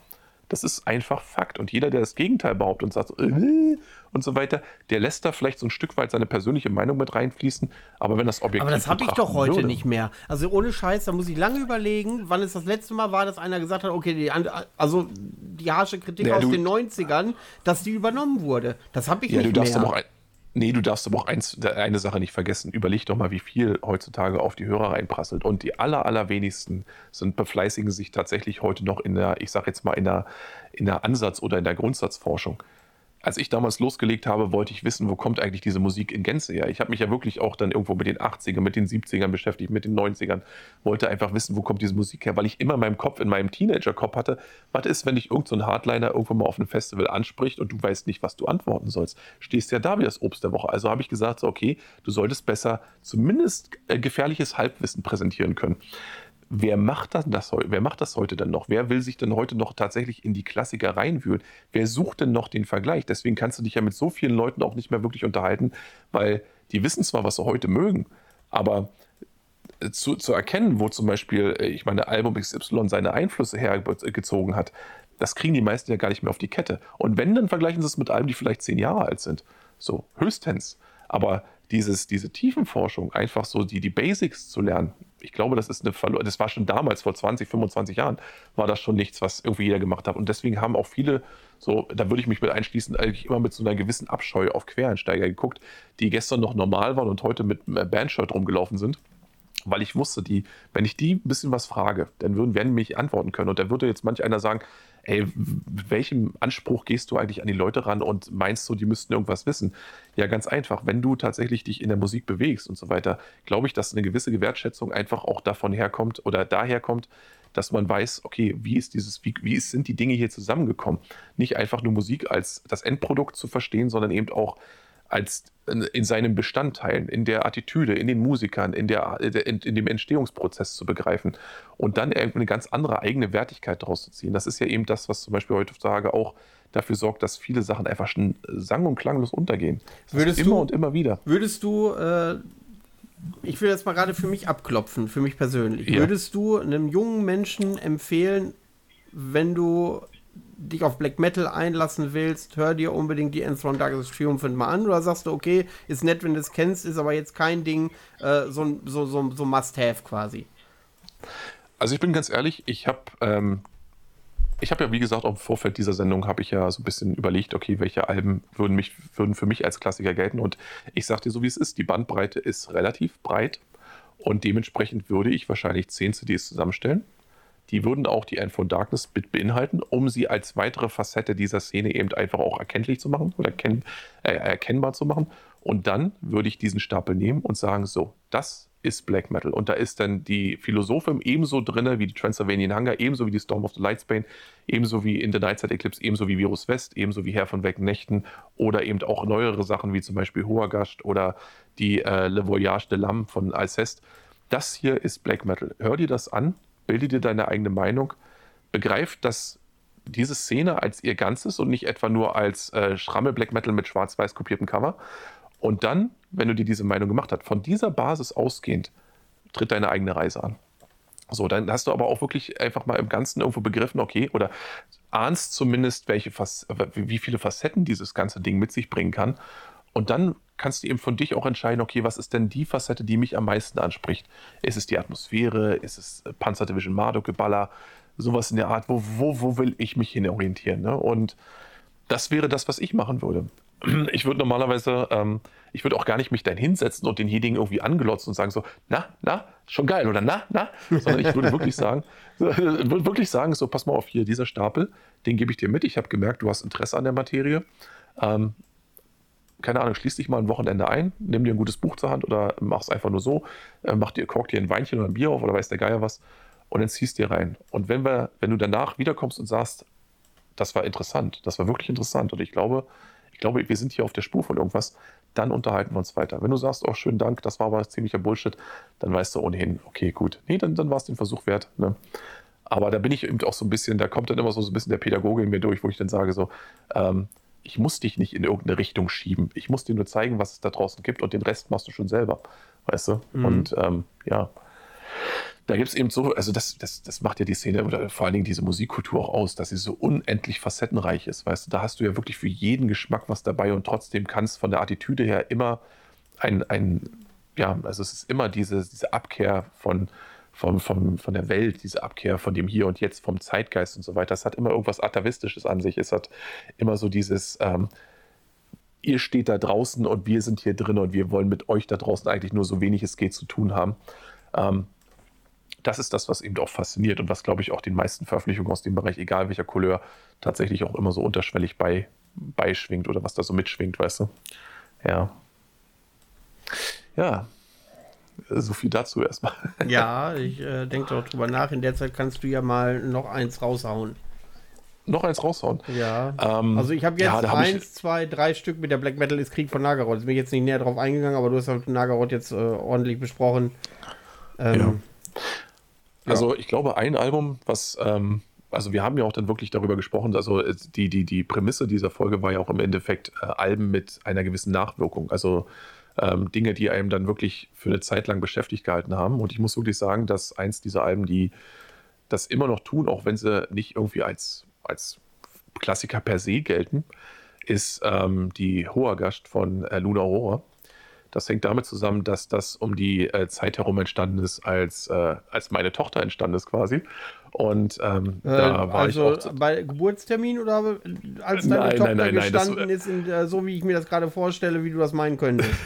Das ist einfach Fakt. Und jeder, der das Gegenteil behauptet und sagt, äh, und so weiter, der lässt da vielleicht so ein Stück weit seine persönliche Meinung mit reinfließen. Aber wenn das objektiv
Aber das habe ich doch heute würde. nicht mehr. Also ohne Scheiß, da muss ich lange überlegen, wann es das letzte Mal war, dass einer gesagt hat, okay, die, also die harsche Kritik ja, aus den 90ern, dass die übernommen wurde. Das habe ich ja, nicht mehr. Du darfst aber auch
Nee, du darfst aber auch eins, eine Sache nicht vergessen. Überleg doch mal, wie viel heutzutage auf die Hörer reinprasselt. Und die aller, allerwenigsten sind befleißigen sich tatsächlich heute noch in der, ich sag jetzt mal, in der, in der Ansatz- oder in der Grundsatzforschung als ich damals losgelegt habe, wollte ich wissen, wo kommt eigentlich diese Musik in Gänze her. Ich habe mich ja wirklich auch dann irgendwo mit den 80ern, mit den 70ern beschäftigt, mit den 90ern, wollte einfach wissen, wo kommt diese Musik her, weil ich immer in meinem Kopf, in meinem Teenager-Kopf hatte, was ist, wenn dich irgendein so Hardliner irgendwo mal auf einem Festival anspricht und du weißt nicht, was du antworten sollst. Stehst ja da wie das Obst der Woche. Also habe ich gesagt, so, okay, du solltest besser zumindest äh, gefährliches Halbwissen präsentieren können wer macht das, das, wer macht das heute denn noch? Wer will sich denn heute noch tatsächlich in die Klassiker reinwühlen? Wer sucht denn noch den Vergleich? Deswegen kannst du dich ja mit so vielen Leuten auch nicht mehr wirklich unterhalten, weil die wissen zwar, was sie heute mögen, aber äh, zu, zu erkennen, wo zum Beispiel, äh, ich meine, Album XY seine Einflüsse hergezogen hat, das kriegen die meisten ja gar nicht mehr auf die Kette. Und wenn, dann vergleichen sie es mit Alben, die vielleicht zehn Jahre alt sind. So, höchstens. Aber dieses, diese Tiefenforschung, einfach so die, die Basics zu lernen, ich glaube, das ist eine Verlo das war schon damals, vor 20, 25 Jahren, war das schon nichts, was irgendwie jeder gemacht hat. Und deswegen haben auch viele, so, da würde ich mich mit einschließen, eigentlich immer mit so einer gewissen Abscheu auf Quereinsteiger geguckt, die gestern noch normal waren und heute mit Bandshirt rumgelaufen sind weil ich wusste, die, wenn ich die ein bisschen was frage, dann würden, werden mich antworten können. Und dann würde jetzt manch einer sagen, ey, welchem Anspruch gehst du eigentlich an die Leute ran und meinst du, die müssten irgendwas wissen? Ja, ganz einfach. Wenn du tatsächlich dich in der Musik bewegst und so weiter, glaube ich, dass eine gewisse Gewertschätzung einfach auch davon herkommt oder daherkommt, dass man weiß, okay, wie ist dieses, wie, wie sind die Dinge hier zusammengekommen? Nicht einfach nur Musik als das Endprodukt zu verstehen, sondern eben auch als in seinen Bestandteilen, in der Attitüde, in den Musikern, in, der, in, in, dem Entstehungsprozess zu begreifen und dann eine ganz andere eigene Wertigkeit daraus zu ziehen. Das ist ja eben das, was zum Beispiel heutzutage auch dafür sorgt, dass viele Sachen einfach schon sang- und klanglos untergehen.
Das würdest immer du, und immer wieder. Würdest du, äh, ich will das mal gerade für mich abklopfen, für mich persönlich, ja. würdest du einem jungen Menschen empfehlen, wenn du dich auf Black Metal einlassen willst, hör dir unbedingt die Enthroned Darkest Triumphant mal an. Oder sagst du, okay, ist nett, wenn du es kennst, ist aber jetzt kein Ding, äh, so, so, so, so Must-Have quasi.
Also ich bin ganz ehrlich, ich habe ähm, ich ja, wie gesagt, auch im Vorfeld dieser Sendung habe ich ja so ein bisschen überlegt, okay, welche Alben würden, mich, würden für mich als Klassiker gelten. Und ich sage dir so, wie es ist. Die Bandbreite ist relativ breit und dementsprechend würde ich wahrscheinlich 10 CDs zusammenstellen die würden auch die End von Darkness beinhalten, um sie als weitere Facette dieser Szene eben einfach auch erkenntlich zu machen oder erkenn, äh, erkennbar zu machen. Und dann würde ich diesen Stapel nehmen und sagen, so, das ist Black Metal. Und da ist dann die Philosophin ebenso drin wie die Transylvanian Hunger, ebenso wie die Storm of the Lightsbane, ebenso wie In the Nightside Eclipse, ebenso wie Virus West, ebenso wie Herr von Wecken Nächten oder eben auch neuere Sachen wie zum Beispiel Hoagast oder die äh, Le Voyage de l'Âme von Alceste. Das hier ist Black Metal. Hör dir das an, bilde dir deine eigene Meinung, begreif das, diese Szene als ihr Ganzes und nicht etwa nur als äh, Schrammel Black Metal mit schwarz-weiß kopiertem Cover. Und dann, wenn du dir diese Meinung gemacht hast, von dieser Basis ausgehend, tritt deine eigene Reise an. So, dann hast du aber auch wirklich einfach mal im Ganzen irgendwo begriffen, okay, oder ahnst zumindest, welche wie viele Facetten dieses ganze Ding mit sich bringen kann. Und dann kannst du eben von dich auch entscheiden, okay, was ist denn die Facette, die mich am meisten anspricht? Ist es die Atmosphäre? Ist es äh, Panzer Division Marduk-Geballer? Sowas in der Art, wo, wo, wo will ich mich hin orientieren? Ne? Und das wäre das, was ich machen würde. Ich würde normalerweise, ähm, ich würde auch gar nicht mich dahin hinsetzen und denjenigen irgendwie angelotzen und sagen so, na, na, schon geil oder na, na, sondern ich würde wirklich sagen, würde wirklich sagen, so, pass mal auf hier, dieser Stapel, den gebe ich dir mit. Ich habe gemerkt, du hast Interesse an der Materie. Ähm, keine Ahnung, schließ dich mal ein Wochenende ein, nimm dir ein gutes Buch zur Hand oder mach es einfach nur so, äh, mach dir, kork dir ein Weinchen oder ein Bier auf oder weiß der Geier was und dann ziehst dir rein. Und wenn wir, wenn du danach wiederkommst und sagst, das war interessant, das war wirklich interessant und ich glaube, ich glaube, wir sind hier auf der Spur von irgendwas, dann unterhalten wir uns weiter. Wenn du sagst, oh, schönen Dank, das war aber ziemlicher Bullshit, dann weißt du ohnehin, okay, gut. Nee, dann, dann war es den Versuch wert. Ne? Aber da bin ich eben auch so ein bisschen, da kommt dann immer so, so ein bisschen der Pädagoge in mir durch, wo ich dann sage so, ähm, ich muss dich nicht in irgendeine Richtung schieben. Ich muss dir nur zeigen, was es da draußen gibt und den Rest machst du schon selber. Weißt du? Mhm. Und ähm, ja, da gibt es eben so, also das, das, das macht ja die Szene oder vor allen Dingen diese Musikkultur auch aus, dass sie so unendlich facettenreich ist. Weißt du, da hast du ja wirklich für jeden Geschmack was dabei und trotzdem kannst von der Attitüde her immer ein, ein ja, also es ist immer diese, diese Abkehr von, vom, vom, von der Welt, diese Abkehr von dem Hier und Jetzt, vom Zeitgeist und so weiter. Das hat immer irgendwas Atavistisches an sich. Es hat immer so dieses, ähm, ihr steht da draußen und wir sind hier drin und wir wollen mit euch da draußen eigentlich nur so wenig es geht zu tun haben. Ähm, das ist das, was eben auch fasziniert und was, glaube ich, auch den meisten Veröffentlichungen aus dem Bereich, egal welcher Couleur, tatsächlich auch immer so unterschwellig bei, beischwingt oder was da so mitschwingt, weißt du? Ja. Ja, so viel dazu erstmal.
Ja, ich äh, denke doch drüber nach. In der Zeit kannst du ja mal noch eins raushauen.
Noch eins raushauen?
Ja. Ähm, also ich habe jetzt ja, eins, ich... zwei, drei Stück mit der Black Metal ist Krieg von Nagaroth. Ich bin jetzt nicht näher drauf eingegangen, aber du hast halt Nagaroth jetzt äh, ordentlich besprochen.
Ähm, ja. Also ich glaube, ein Album, was, ähm, also wir haben ja auch dann wirklich darüber gesprochen, also die, die, die Prämisse dieser Folge war ja auch im Endeffekt äh, Alben mit einer gewissen Nachwirkung. Also ähm, Dinge, die einem dann wirklich für eine Zeit lang beschäftigt gehalten haben. Und ich muss wirklich sagen, dass eins dieser Alben, die das immer noch tun, auch wenn sie nicht irgendwie als, als Klassiker per se gelten, ist ähm, die Hoher Gast von äh, Luna Aurora. Das hängt damit zusammen, dass das um die äh, Zeit herum entstanden ist, als, äh, als meine Tochter entstanden ist quasi. Und ähm,
äh, da war also ich auch bei Geburtstermin oder als deine nein, Tochter nein, nein, gestanden das, ist, in, äh, so wie ich mir das gerade vorstelle, wie du das meinen könntest?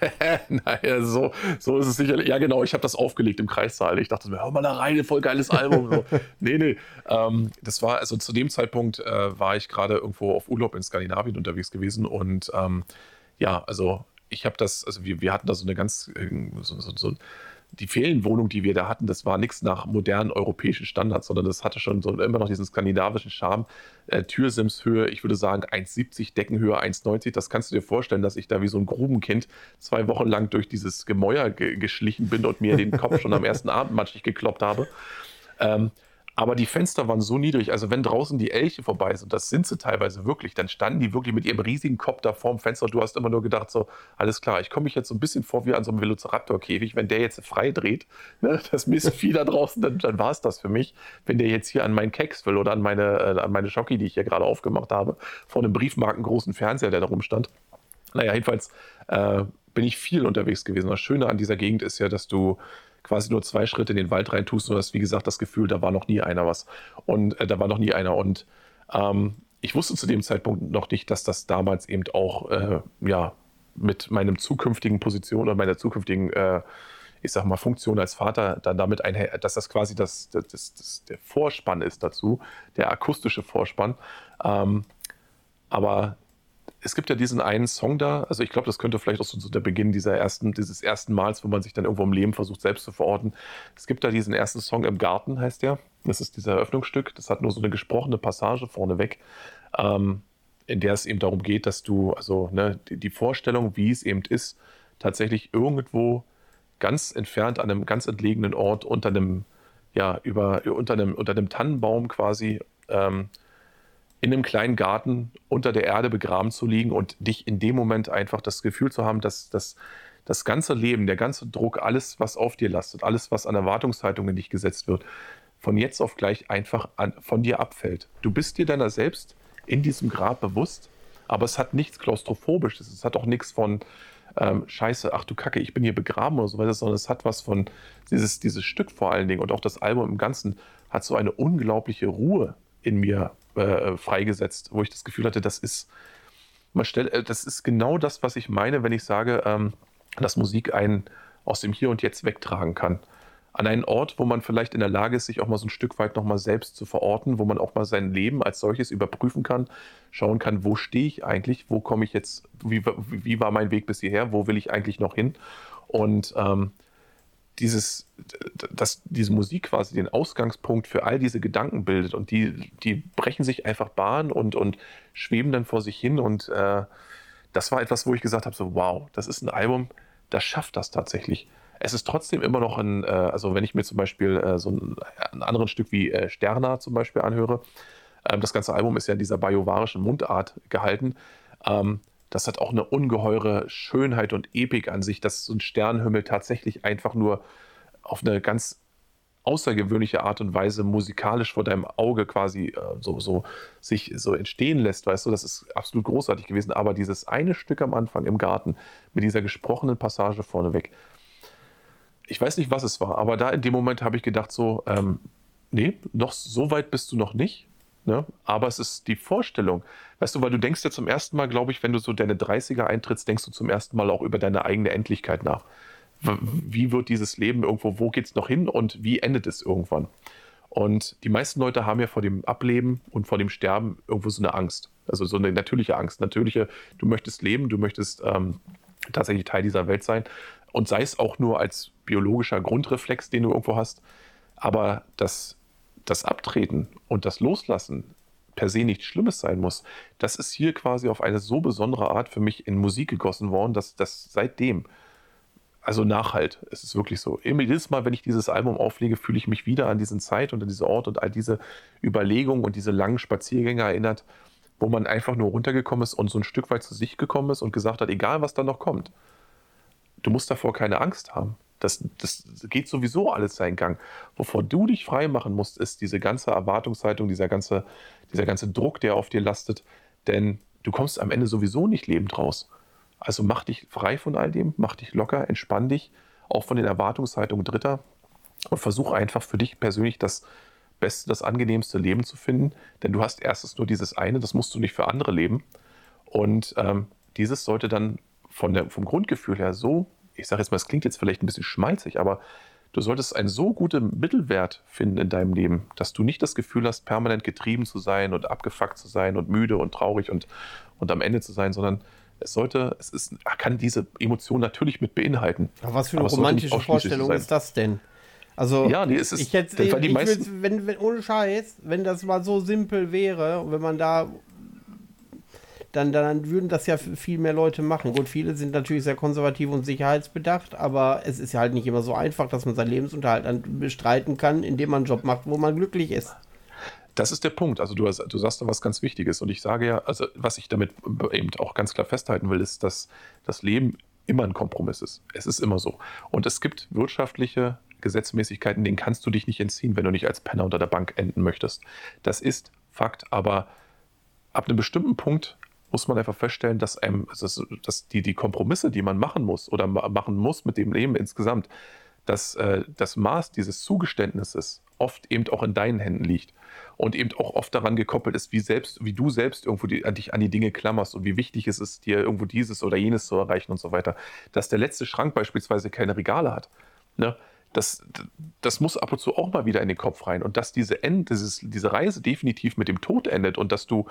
naja, so, so ist es sicherlich. Ja, genau, ich habe das aufgelegt im Kreissaal. Ich dachte mir, hör mal da rein, voll geiles Album. So. nee, nee. Ähm, das war, also zu dem Zeitpunkt äh, war ich gerade irgendwo auf Urlaub in Skandinavien unterwegs gewesen und ähm, ja, also ich habe das, also wir, wir hatten da so eine ganz, äh, so, so, so die Ferienwohnung, die wir da hatten, das war nichts nach modernen europäischen Standards, sondern das hatte schon so immer noch diesen skandinavischen Charme. Äh, Türsimshöhe, ich würde sagen 1,70, Deckenhöhe 1,90. Das kannst du dir vorstellen, dass ich da wie so ein Grubenkind zwei Wochen lang durch dieses Gemäuer ge geschlichen bin und mir den Kopf schon am ersten Abend matschig gekloppt habe. Ähm, aber die Fenster waren so niedrig, also wenn draußen die Elche vorbei sind, das sind sie teilweise wirklich, dann standen die wirklich mit ihrem riesigen Kopf da vorm Fenster und du hast immer nur gedacht, so, alles klar, ich komme mich jetzt so ein bisschen vor wie an so einem Velociraptor-Käfig, wenn der jetzt frei dreht, ne, das Mistvieh da draußen, dann, dann war es das für mich. Wenn der jetzt hier an meinen Keks will oder an meine, äh, an meine Schocki, die ich hier gerade aufgemacht habe, vor einem briefmarkengroßen Fernseher, der da rumstand. Naja, jedenfalls äh, bin ich viel unterwegs gewesen. Das Schöne an dieser Gegend ist ja, dass du quasi nur zwei Schritte in den Wald rein tust und hast, wie gesagt, das Gefühl, da war noch nie einer was. Und äh, da war noch nie einer. Und ähm, ich wusste zu dem Zeitpunkt noch nicht, dass das damals eben auch, äh, ja, mit meinem zukünftigen Position oder meiner zukünftigen, äh, ich sag mal, Funktion als Vater dann damit einher, dass das quasi das, das, das, das, der Vorspann ist dazu, der akustische Vorspann. Ähm, aber es gibt ja diesen einen Song da, also ich glaube, das könnte vielleicht auch so, so, der Beginn dieser ersten, dieses ersten Mals, wo man sich dann irgendwo im Leben versucht, selbst zu verorten. Es gibt da diesen ersten Song im Garten, heißt der. Das ist dieser Eröffnungsstück. Das hat nur so eine gesprochene Passage vorneweg, ähm, in der es eben darum geht, dass du, also ne, die, die Vorstellung, wie es eben ist, tatsächlich irgendwo ganz entfernt an einem ganz entlegenen Ort unter einem, ja, über, unter einem, unter einem Tannenbaum quasi ähm, in einem kleinen Garten unter der Erde begraben zu liegen und dich in dem Moment einfach das Gefühl zu haben, dass, dass das ganze Leben, der ganze Druck, alles, was auf dir lastet, alles, was an Erwartungshaltung in dich gesetzt wird, von jetzt auf gleich einfach an, von dir abfällt. Du bist dir deiner selbst in diesem Grab bewusst, aber es hat nichts Klaustrophobisches, es hat auch nichts von ähm, Scheiße, ach du Kacke, ich bin hier begraben oder so weiter, sondern es hat was von, dieses, dieses Stück vor allen Dingen und auch das Album im Ganzen hat so eine unglaubliche Ruhe in mir äh, freigesetzt, wo ich das Gefühl hatte, das ist, man stellt, äh, das ist genau das, was ich meine, wenn ich sage, ähm, dass Musik einen aus dem Hier und Jetzt wegtragen kann. An einen Ort, wo man vielleicht in der Lage ist, sich auch mal so ein Stück weit nochmal selbst zu verorten, wo man auch mal sein Leben als solches überprüfen kann, schauen kann, wo stehe ich eigentlich, wo komme ich jetzt, wie, wie war mein Weg bis hierher, wo will ich eigentlich noch hin? Und ähm, dieses, dass diese Musik quasi den Ausgangspunkt für all diese Gedanken bildet und die, die brechen sich einfach Bahn und, und schweben dann vor sich hin und äh, das war etwas, wo ich gesagt habe, so wow, das ist ein Album, das schafft das tatsächlich. Es ist trotzdem immer noch ein, äh, also wenn ich mir zum Beispiel äh, so ein, ein anderes Stück wie äh, Sterna zum Beispiel anhöre, ähm, das ganze Album ist ja in dieser bajovarischen Mundart gehalten, ähm, das hat auch eine ungeheure Schönheit und Epik an sich, dass so ein Sternenhimmel tatsächlich einfach nur auf eine ganz außergewöhnliche Art und Weise musikalisch vor deinem Auge quasi äh, so, so sich so entstehen lässt, weißt du, das ist absolut großartig gewesen. Aber dieses eine Stück am Anfang im Garten mit dieser gesprochenen Passage vorneweg, ich weiß nicht, was es war, aber da in dem Moment habe ich gedacht so, ähm, nee, noch so weit bist du noch nicht. Ne? Aber es ist die Vorstellung. Weißt du, weil du denkst ja zum ersten Mal, glaube ich, wenn du so deine 30er eintrittst, denkst du zum ersten Mal auch über deine eigene Endlichkeit nach. Wie wird dieses Leben irgendwo, wo geht es noch hin und wie endet es irgendwann? Und die meisten Leute haben ja vor dem Ableben und vor dem Sterben irgendwo so eine Angst. Also so eine natürliche Angst. Natürliche, du möchtest leben, du möchtest ähm, tatsächlich Teil dieser Welt sein. Und sei es auch nur als biologischer Grundreflex, den du irgendwo hast. Aber das das Abtreten und das Loslassen per se nichts Schlimmes sein muss, das ist hier quasi auf eine so besondere Art für mich in Musik gegossen worden, dass das seitdem also Nachhalt. Es ist wirklich so. Jedes Mal, wenn ich dieses Album auflege, fühle ich mich wieder an diesen Zeit und an diesen Ort und all diese Überlegungen und diese langen Spaziergänge erinnert, wo man einfach nur runtergekommen ist und so ein Stück weit zu sich gekommen ist und gesagt hat, egal was da noch kommt, du musst davor keine Angst haben. Das, das geht sowieso alles seinen Gang. Wovor du dich frei machen musst, ist diese ganze Erwartungshaltung, dieser ganze, dieser ganze Druck, der auf dir lastet. Denn du kommst am Ende sowieso nicht lebend raus. Also mach dich frei von all dem, mach dich locker, entspann dich, auch von den Erwartungshaltungen Dritter und versuch einfach für dich persönlich das beste, das angenehmste Leben zu finden. Denn du hast erstens nur dieses eine, das musst du nicht für andere leben. Und ähm, dieses sollte dann der, vom Grundgefühl her so, ich sage jetzt mal, es klingt jetzt vielleicht ein bisschen schmalzig, aber du solltest einen so guten Mittelwert finden in deinem Leben, dass du nicht das Gefühl hast, permanent getrieben zu sein und abgefuckt zu sein und müde und traurig und, und am Ende zu sein, sondern es sollte, es ist, kann diese Emotion natürlich mit beinhalten.
Aber was für eine romantische Vorstellung ist das denn? Also,
ja, nee, es ist,
ich hätte, ich würd, wenn, wenn, ohne Scheiß, wenn das mal so simpel wäre und wenn man da, dann, dann würden das ja viel mehr Leute machen. Gut, viele sind natürlich sehr konservativ und sicherheitsbedacht, aber es ist ja halt nicht immer so einfach, dass man seinen Lebensunterhalt dann bestreiten kann, indem man einen Job macht, wo man glücklich ist.
Das ist der Punkt. Also du, du sagst da was ganz Wichtiges. Und ich sage ja, also was ich damit eben auch ganz klar festhalten will, ist, dass das Leben immer ein Kompromiss ist. Es ist immer so. Und es gibt wirtschaftliche Gesetzmäßigkeiten, denen kannst du dich nicht entziehen, wenn du nicht als Penner unter der Bank enden möchtest. Das ist Fakt, aber ab einem bestimmten Punkt muss man einfach feststellen, dass, einem, dass, dass die, die Kompromisse, die man machen muss oder machen muss mit dem Leben insgesamt, dass äh, das Maß dieses Zugeständnisses oft eben auch in deinen Händen liegt und eben auch oft daran gekoppelt ist, wie, selbst, wie du selbst irgendwo die, dich an die Dinge klammerst und wie wichtig es ist, dir irgendwo dieses oder jenes zu erreichen und so weiter. Dass der letzte Schrank beispielsweise keine Regale hat. Ne? Das, das muss ab und zu auch mal wieder in den Kopf rein. Und dass diese, End, dieses, diese Reise definitiv mit dem Tod endet und dass du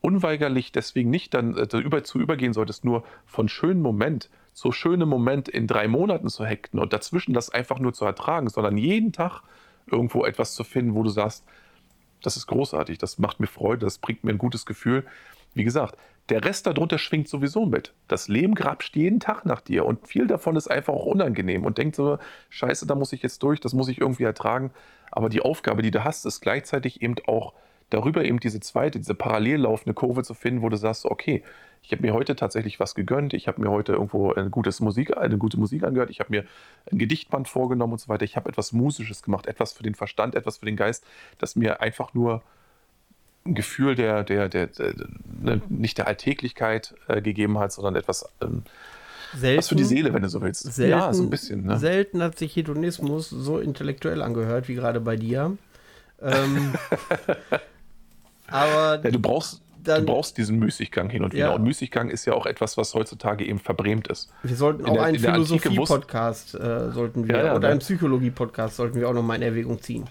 unweigerlich deswegen nicht dann äh, über, zu übergehen solltest, nur von schönen Moment zu schönem Moment in drei Monaten zu hekten und dazwischen das einfach nur zu ertragen, sondern jeden Tag irgendwo etwas zu finden, wo du sagst, das ist großartig, das macht mir Freude, das bringt mir ein gutes Gefühl. Wie gesagt, der Rest darunter schwingt sowieso mit. Das Leben grapscht jeden Tag nach dir und viel davon ist einfach auch unangenehm und denkt so, scheiße, da muss ich jetzt durch, das muss ich irgendwie ertragen. Aber die Aufgabe, die du hast, ist gleichzeitig eben auch darüber eben diese zweite, diese parallel laufende Kurve zu finden, wo du sagst, okay, ich habe mir heute tatsächlich was gegönnt, ich habe mir heute irgendwo eine, gutes Musik, eine gute Musik angehört, ich habe mir ein Gedichtband vorgenommen und so weiter, ich habe etwas Musisches gemacht, etwas für den Verstand, etwas für den Geist, das mir einfach nur ein Gefühl der, der, der, der ne, nicht der Alltäglichkeit äh, gegeben hat, sondern etwas ähm, Selten, was für die Seele, wenn du so willst.
Selten, ja, so ein bisschen. Ne? Selten hat sich Hedonismus so intellektuell angehört wie gerade bei dir. Ähm,
Aber ja, du brauchst dann, du brauchst diesen Müßiggang hin und wieder. Ja. Und Müßiggang ist ja auch etwas, was heutzutage eben verbrämt ist.
Wir sollten auch der, einen Philosophie-Podcast äh, sollten wir, ja, oder ne? einen Psychologie-Podcast sollten wir auch nochmal in Erwägung ziehen.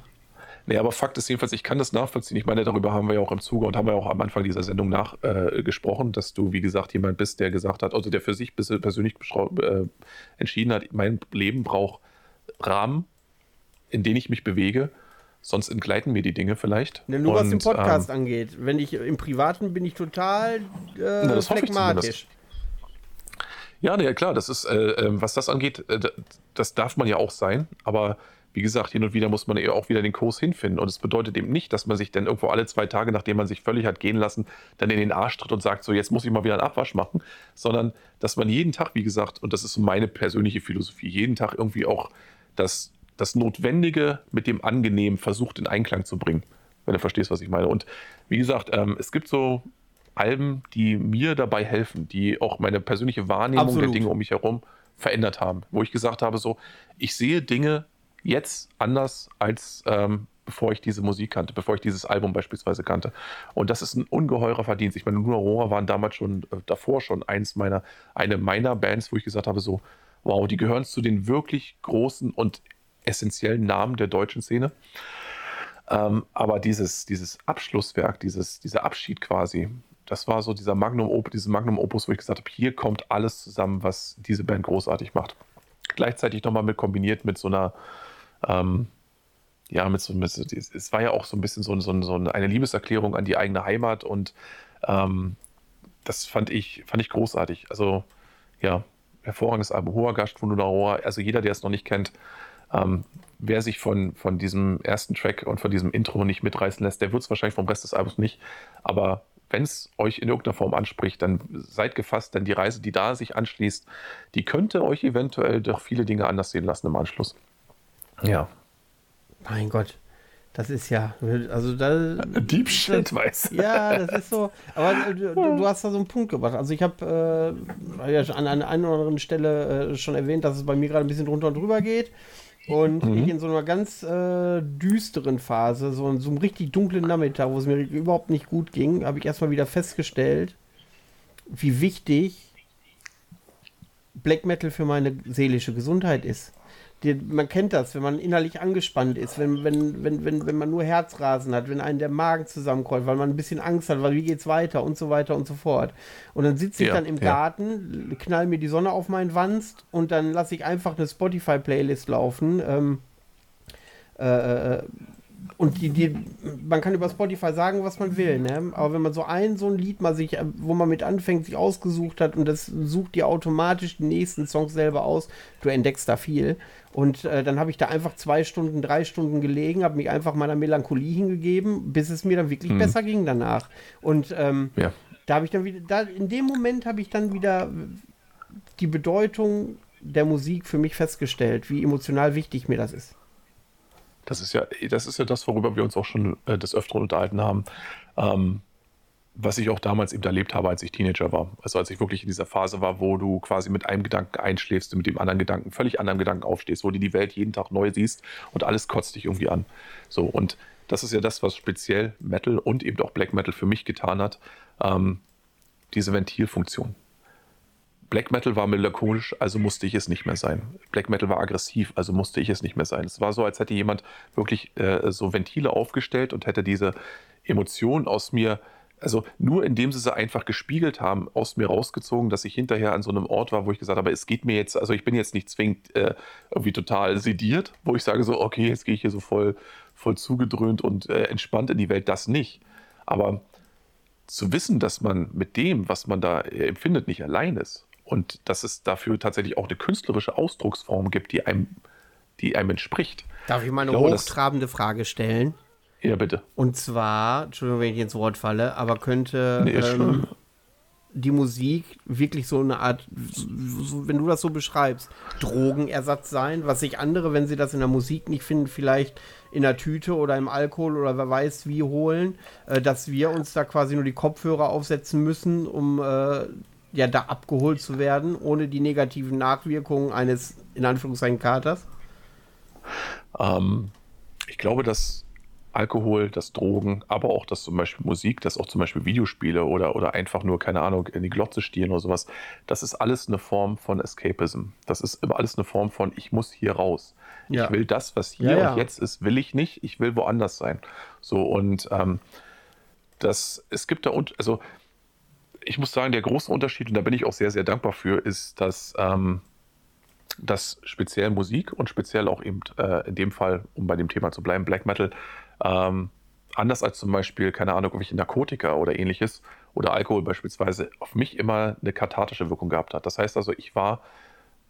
Nee, aber Fakt ist jedenfalls, ich kann das nachvollziehen. Ich meine, darüber haben wir ja auch im Zuge und haben wir auch am Anfang dieser Sendung nachgesprochen, äh, dass du, wie gesagt, jemand bist, der gesagt hat, also der für sich persönlich äh, entschieden hat, mein Leben braucht Rahmen, in denen ich mich bewege Sonst entgleiten mir die Dinge vielleicht.
Ja, nur und, was den Podcast ähm, angeht. Wenn ich im Privaten bin ich total äh, na, das phlegmatisch.
Ja, ja, klar, das ist, äh, ähm, was das angeht, äh, das darf man ja auch sein, aber wie gesagt, hin und wieder muss man ja auch wieder den Kurs hinfinden. Und es bedeutet eben nicht, dass man sich dann irgendwo alle zwei Tage, nachdem man sich völlig hat gehen lassen, dann in den Arsch tritt und sagt, so jetzt muss ich mal wieder einen Abwasch machen, sondern dass man jeden Tag, wie gesagt, und das ist meine persönliche Philosophie, jeden Tag irgendwie auch das das Notwendige mit dem Angenehmen versucht in Einklang zu bringen, wenn du verstehst, was ich meine. Und wie gesagt, ähm, es gibt so Alben, die mir dabei helfen, die auch meine persönliche Wahrnehmung Absolut. der Dinge um mich herum verändert haben, wo ich gesagt habe, so, ich sehe Dinge jetzt anders als ähm, bevor ich diese Musik kannte, bevor ich dieses Album beispielsweise kannte. Und das ist ein ungeheurer Verdienst. Ich meine, Luna Rohrer waren damals schon äh, davor schon eins meiner, eine meiner Bands, wo ich gesagt habe, so, wow, die gehören zu den wirklich großen und essentiellen Namen der deutschen Szene. Ähm, aber dieses, dieses Abschlusswerk, dieses, dieser Abschied quasi, das war so dieser Magnum Opus, dieses Magnum Opus, wo ich gesagt habe, hier kommt alles zusammen, was diese Band großartig macht. Gleichzeitig nochmal mit kombiniert mit so einer, ähm, ja, mit so, mit, es war ja auch so ein bisschen so, so, so eine Liebeserklärung an die eigene Heimat und ähm, das fand ich, fand ich großartig. Also, ja, hervorragendes Album, Hoher Gast von Rohr. Also jeder, der es noch nicht kennt, ähm, wer sich von, von diesem ersten Track und von diesem Intro nicht mitreißen lässt, der wird es wahrscheinlich vom Rest des Albums nicht. Aber wenn es euch in irgendeiner Form anspricht, dann seid gefasst, denn die Reise, die da sich anschließt, die könnte euch eventuell doch viele Dinge anders sehen lassen im Anschluss.
Ja. Mein Gott. Das ist ja, also da.
Deep Shit, weiß.
Ja, das ist so. Aber du, du, hast da so einen Punkt gebracht. Also ich habe äh, ja an einer oder anderen Stelle äh, schon erwähnt, dass es bei mir gerade ein bisschen drunter und drüber geht. Und mhm. ich in so einer ganz äh, düsteren Phase, so, so einem richtig dunklen Nachmittag, wo es mir überhaupt nicht gut ging, habe ich erstmal wieder festgestellt, wie wichtig Black Metal für meine seelische Gesundheit ist die, man kennt das, wenn man innerlich angespannt ist, wenn, wenn, wenn, wenn, wenn man nur Herzrasen hat, wenn einen der Magen zusammenkrollt, weil man ein bisschen Angst hat, weil wie geht's weiter und so weiter und so fort. Und dann sitze ich ja, dann im ja. Garten, knall mir die Sonne auf meinen Wanst und dann lasse ich einfach eine Spotify-Playlist laufen. Ähm, äh, äh und die, die, man kann über Spotify sagen, was man will, ne? Aber wenn man so ein, so ein Lied mal sich, wo man mit anfängt, sich ausgesucht hat und das sucht dir automatisch die nächsten Songs selber aus, du entdeckst da viel. Und äh, dann habe ich da einfach zwei Stunden, drei Stunden gelegen, habe mich einfach meiner Melancholie hingegeben, bis es mir dann wirklich mhm. besser ging danach. Und ähm, ja. da habe ich dann wieder, da, in dem Moment habe ich dann wieder die Bedeutung der Musik für mich festgestellt, wie emotional wichtig mir das ist.
Das ist ja, das ist ja das, worüber wir uns auch schon äh, des Öfteren unterhalten haben. Ähm, was ich auch damals eben erlebt habe, als ich Teenager war. Also als ich wirklich in dieser Phase war, wo du quasi mit einem Gedanken einschläfst und mit dem anderen Gedanken, völlig anderen Gedanken aufstehst, wo du die Welt jeden Tag neu siehst und alles kotzt dich irgendwie an. So, und das ist ja das, was speziell Metal und eben auch Black Metal für mich getan hat. Ähm, diese Ventilfunktion. Black Metal war melancholisch, also musste ich es nicht mehr sein. Black Metal war aggressiv, also musste ich es nicht mehr sein. Es war so, als hätte jemand wirklich äh, so Ventile aufgestellt und hätte diese Emotionen aus mir, also nur indem sie sie einfach gespiegelt haben, aus mir rausgezogen, dass ich hinterher an so einem Ort war, wo ich gesagt habe, es geht mir jetzt, also ich bin jetzt nicht zwingend äh, irgendwie total sediert, wo ich sage so, okay, jetzt gehe ich hier so voll, voll zugedröhnt und äh, entspannt in die Welt, das nicht. Aber zu wissen, dass man mit dem, was man da äh, empfindet, nicht allein ist und dass es dafür tatsächlich auch eine künstlerische Ausdrucksform gibt, die einem, die einem entspricht.
Darf ich mal eine ich glaube, hochtrabende Frage stellen?
Ja, bitte.
Und zwar, Entschuldigung, wenn ich ins Wort falle, aber könnte nee, ähm, die Musik wirklich so eine Art, wenn du das so beschreibst, Drogenersatz sein, was sich andere, wenn sie das in der Musik nicht finden, vielleicht in der Tüte oder im Alkohol oder wer weiß wie holen, äh, dass wir uns da quasi nur die Kopfhörer aufsetzen müssen, um äh, ja da abgeholt zu werden, ohne die negativen Nachwirkungen eines, in Anführungszeichen, Katers?
Ähm, ich glaube, dass Alkohol, dass Drogen, aber auch dass zum Beispiel Musik, dass auch zum Beispiel Videospiele oder, oder einfach nur, keine Ahnung, in die Glotze stehen oder sowas, das ist alles eine Form von Escapism. Das ist immer alles eine Form von, ich muss hier raus. Ja. Ich will das, was hier ja, ja. und jetzt ist, will ich nicht, ich will woanders sein. So und ähm, das, es gibt da, also ich muss sagen, der große Unterschied, und da bin ich auch sehr, sehr dankbar für, ist, dass, ähm, dass speziell Musik und speziell auch eben äh, in dem Fall, um bei dem Thema zu bleiben, Black Metal, ähm, anders als zum Beispiel, keine Ahnung, irgendwelche Narkotika oder ähnliches oder Alkohol beispielsweise, auf mich immer eine kathartische Wirkung gehabt hat. Das heißt also, ich war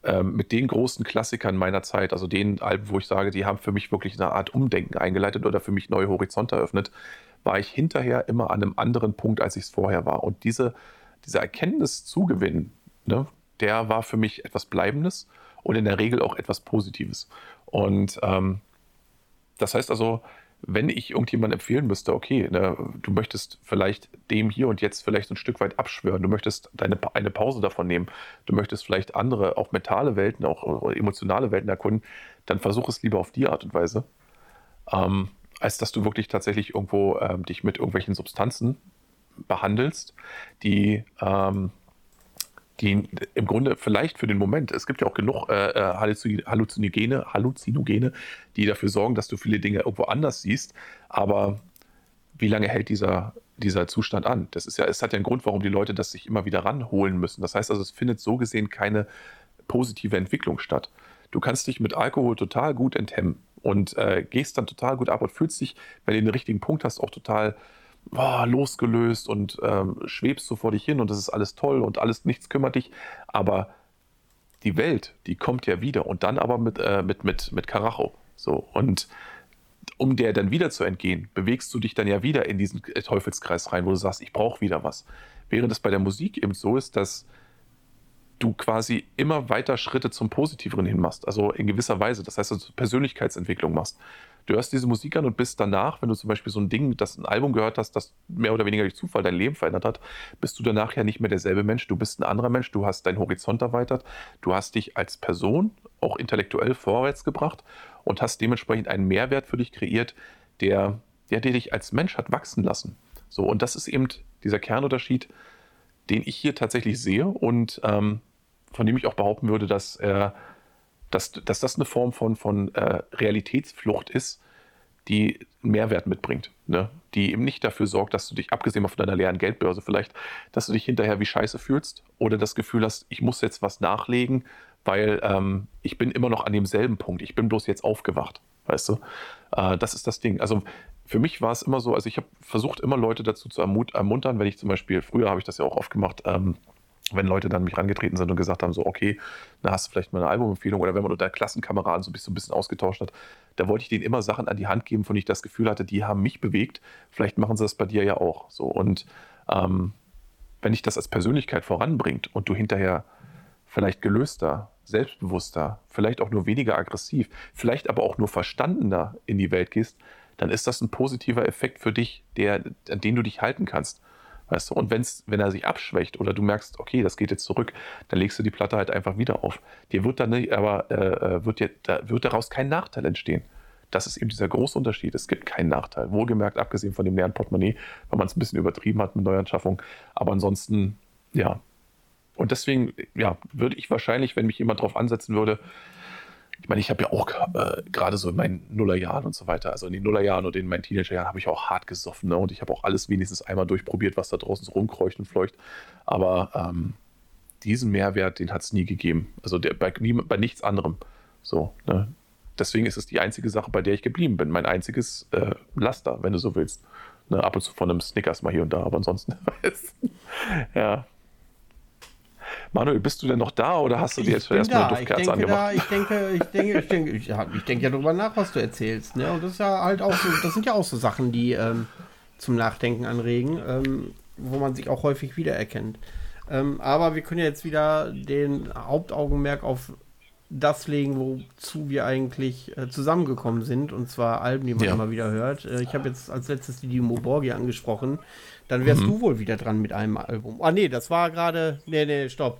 ähm, mit den großen Klassikern meiner Zeit, also den Alben, wo ich sage, die haben für mich wirklich eine Art Umdenken eingeleitet oder für mich neue Horizonte eröffnet, war ich hinterher immer an einem anderen Punkt, als ich es vorher war. Und diese, dieser Erkenntniszugewinn, ne, der war für mich etwas Bleibendes und in der Regel auch etwas Positives. Und ähm, das heißt also, wenn ich irgendjemand empfehlen müsste, okay, ne, du möchtest vielleicht dem hier und jetzt vielleicht ein Stück weit abschwören, du möchtest deine, eine Pause davon nehmen, du möchtest vielleicht andere, auch mentale Welten, auch emotionale Welten erkunden, dann versuch es lieber auf die Art und Weise. Ähm, als dass du wirklich tatsächlich irgendwo ähm, dich mit irgendwelchen Substanzen behandelst, die, ähm, die im Grunde vielleicht für den Moment, es gibt ja auch genug äh, äh Halluzinogene, Halluzinogene, die dafür sorgen, dass du viele Dinge irgendwo anders siehst, aber wie lange hält dieser, dieser Zustand an? Das ist ja, es hat ja einen Grund, warum die Leute das sich immer wieder ranholen müssen. Das heißt also, es findet so gesehen keine positive Entwicklung statt. Du kannst dich mit Alkohol total gut enthemmen und äh, gehst dann total gut ab und fühlst dich, wenn du den richtigen Punkt hast, auch total oh, losgelöst und ähm, schwebst so vor dich hin und das ist alles toll und alles, nichts kümmert dich. Aber die Welt, die kommt ja wieder und dann aber mit, äh, mit, mit, mit Karacho. So, und um der dann wieder zu entgehen, bewegst du dich dann ja wieder in diesen Teufelskreis rein, wo du sagst, ich brauche wieder was. Während es bei der Musik eben so ist, dass du quasi immer weiter Schritte zum Positiveren hin machst, also in gewisser Weise, das heißt, dass du Persönlichkeitsentwicklung machst. Du hörst diese Musik an und bist danach, wenn du zum Beispiel so ein Ding, das ein Album gehört hast, das mehr oder weniger durch Zufall dein Leben verändert hat, bist du danach ja nicht mehr derselbe Mensch. Du bist ein anderer Mensch, du hast deinen Horizont erweitert, du hast dich als Person auch intellektuell vorwärts gebracht und hast dementsprechend einen Mehrwert für dich kreiert, der, der, der dich als Mensch hat wachsen lassen. So, und das ist eben dieser Kernunterschied, den ich hier tatsächlich sehe und ähm, von dem ich auch behaupten würde, dass, äh, dass, dass das eine Form von, von äh, Realitätsflucht ist, die Mehrwert mitbringt. Ne? Die eben nicht dafür sorgt, dass du dich, abgesehen von deiner leeren Geldbörse vielleicht, dass du dich hinterher wie scheiße fühlst oder das Gefühl hast, ich muss jetzt was nachlegen, weil ähm, ich bin immer noch an demselben Punkt. Ich bin bloß jetzt aufgewacht. Weißt du? Äh, das ist das Ding. Also für mich war es immer so, also ich habe versucht, immer Leute dazu zu ermuntern, wenn ich zum Beispiel, früher habe ich das ja auch oft gemacht, ähm, wenn Leute dann mich rangetreten sind und gesagt haben, so, okay, dann hast du vielleicht mal eine Albumempfehlung oder wenn man unter Klassenkameraden so ein bisschen, so ein bisschen ausgetauscht hat, da wollte ich denen immer Sachen an die Hand geben, von denen ich das Gefühl hatte, die haben mich bewegt. Vielleicht machen sie das bei dir ja auch. So. Und ähm, wenn dich das als Persönlichkeit voranbringt und du hinterher vielleicht gelöster, selbstbewusster, vielleicht auch nur weniger aggressiv, vielleicht aber auch nur verstandener in die Welt gehst, dann ist das ein positiver Effekt für dich, der, an den du dich halten kannst. Weißt du, und wenn's, wenn er sich abschwächt oder du merkst, okay, das geht jetzt zurück, dann legst du die Platte halt einfach wieder auf. Dir wird dann nicht, aber äh, äh, wird, dir, da wird daraus kein Nachteil entstehen. Das ist eben dieser große Unterschied. Es gibt keinen Nachteil. Wohlgemerkt, abgesehen von dem leeren Portemonnaie, weil man es ein bisschen übertrieben hat mit Neuanschaffung. Aber ansonsten, ja. Und deswegen, ja, würde ich wahrscheinlich, wenn mich jemand darauf ansetzen würde, ich meine, ich habe ja auch äh, gerade so in meinen Nullerjahren und so weiter, also in den Nullerjahren und in meinen Teenagerjahren habe ich auch hart gesoffen ne? und ich habe auch alles wenigstens einmal durchprobiert, was da draußen so rumkreucht und fleucht. Aber ähm, diesen Mehrwert, den hat es nie gegeben. Also der, bei, bei nichts anderem. So, ne? Deswegen ist es die einzige Sache, bei der ich geblieben bin. Mein einziges äh, Laster, wenn du so willst. Ne? Ab und zu von einem Snickers mal hier und da, aber ansonsten, ja, Manuel, bist du denn noch da oder hast du dir jetzt erstmal eine Duftkerze angemacht? Da,
ich denke, ich denke, ich denke, ich, ja, ich denke ja darüber nach, was du erzählst. Ne? Und das ist ja halt auch so, das sind ja auch so Sachen, die ähm, zum Nachdenken anregen, ähm, wo man sich auch häufig wiedererkennt. Ähm, aber wir können ja jetzt wieder den Hauptaugenmerk auf das legen, wozu wir eigentlich äh, zusammengekommen sind, und zwar Alben, die man ja. immer wieder hört. Äh, ich habe jetzt als letztes die Dimo Borgia angesprochen. Dann wärst mhm. du wohl wieder dran mit einem Album. Ah, nee, das war gerade. Nee, nee, stopp.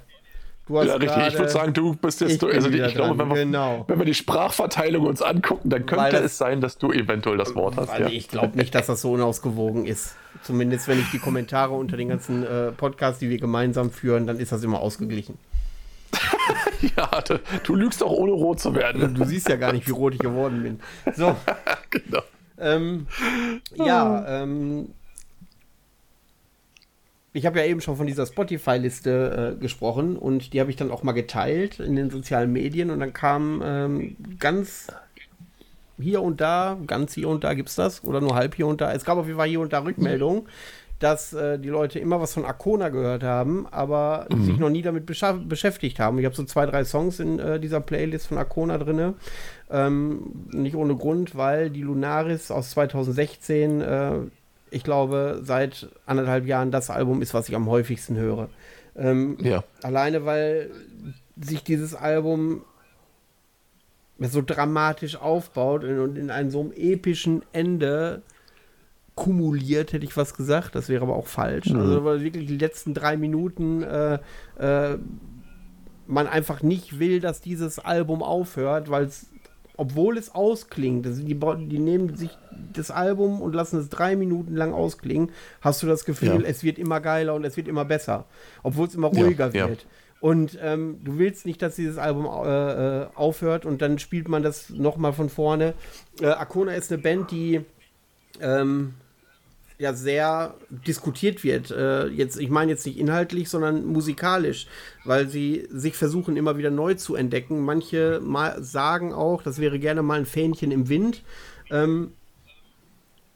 Du hast ja, richtig. Grade, ich würde sagen, du bist jetzt. Ich, also, ich glaube, wenn wir, genau. wenn wir die Sprachverteilung uns angucken, dann könnte das, es sein, dass du eventuell das Wort hast.
Ja. Ich glaube nicht, dass das so unausgewogen ist. Zumindest, wenn ich die Kommentare unter den ganzen äh, Podcasts, die wir gemeinsam führen, dann ist das immer ausgeglichen.
ja, du, du, lügst auch ohne rot zu werden.
Du siehst ja gar nicht, wie rot ich geworden bin. So. genau. Ähm, ja, ähm, ich habe ja eben schon von dieser Spotify-Liste äh, gesprochen und die habe ich dann auch mal geteilt in den sozialen Medien und dann kam ähm, ganz hier und da, ganz hier und da gibt es das oder nur halb hier und da. Es gab auf jeden Fall hier und da Rückmeldungen, dass äh, die Leute immer was von Arcona gehört haben, aber mhm. sich noch nie damit beschäftigt haben. Ich habe so zwei, drei Songs in äh, dieser Playlist von Arcona drin. Ähm, nicht ohne Grund, weil die Lunaris aus 2016 äh, ich glaube, seit anderthalb Jahren das Album ist, was ich am häufigsten höre. Ähm, ja. Alleine, weil sich dieses Album so dramatisch aufbaut und in einem so einem epischen Ende kumuliert, hätte ich was gesagt. Das wäre aber auch falsch. Mhm. Also, weil wirklich die letzten drei Minuten äh, äh, man einfach nicht will, dass dieses Album aufhört, weil es obwohl es ausklingt, also die, die, nehmen sich das Album und lassen es drei Minuten lang ausklingen, hast du das Gefühl, ja. es wird immer geiler und es wird immer besser, obwohl es immer ruhiger ja, wird. Ja. Und ähm, du willst nicht, dass dieses Album äh, äh, aufhört und dann spielt man das nochmal von vorne. Äh, Arcona ist eine Band, die ähm, ja sehr diskutiert wird. Äh, jetzt, ich meine jetzt nicht inhaltlich, sondern musikalisch, weil sie sich versuchen immer wieder neu zu entdecken. Manche mal sagen auch, das wäre gerne mal ein Fähnchen im Wind. Ähm,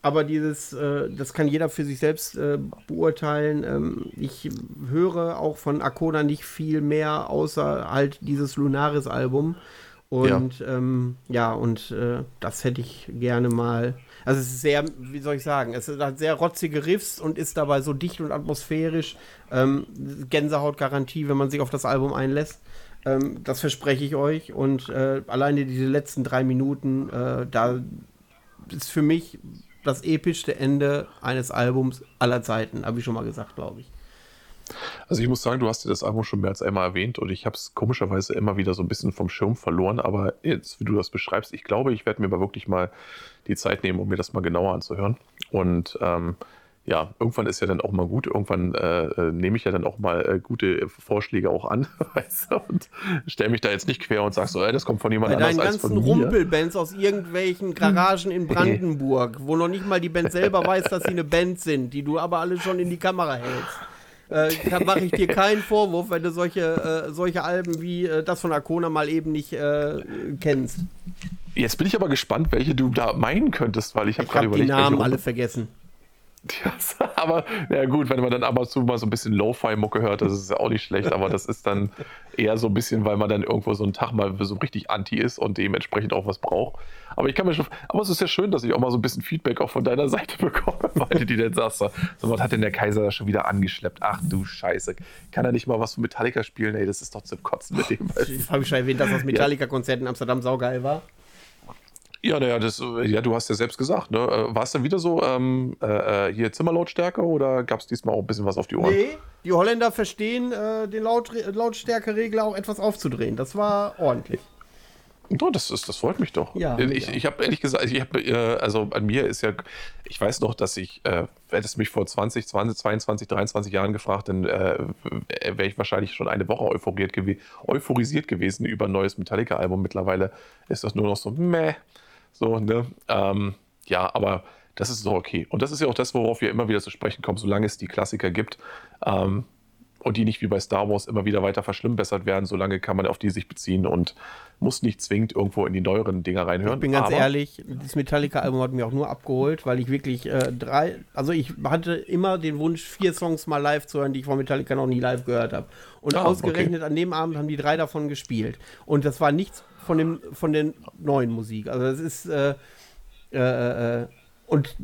aber dieses, äh, das kann jeder für sich selbst äh, beurteilen. Ähm, ich höre auch von Akona nicht viel mehr, außer halt dieses Lunaris-Album. Und ja, ähm, ja und äh, das hätte ich gerne mal. Also es ist sehr, wie soll ich sagen, es hat sehr rotzige Riffs und ist dabei so dicht und atmosphärisch. Ähm, Gänsehautgarantie, wenn man sich auf das Album einlässt. Ähm, das verspreche ich euch. Und äh, alleine diese letzten drei Minuten, äh, da ist für mich das epischste Ende eines Albums aller Zeiten, habe ich schon mal gesagt, glaube ich.
Also ich muss sagen, du hast dir das Album schon mehr als einmal erwähnt und ich habe es komischerweise immer wieder so ein bisschen vom Schirm verloren, aber jetzt, wie du das beschreibst, ich glaube, ich werde mir aber wirklich mal die Zeit nehmen, um mir das mal genauer anzuhören. Und ähm, ja, irgendwann ist ja dann auch mal gut. Irgendwann äh, äh, nehme ich ja dann auch mal äh, gute Vorschläge auch an, weißt du, und stelle mich da jetzt nicht quer und sag so, ey, das kommt von jemand Bei anders als von mir.
deinen ganzen Rumpelbands aus irgendwelchen Garagen in Brandenburg, wo noch nicht mal die Band selber weiß, dass sie eine Band sind, die du aber alle schon in die Kamera hältst. Äh, mache ich dir keinen Vorwurf, wenn du solche, äh, solche Alben wie äh, das von Arcona mal eben nicht äh, kennst.
Jetzt bin ich aber gespannt, welche du da meinen könntest, weil ich habe gerade
hab überlegt. die Namen alle vergessen.
Ja, aber na gut, wenn man dann ab und zu mal so ein bisschen Lo-Fi-Mucke hört, das ist ja auch nicht schlecht, aber das ist dann eher so ein bisschen, weil man dann irgendwo so einen Tag mal so richtig anti ist und dementsprechend auch was braucht. Aber ich kann mir schon, aber es ist ja schön, dass ich auch mal so ein bisschen Feedback auch von deiner Seite bekomme, weil die dann sagst, so, was hat denn der Kaiser da schon wieder angeschleppt? Ach du Scheiße, kann er nicht mal was von Metallica spielen? Ey, das ist doch zum Kotzen mit dem.
Ich habe schon erwähnt, dass das Metallica-Konzert in Amsterdam saugeil war.
Ja, naja, das, ja, du hast ja selbst gesagt, ne? Äh, war es dann wieder so ähm, äh, äh, hier Zimmerlautstärke oder gab es diesmal auch ein bisschen was auf die Ohren? Nee,
die Holländer verstehen, äh, den Laut Lautstärkeregler auch etwas aufzudrehen. Das war ordentlich.
Oh, das, ist, das freut mich doch.
Ja,
ich ich habe ehrlich gesagt, ich hab, äh, also an mir ist ja, ich weiß noch, dass ich, äh, hättest mich vor 20, 20, 22, 23 Jahren gefragt, dann äh, wäre ich wahrscheinlich schon eine Woche euphoriert gew euphorisiert gewesen über ein neues Metallica-Album. Mittlerweile ist das nur noch so, meh. So, ne? Ähm, ja, aber das ist so okay. Und das ist ja auch das, worauf wir immer wieder zu sprechen kommen, solange es die Klassiker gibt ähm, und die nicht wie bei Star Wars immer wieder weiter verschlimmbessert werden, solange kann man auf die sich beziehen und muss nicht zwingend irgendwo in die neueren Dinger reinhören.
Ich bin ganz Aber, ehrlich, das Metallica-Album hat mich auch nur abgeholt, weil ich wirklich äh, drei, also ich hatte immer den Wunsch, vier Songs mal live zu hören, die ich von Metallica noch nie live gehört habe. Und ah, ausgerechnet okay. an dem Abend haben die drei davon gespielt. Und das war nichts von, dem, von der neuen Musik. Also das ist äh, äh, äh und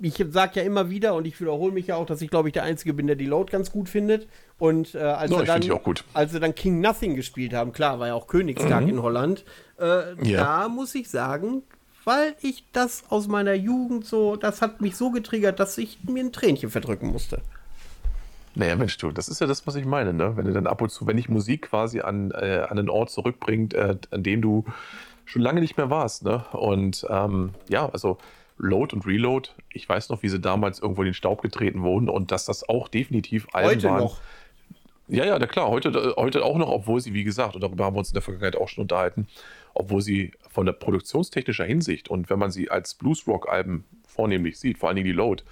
ich sage ja immer wieder und ich wiederhole mich ja auch, dass ich glaube ich der Einzige bin, der die Load ganz gut findet. Und äh, als, no, dann, als sie dann King Nothing gespielt haben, klar, war ja auch Königstag mhm. in Holland, äh, ja. da muss ich sagen, weil ich das aus meiner Jugend so, das hat mich so getriggert, dass ich mir ein Tränchen verdrücken musste.
Naja, Mensch, du, das ist ja das, was ich meine, ne? Wenn du dann ab und zu, wenn dich Musik quasi an, äh, an einen Ort zurückbringt, äh, an dem du schon lange nicht mehr warst, ne? Und ähm, ja, also Load und Reload, ich weiß noch, wie sie damals irgendwo in den Staub getreten wurden und dass das auch definitiv
Alben Heute waren. Noch.
Ja, ja, na klar, heute, heute auch noch, obwohl sie, wie gesagt, und darüber haben wir uns in der Vergangenheit auch schon unterhalten, obwohl sie von der produktionstechnischer Hinsicht und wenn man sie als Bluesrock-Alben vornehmlich sieht, vor allen Dingen die Load,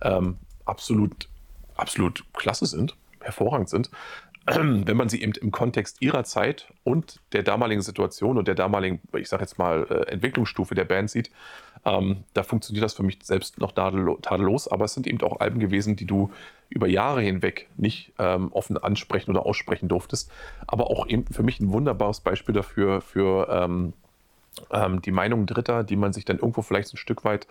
ähm, absolut absolut klasse sind, hervorragend sind, wenn man sie eben im Kontext ihrer Zeit und der damaligen Situation und der damaligen, ich sage jetzt mal, äh, Entwicklungsstufe der Band sieht, ähm, da funktioniert das für mich selbst noch tadellos, aber es sind eben auch Alben gewesen, die du über Jahre hinweg nicht ähm, offen ansprechen oder aussprechen durftest, aber auch eben für mich ein wunderbares Beispiel dafür, für ähm, ähm die Meinung Dritter, die man sich dann irgendwo vielleicht ein Stück weit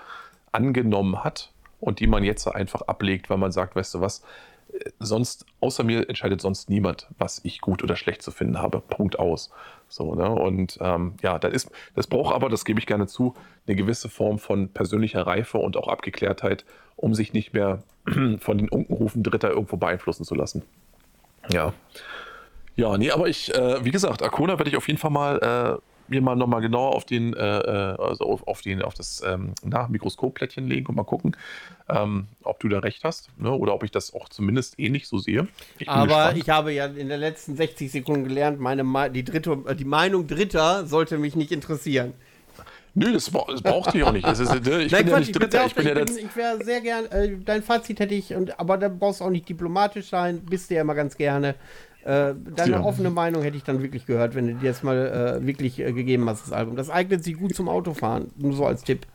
angenommen hat und die man jetzt einfach ablegt, weil man sagt, weißt du was, äh, sonst, außer mir entscheidet sonst niemand, was ich gut oder schlecht zu finden habe. Punkt aus. So, ne? Und ähm, ja, das ist, das braucht aber, das gebe ich gerne zu, eine gewisse Form von persönlicher Reife und auch Abgeklärtheit, um sich nicht mehr von den Unkenrufen Dritter irgendwo beeinflussen zu lassen. Ja. Ja, nee, aber ich, äh, wie gesagt, Arcona werde ich auf jeden Fall mal äh, mir mal nochmal genauer auf den, äh, äh, also auf, auf, den, auf das ähm, Mikroskopplättchen legen und mal gucken, ähm, ob du da recht hast, ne? oder ob ich das auch zumindest ähnlich so sehe.
Ich Aber ich habe ja in den letzten 60 Sekunden gelernt, meine die dritte, die Meinung Dritter sollte mich nicht interessieren.
Nö, das, das braucht ihr auch nicht. Ist, ne, ich Nein, bin Quatsch, ja nicht Dritter.
Ich, bin ich, bin, ich wäre sehr gern, äh, dein Fazit hätte ich, und, aber da brauchst du auch nicht diplomatisch sein, bist du ja immer ganz gerne. Äh, deine ja. offene Meinung hätte ich dann wirklich gehört, wenn du dir jetzt mal äh, wirklich äh, gegeben hast, das Album. Das eignet sich gut zum Autofahren, nur so als Tipp.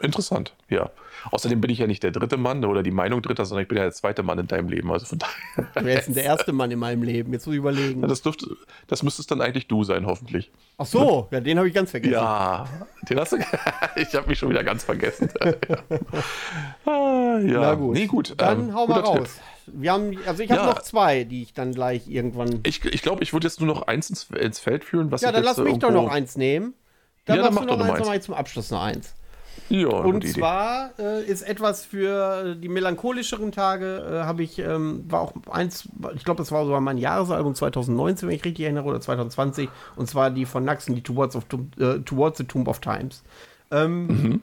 Interessant, ja. Außerdem bin ich ja nicht der dritte Mann oder die Meinung dritter, sondern ich bin ja der zweite Mann in deinem Leben. Also von daher.
Ist denn der erste Mann in meinem Leben? Jetzt muss ich überlegen.
Ja, das, dürfte, das müsstest dann eigentlich du sein, hoffentlich.
Ach so, ja, den habe ich ganz vergessen.
Ja, den hast du. ich habe mich schon wieder ganz vergessen. ah, ja.
Na gut.
Nee, gut.
Dann
ähm,
hau mal raus. Wir haben, also ich habe
Ja.
noch zwei, die ich dann gleich irgendwann.
Ich, ich glaube, ich würde jetzt nur noch eins ins, ins Feld führen. Was
ja,
ich
dann lass mich doch
irgendwo-
noch eins nehmen. Dann
Ja, dann
machst
mach
du
doch
noch
noch
eins, zum Abschluss noch eins.
Ja,
Und zwar äh, ist etwas für äh, die melancholischeren Tage, äh, habe ich, ähm, war auch eins, ich glaube, das war sogar mein Jahresalbum 2019, wenn ich richtig erinnere, oder 2020, und zwar die von Naxen, die Towards, of, äh, Towards the Tomb of Times. Ähm,
Mhm.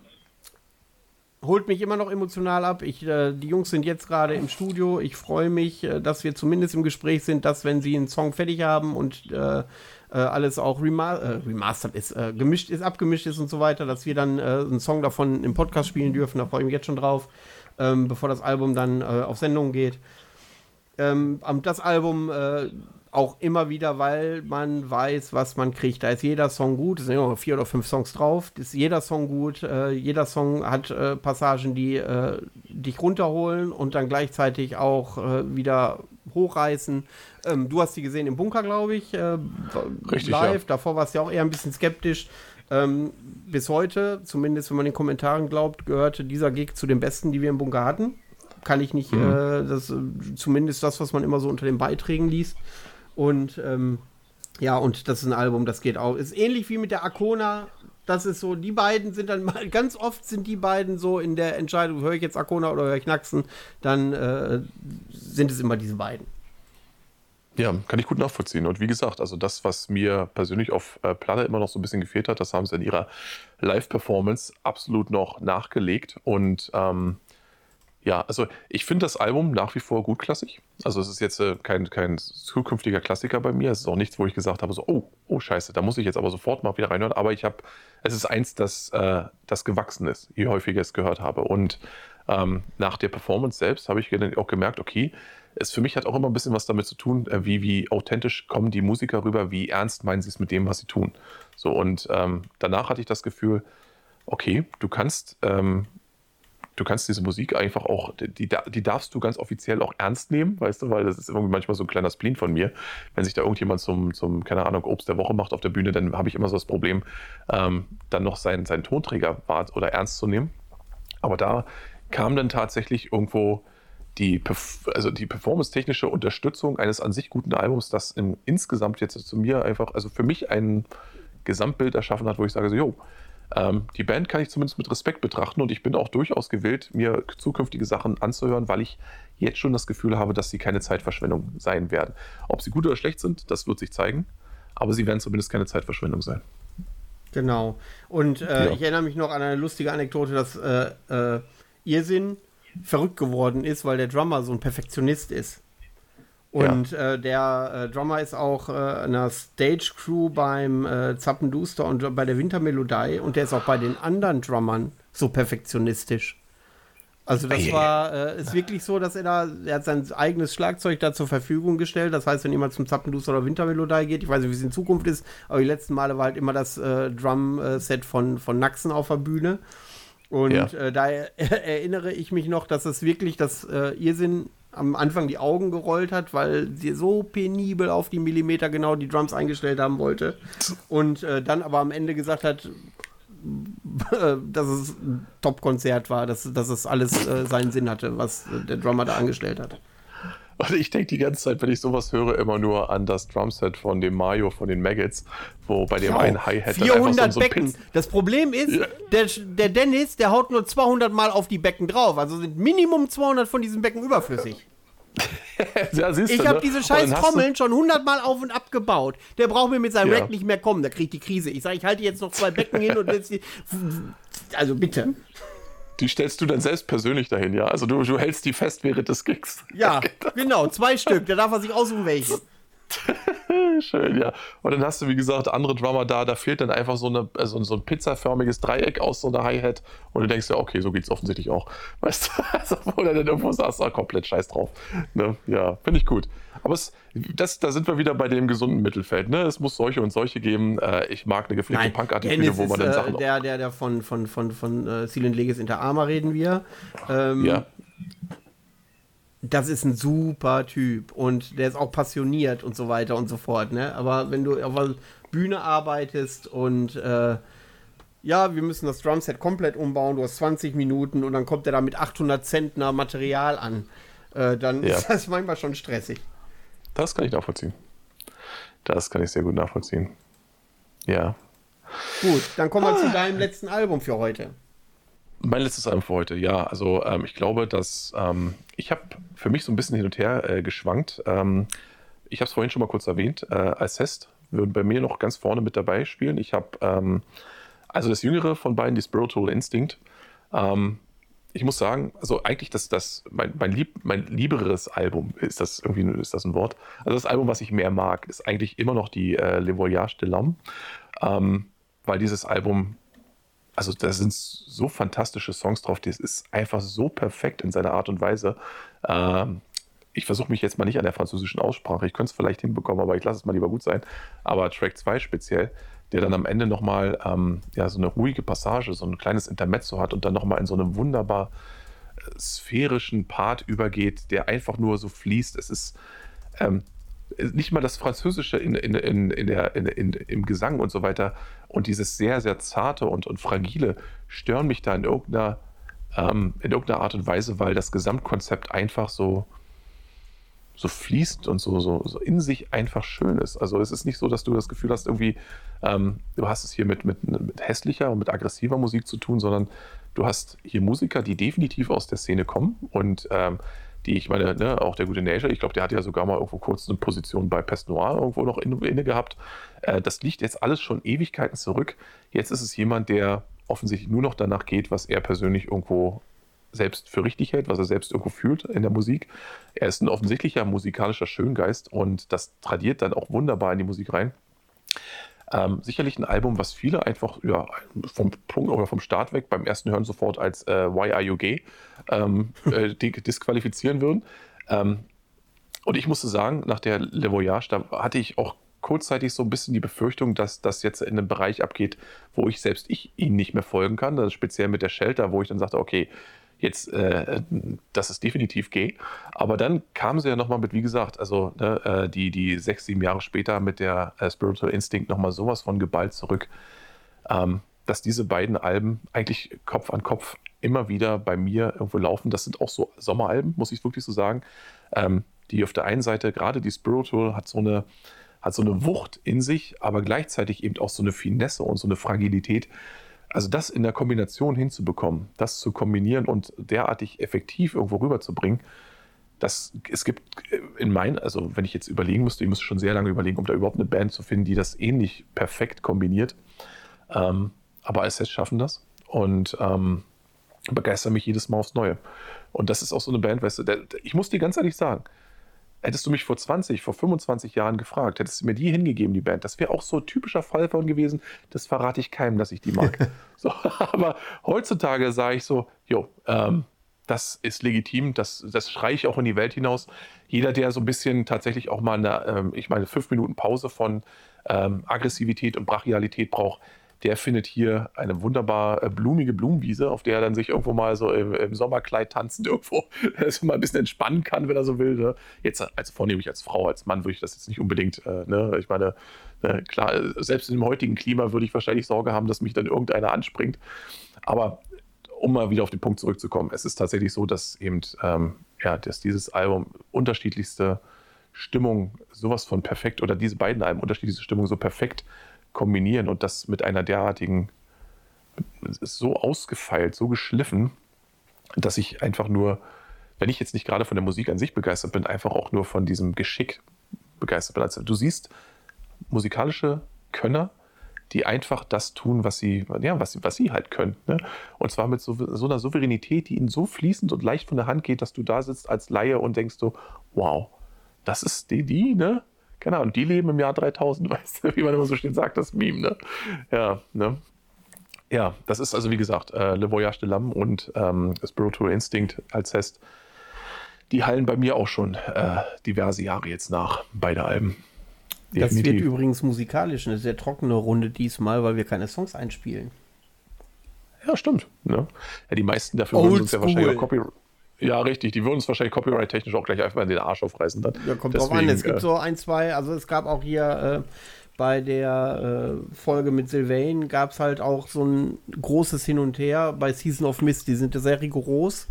Holt mich immer noch emotional ab. Ich, äh, die Jungs sind jetzt gerade im Studio. Ich freue mich, äh, dass wir zumindest im Gespräch sind, dass wenn sie einen Song fertig haben und äh, äh, alles auch rema äh, remastert ist, äh, gemischt ist, abgemischt ist und so weiter, dass wir dann einen Song davon im Podcast spielen dürfen. Da freue ich mich jetzt schon drauf, ähm, bevor das Album dann auf Sendung geht. Ähm, das Album auch immer wieder, weil man weiß, was man kriegt. Da ist jeder Song gut, es sind ja noch vier oder fünf Songs drauf, ist jeder Song gut, äh, jeder Song hat äh, Passagen, die äh, dich runterholen und dann gleichzeitig auch äh, wieder hochreißen. Ähm, du hast die gesehen im Bunker, glaube ich, äh,
Richtig,
live.
ja.
Davor warst du ja auch eher ein bisschen skeptisch. Ähm, bis heute, zumindest wenn man den Kommentaren glaubt, gehörte dieser Gig zu den besten, die wir im Bunker hatten. Kann ich nicht,
Mhm.
äh, das, zumindest das, was man immer so unter den Beiträgen liest. Und ähm, ja, und das ist ein Album, das geht auch. Ist ähnlich wie mit der Arcona. Das ist so, die beiden sind dann mal, ganz oft sind die beiden so in der Entscheidung, höre ich jetzt Arcona oder höre ich Naxen, dann äh, sind es immer diese beiden.
Ja, kann ich gut nachvollziehen. Und wie gesagt, also das, was mir persönlich auf äh, Platte immer noch so ein bisschen gefehlt hat, das haben sie in ihrer Live-Performance absolut noch nachgelegt. Und ähm, ja, also ich finde das Album nach wie vor gut klassisch. Also es ist jetzt äh, kein, kein zukünftiger Klassiker bei mir. Es ist auch nichts, wo ich gesagt habe, so, oh, oh scheiße, da muss ich jetzt aber sofort mal wieder reinhören. Aber ich habe, es ist eins, das, äh, das gewachsen ist, je häufiger ich es gehört habe. Und ähm, nach der Performance selbst habe ich auch gemerkt, okay, es für mich hat auch immer ein bisschen was damit zu tun, äh, wie, wie authentisch kommen die Musiker rüber, wie ernst meinen sie es mit dem, was sie tun. So, und ähm, danach hatte ich das Gefühl, okay, du kannst, ähm, du kannst diese Musik einfach auch, die, die darfst du ganz offiziell auch ernst nehmen, weißt du, weil das ist irgendwie manchmal so ein kleiner Spleen von mir. Wenn sich da irgendjemand zum, zum keine Ahnung, Obst der Woche macht auf der Bühne, dann habe ich immer so das Problem, ähm, dann noch seinen, seinen Tonträger oder ernst zu nehmen. Aber da kam dann tatsächlich irgendwo die, also die performance-technische Unterstützung eines an sich guten Albums, das in, insgesamt jetzt zu mir einfach, also für mich ein Gesamtbild erschaffen hat, wo ich sage, so, jo, ähm, die Band kann ich zumindest mit Respekt betrachten und ich bin auch durchaus gewillt, mir zukünftige Sachen anzuhören, weil ich jetzt schon das Gefühl habe, dass sie keine Zeitverschwendung sein werden. Ob sie gut oder schlecht sind, das wird sich zeigen, aber sie werden zumindest keine Zeitverschwendung sein.
Genau. Und äh,
Ja.
ich erinnere mich noch an eine lustige Anekdote, dass äh, äh, Irrsinn verrückt geworden ist, weil der Drummer so ein Perfektionist ist. Und äh, der äh, Drummer ist auch äh, einer Stage-Crew beim äh, Zappenduster und bei der Wintermelodie und der ist auch bei den anderen Drummern so perfektionistisch. Also das
Eieiei.
war, äh, ist wirklich so, dass er da, er hat sein eigenes Schlagzeug da zur Verfügung gestellt. Das heißt, wenn jemand zum Zappenduster oder Wintermelodie geht, ich weiß nicht, wie es in Zukunft ist, aber die letzten Male war halt immer das äh, Drum-Set von, von Naxen auf der Bühne. Und
Ja.
äh, da er, erinnere ich mich noch, dass es wirklich das Irrsinn am Anfang die Augen gerollt hat, weil sie so penibel auf die Millimeter genau die Drums eingestellt haben wollte. Und äh, dann aber am Ende gesagt hat, äh, dass es ein Top-Konzert war, dass, dass es alles äh, seinen Sinn hatte, was äh, der Drummer da angestellt hat.
Und ich denke die ganze Zeit, wenn ich sowas höre, immer nur an das Drumset von dem Mario von den Maggots, wo bei dem einen Hi-Hat dann
400
so
Becken.
Pin-
Das Problem ist,
Ja.
der, der Dennis, der haut nur 200 Mal auf die Becken drauf. Also sind Minimum 200 von diesen Becken überflüssig.
ja, siehst
Ich habe
ne?
diese scheiß Trommeln schon 100 Mal auf und ab gebaut. Der braucht mir mit seinem
Ja.
Rack nicht mehr kommen. Der kriegt die Krise. Ich sage, ich halte jetzt noch zwei Becken hin und jetzt die, Also bitte.
Die stellst du dann selbst persönlich dahin, ja? Also du, du hältst die fest während des Gigs.
Ja, genau. Zwei Stück. Da darf er sich aussuchen, welche.
schön, ja. Und dann hast du, wie gesagt, andere Drummer da, da fehlt dann einfach so, eine, also so ein pizzaförmiges Dreieck aus so einer Hi-Hat und du denkst ja, okay, so geht es offensichtlich auch. Weißt du, also, wo du dann irgendwo sagst, ah, komplett scheiß drauf. Ne? Ja, finde ich gut. Aber es, das, da sind wir wieder bei dem gesunden Mittelfeld. Ne? Es muss solche und solche geben. Äh, ich mag eine gepflegte Punk-Attitüde,
wo man dann Sachen. Äh, der, der, der von, von, von, von äh, Silent Legis Inter Arma reden wir. Ähm, ja das ist ein super Typ und der ist auch passioniert und so weiter und so fort, ne? Aber wenn du auf der Bühne arbeitest und äh, ja, wir müssen das Drumset komplett umbauen, du hast 20 Minuten und dann kommt er da mit 800 Zentner Material an, äh, dann ja. ist das manchmal schon stressig.
Das kann ich nachvollziehen. Das kann ich sehr gut nachvollziehen. Ja.
Gut, dann kommen wir ah. zu deinem letzten Album für heute.
Mein letztes Album für heute, ja. Also ähm, ich glaube, dass ähm, ich habe für mich so ein bisschen hin und her äh, geschwankt. Ähm, ich habe es vorhin schon mal kurz erwähnt. Äh, Alcest würden bei mir noch ganz vorne mit dabei spielen. Ich habe ähm, also das jüngere von beiden, die Spiritual Instinct. Ähm, ich muss sagen, also eigentlich das, das mein, mein, lieb, mein lieberes Album, ist das irgendwie ist das ein Wort? Also das Album, was ich mehr mag, ist eigentlich immer noch die äh, Le Voyage de l'Homme. Ähm, weil dieses Album also da sind so fantastische Songs drauf, das ist einfach so perfekt in seiner Art und Weise. Ähm, ich versuche mich jetzt mal nicht an der französischen Aussprache, ich könnte es vielleicht hinbekommen, aber ich lasse es mal lieber gut sein. Aber Track 2 speziell, der dann am Ende nochmal ähm, ja, so eine ruhige Passage, so ein kleines Intermezzo hat und dann nochmal in so einem wunderbar äh, sphärischen Part übergeht, der einfach nur so fließt. Es ist, ähm, nicht mal das Französische in, in, in, in der, in, in, im Gesang und so weiter und dieses sehr, sehr zarte und, und fragile stören mich da in irgendeiner, ähm, in irgendeiner Art und Weise, weil das Gesamtkonzept einfach so, so fließt und so, so, so in sich einfach schön ist. Also es ist nicht so, dass du das Gefühl hast, irgendwie, ähm, du hast es hier mit, mit, mit hässlicher und mit aggressiver Musik zu tun, sondern du hast hier Musiker, die definitiv aus der Szene kommen und ähm, die, ich meine, ne, auch der gute Nature, ich glaube, der hat ja sogar mal irgendwo kurz eine Position bei Pest Noir irgendwo noch inne, inne gehabt. Äh, das liegt jetzt alles schon Ewigkeiten zurück. Jetzt ist es jemand, der offensichtlich nur noch danach geht, was er persönlich irgendwo selbst für richtig hält, was er selbst irgendwo fühlt in der Musik. Er ist ein offensichtlicher musikalischer Schöngeist und das tradiert dann auch wunderbar in die Musik rein. Ähm, sicherlich ein Album, was viele einfach ja, vom Punkt oder vom Start weg beim ersten Hören sofort als äh, Why Are You Gay ähm, äh, disqualifizieren würden. Ähm, und ich musste sagen, nach der Le Voyage, da hatte ich auch kurzzeitig so ein bisschen die Befürchtung, dass das jetzt in einen Bereich abgeht, wo ich selbst ich ihnen nicht mehr folgen kann. Das ist speziell mit der Shelter, wo ich dann sagte, okay, jetzt, äh, das ist definitiv gay. Aber dann kamen sie ja nochmal mit, wie gesagt, also ne, äh, die, die sechs, sieben Jahre später mit der äh, Spiritual Instinct nochmal sowas von geballt zurück, ähm, dass diese beiden Alben eigentlich Kopf an Kopf immer wieder bei mir irgendwo laufen. Das sind auch so Sommeralben, muss ich wirklich so sagen. Ähm, die auf der einen Seite, gerade die Spiritual, hat so eine hat so eine Wucht in sich, aber gleichzeitig eben auch so eine Finesse und so eine Fragilität, also das in der Kombination hinzubekommen, das zu kombinieren und derartig effektiv irgendwo rüberzubringen, das, es gibt in meinen, also wenn ich jetzt überlegen müsste, ich müsste schon sehr lange überlegen, um da überhaupt eine Band zu finden, die das ähnlich perfekt kombiniert. Ähm, aber SS schaffen das und ähm, begeistern mich jedes Mal aufs Neue. Und das ist auch so eine Band, weißt du, der, ich muss dir ganz ehrlich sagen, Hättest du mich vor 20, vor 25 Jahren gefragt, hättest du mir die hingegeben, die Band, das wäre auch so ein typischer Fall von gewesen, das verrate ich keinem, dass ich die mag. so, aber heutzutage sage ich so, jo, ähm, das ist legitim, das, das schreie ich auch in die Welt hinaus. Jeder, der so ein bisschen tatsächlich auch mal eine, ähm, ich meine, fünf Minuten Pause von ähm, Aggressivität und Brachialität braucht, der findet hier eine wunderbar äh, blumige Blumenwiese, auf der er dann sich irgendwo mal so im, im Sommerkleid tanzend irgendwo also mal ein bisschen entspannen kann, wenn er so will. Ne? Jetzt also vornehmlich als Frau, als Mann würde ich das jetzt nicht unbedingt, äh, ne? ich meine, äh, klar, selbst in dem heutigen Klima würde ich wahrscheinlich Sorge haben, dass mich dann irgendeiner anspringt. Aber um mal wieder auf den Punkt zurückzukommen, es ist tatsächlich so, dass eben, ähm, ja, dass dieses Album unterschiedlichste Stimmung sowas von perfekt oder diese beiden Alben unterschiedlichste Stimmung so perfekt kombinieren und das mit einer derartigen, ist so ausgefeilt, so geschliffen, dass ich einfach nur, wenn ich jetzt nicht gerade von der Musik an sich begeistert bin, einfach auch nur von diesem Geschick begeistert bin. Also du siehst musikalische Könner, die einfach das tun, was sie, ja, was, was sie halt können. Ne? Und zwar mit so, so, einer Souveränität, die ihnen so fließend und leicht von der Hand geht, dass du da sitzt als Laie und denkst so, wow, das ist die, die, ne? Keine Ahnung, die leben im Jahr 3000, weißt du, wie man immer so schön sagt, das Meme, ne? Ja, ne? Ja, das ist also wie gesagt, äh, Le Voyage de l'Âme und ähm, Spiritual Instinct als Test. Die hallen bei mir auch schon äh, diverse Jahre jetzt nach, beide Alben.
Definitiv. Das wird übrigens musikalisch eine sehr trockene Runde diesmal, weil wir keine Songs einspielen.
Ja, stimmt. Ne? Ja, die meisten dafür Old würden uns ja wahrscheinlich auch Copyright. Ja, richtig. Die würden uns wahrscheinlich copyright-technisch auch gleich einfach in den Arsch aufreißen. Dann.
Ja, kommt Deswegen, drauf an. Es gibt äh, so ein, zwei, also es gab auch hier äh, bei der äh, Folge mit Sylvain gab es halt auch so ein großes Hin und Her bei Season of Mist. Die sind sehr rigoros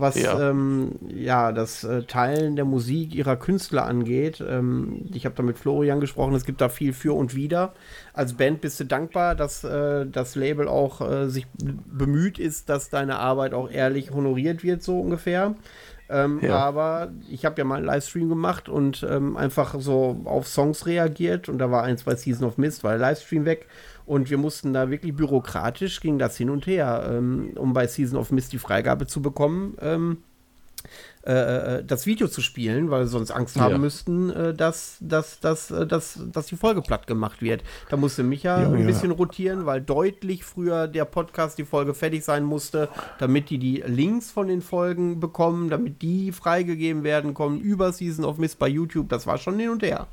was ja, ähm, ja das äh, Teilen der Musik ihrer Künstler angeht. Ähm, ich habe da mit Florian gesprochen, es gibt da viel für und wider. Als Band bist du dankbar, dass äh, das Label auch äh, sich bemüht ist, dass deine Arbeit auch ehrlich honoriert wird, so ungefähr. Ähm, ja. Aber ich habe ja mal einen Livestream gemacht und ähm, einfach so auf Songs reagiert und da war ein, zwei Season of Mist, war der Livestream weg und wir mussten da wirklich bürokratisch, ging das hin und her, ähm, um bei Season of Mist die Freigabe zu bekommen, ähm, äh, äh, das Video zu spielen, weil wir sonst Angst haben ja. müssten, äh, dass, dass, dass, äh, dass, dass die Folge platt gemacht wird. Da musste Micha ja, ein ja. bisschen rotieren, weil deutlich früher der Podcast, die Folge fertig sein musste, damit die die Links von den Folgen bekommen, damit die freigegeben werden kommen über Season of Mist bei YouTube. Das war schon hin und her.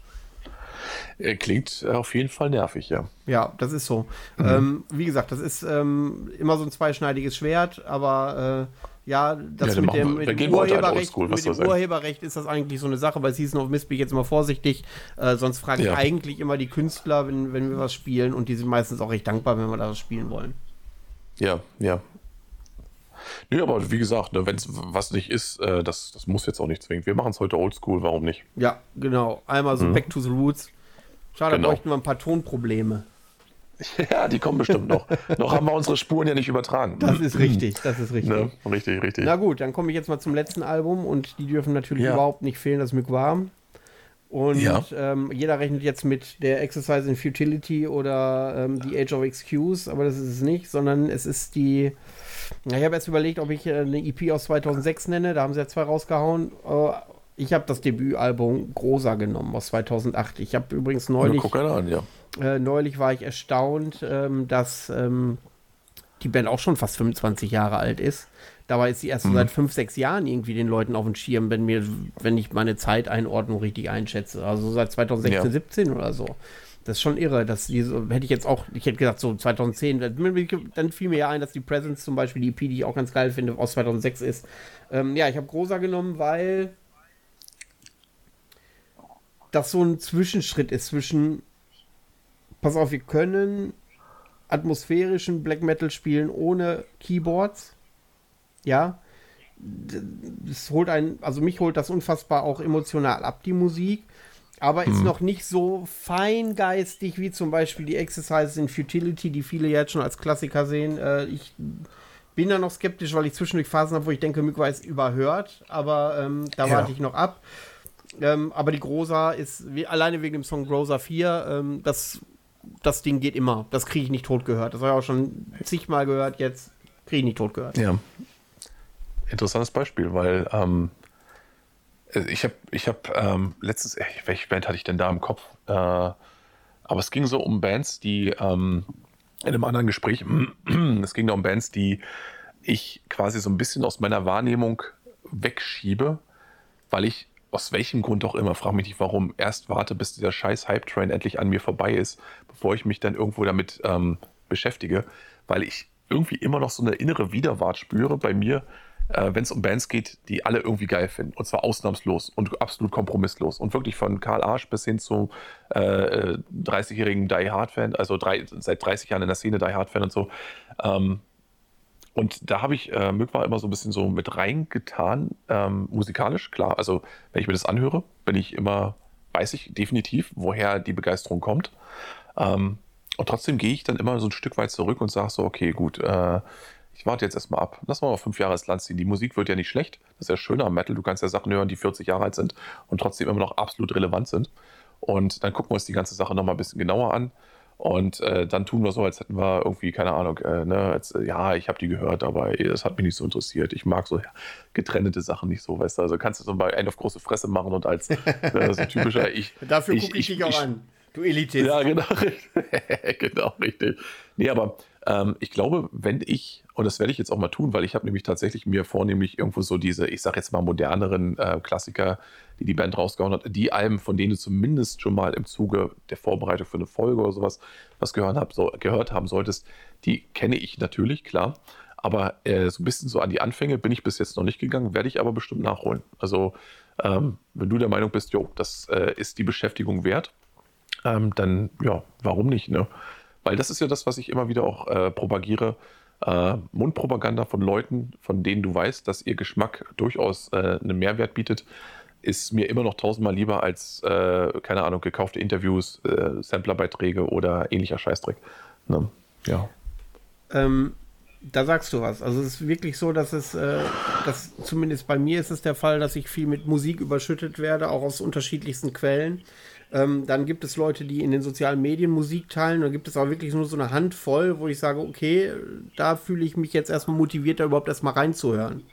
Äh, klingt auf jeden Fall nervig, ja.
Ja, das ist so. Mhm. Ähm, wie gesagt, das ist ähm, immer so ein zweischneidiges Schwert, aber äh, ja, das ja, mit dem, mit dem Urheberrecht, Oldschool, mit dem Urheberrecht ist das eigentlich so eine Sache. Bei Season of Mist bin ich jetzt immer vorsichtig. Äh, sonst frage ich ja. eigentlich immer die Künstler, wenn, wenn wir was spielen und die sind meistens auch recht dankbar, wenn wir das spielen wollen.
Ja, ja. Nö, aber wie gesagt, ne, wenn es was nicht ist, äh, das, das muss jetzt auch nicht zwingend. Wir machen es heute oldschool, warum nicht?
Ja, genau. Einmal so mhm. back to the roots. Schade, genau. bräuchten wir ein paar Tonprobleme.
Ja, die kommen bestimmt noch. noch haben wir unsere Spuren ja nicht übertragen.
Das ist richtig, das ist richtig. Ne?
Richtig, richtig.
Na gut, dann komme ich jetzt mal zum letzten Album und die dürfen natürlich ja. überhaupt nicht fehlen, das ist warm. Und ja. ähm, jeder rechnet jetzt mit der Exercise in Futility oder ähm, The Age of Excuse, aber das ist es nicht, sondern es ist die. Ich habe jetzt überlegt, ob ich äh, eine EP aus 2006 nenne, da haben sie ja zwei rausgehauen. Äh, ich habe das Debütalbum Grosa genommen aus 2008. Ich habe übrigens neulich.
Ja, guck an, ja.
Äh, neulich war ich erstaunt, ähm, dass ähm, die Band auch schon fast 25 Jahre alt ist. Dabei ist sie erst mhm. seit 5, 6 Jahren irgendwie den Leuten auf dem Schirm, wenn, mir, wenn ich meine Zeiteinordnung richtig einschätze. Also seit 2016, ja. 17 oder so. Das ist schon irre, dass die so, hätte ich jetzt auch, ich hätte gesagt, so 2010, dann fiel mir ja ein, dass die Presence zum Beispiel, die EP, die ich auch ganz geil finde, aus 2006 ist. Ähm, ja, ich habe Grosa genommen, weil das so ein Zwischenschritt ist zwischen, pass auf, wir können atmosphärischen Black Metal spielen ohne Keyboards. Ja. Das holt einen, also mich holt das unfassbar auch emotional ab, die Musik. Aber ist hm. noch nicht so feingeistig wie zum Beispiel die Exercises in Futility, die viele jetzt schon als Klassiker sehen. Äh, ich bin da noch skeptisch, weil ich zwischendurch Phasen habe, wo ich denke, Mykwa ist überhört, aber ähm, da ja. warte ich noch ab. Ähm, aber die Grosa ist, wie, alleine wegen dem Song Grosa 4, ähm, das, das Ding geht immer. Das kriege ich nicht tot gehört. Das habe ich auch schon zigmal gehört, jetzt kriege ich nicht tot gehört.
Ja. Interessantes Beispiel, weil ähm, ich habe ich hab, ähm, letztens, welche Band hatte ich denn da im Kopf? Äh, aber es ging so um Bands, die ähm, in einem anderen Gespräch, es ging da um Bands, die ich quasi so ein bisschen aus meiner Wahrnehmung wegschiebe, weil ich aus welchem Grund auch immer, frage mich nicht warum, erst warte, bis dieser scheiß Hype-Train endlich an mir vorbei ist, bevor ich mich dann irgendwo damit ähm, beschäftige, weil ich irgendwie immer noch so eine innere Widerwart spüre bei mir, äh, wenn es um Bands geht, die alle irgendwie geil finden. Und zwar ausnahmslos und absolut kompromisslos. Und wirklich von Karl Arsch bis hin zu äh, 30-jährigen Die Hard-Fan, also drei, seit 30 Jahren in der Szene Die Hard-Fan und so. Ähm, und da habe ich äh, Mückwa immer so ein bisschen so mit reingetan, ähm, musikalisch, klar. Also, wenn ich mir das anhöre, bin ich immer, weiß ich definitiv, woher die Begeisterung kommt. Ähm, und trotzdem gehe ich dann immer so ein Stück weit zurück und sage so, okay, gut, äh, ich warte jetzt erstmal ab. Lass mal fünf Jahre ins Land ziehen. Die Musik wird ja nicht schlecht. Das ist ja schön am Metal. Du kannst ja Sachen hören, die 40 Jahre alt sind und trotzdem immer noch absolut relevant sind. Und dann gucken wir uns die ganze Sache nochmal ein bisschen genauer an. Und äh, dann tun wir so, als hätten wir irgendwie, keine Ahnung, äh, ne, als, äh, ja, ich habe die gehört, aber das hat mich nicht so interessiert. Ich mag so ja, getrennte Sachen nicht so, weißt du. Also kannst du so mal einen auf große Fresse machen und als äh, so typischer ich.
Dafür gucke ich, ich, dich auch ich, an. Du Elitist.
Ja, genau, genau, richtig. Nee, aber ähm, ich glaube, wenn ich, und das werde ich jetzt auch mal tun, weil ich habe nämlich tatsächlich mir vornehmlich irgendwo so diese, ich sage jetzt mal moderneren äh, Klassiker, die die Band rausgehauen hat, die Alben, von denen du zumindest schon mal im Zuge der Vorbereitung für eine Folge oder sowas was gehört, hab, so, gehört haben solltest, die kenne ich natürlich, klar. Aber äh, so ein bisschen so an die Anfänge bin ich bis jetzt noch nicht gegangen, werde ich aber bestimmt nachholen. Also, ähm, wenn du der Meinung bist, jo, das äh, ist die Beschäftigung wert, ähm, dann ja, warum nicht, ne? Weil das ist ja das, was ich immer wieder auch äh, propagiere. Äh, Mundpropaganda von Leuten, von denen du weißt, dass ihr Geschmack durchaus äh, einen Mehrwert bietet, ist mir immer noch tausendmal lieber als, äh, keine Ahnung, gekaufte Interviews, äh, Samplerbeiträge oder ähnlicher Scheißdreck. Ne? Ja.
Ähm, da sagst du was. Also es ist wirklich so, dass es, äh, dass zumindest bei mir ist es der Fall, dass ich viel mit Musik überschüttet werde, auch aus unterschiedlichsten Quellen. Ähm, dann gibt es Leute, die in den sozialen Medien Musik teilen. Dann gibt es auch wirklich nur so eine Handvoll, wo ich sage, okay, da fühle ich mich jetzt erstmal motiviert, da überhaupt erstmal reinzuhören.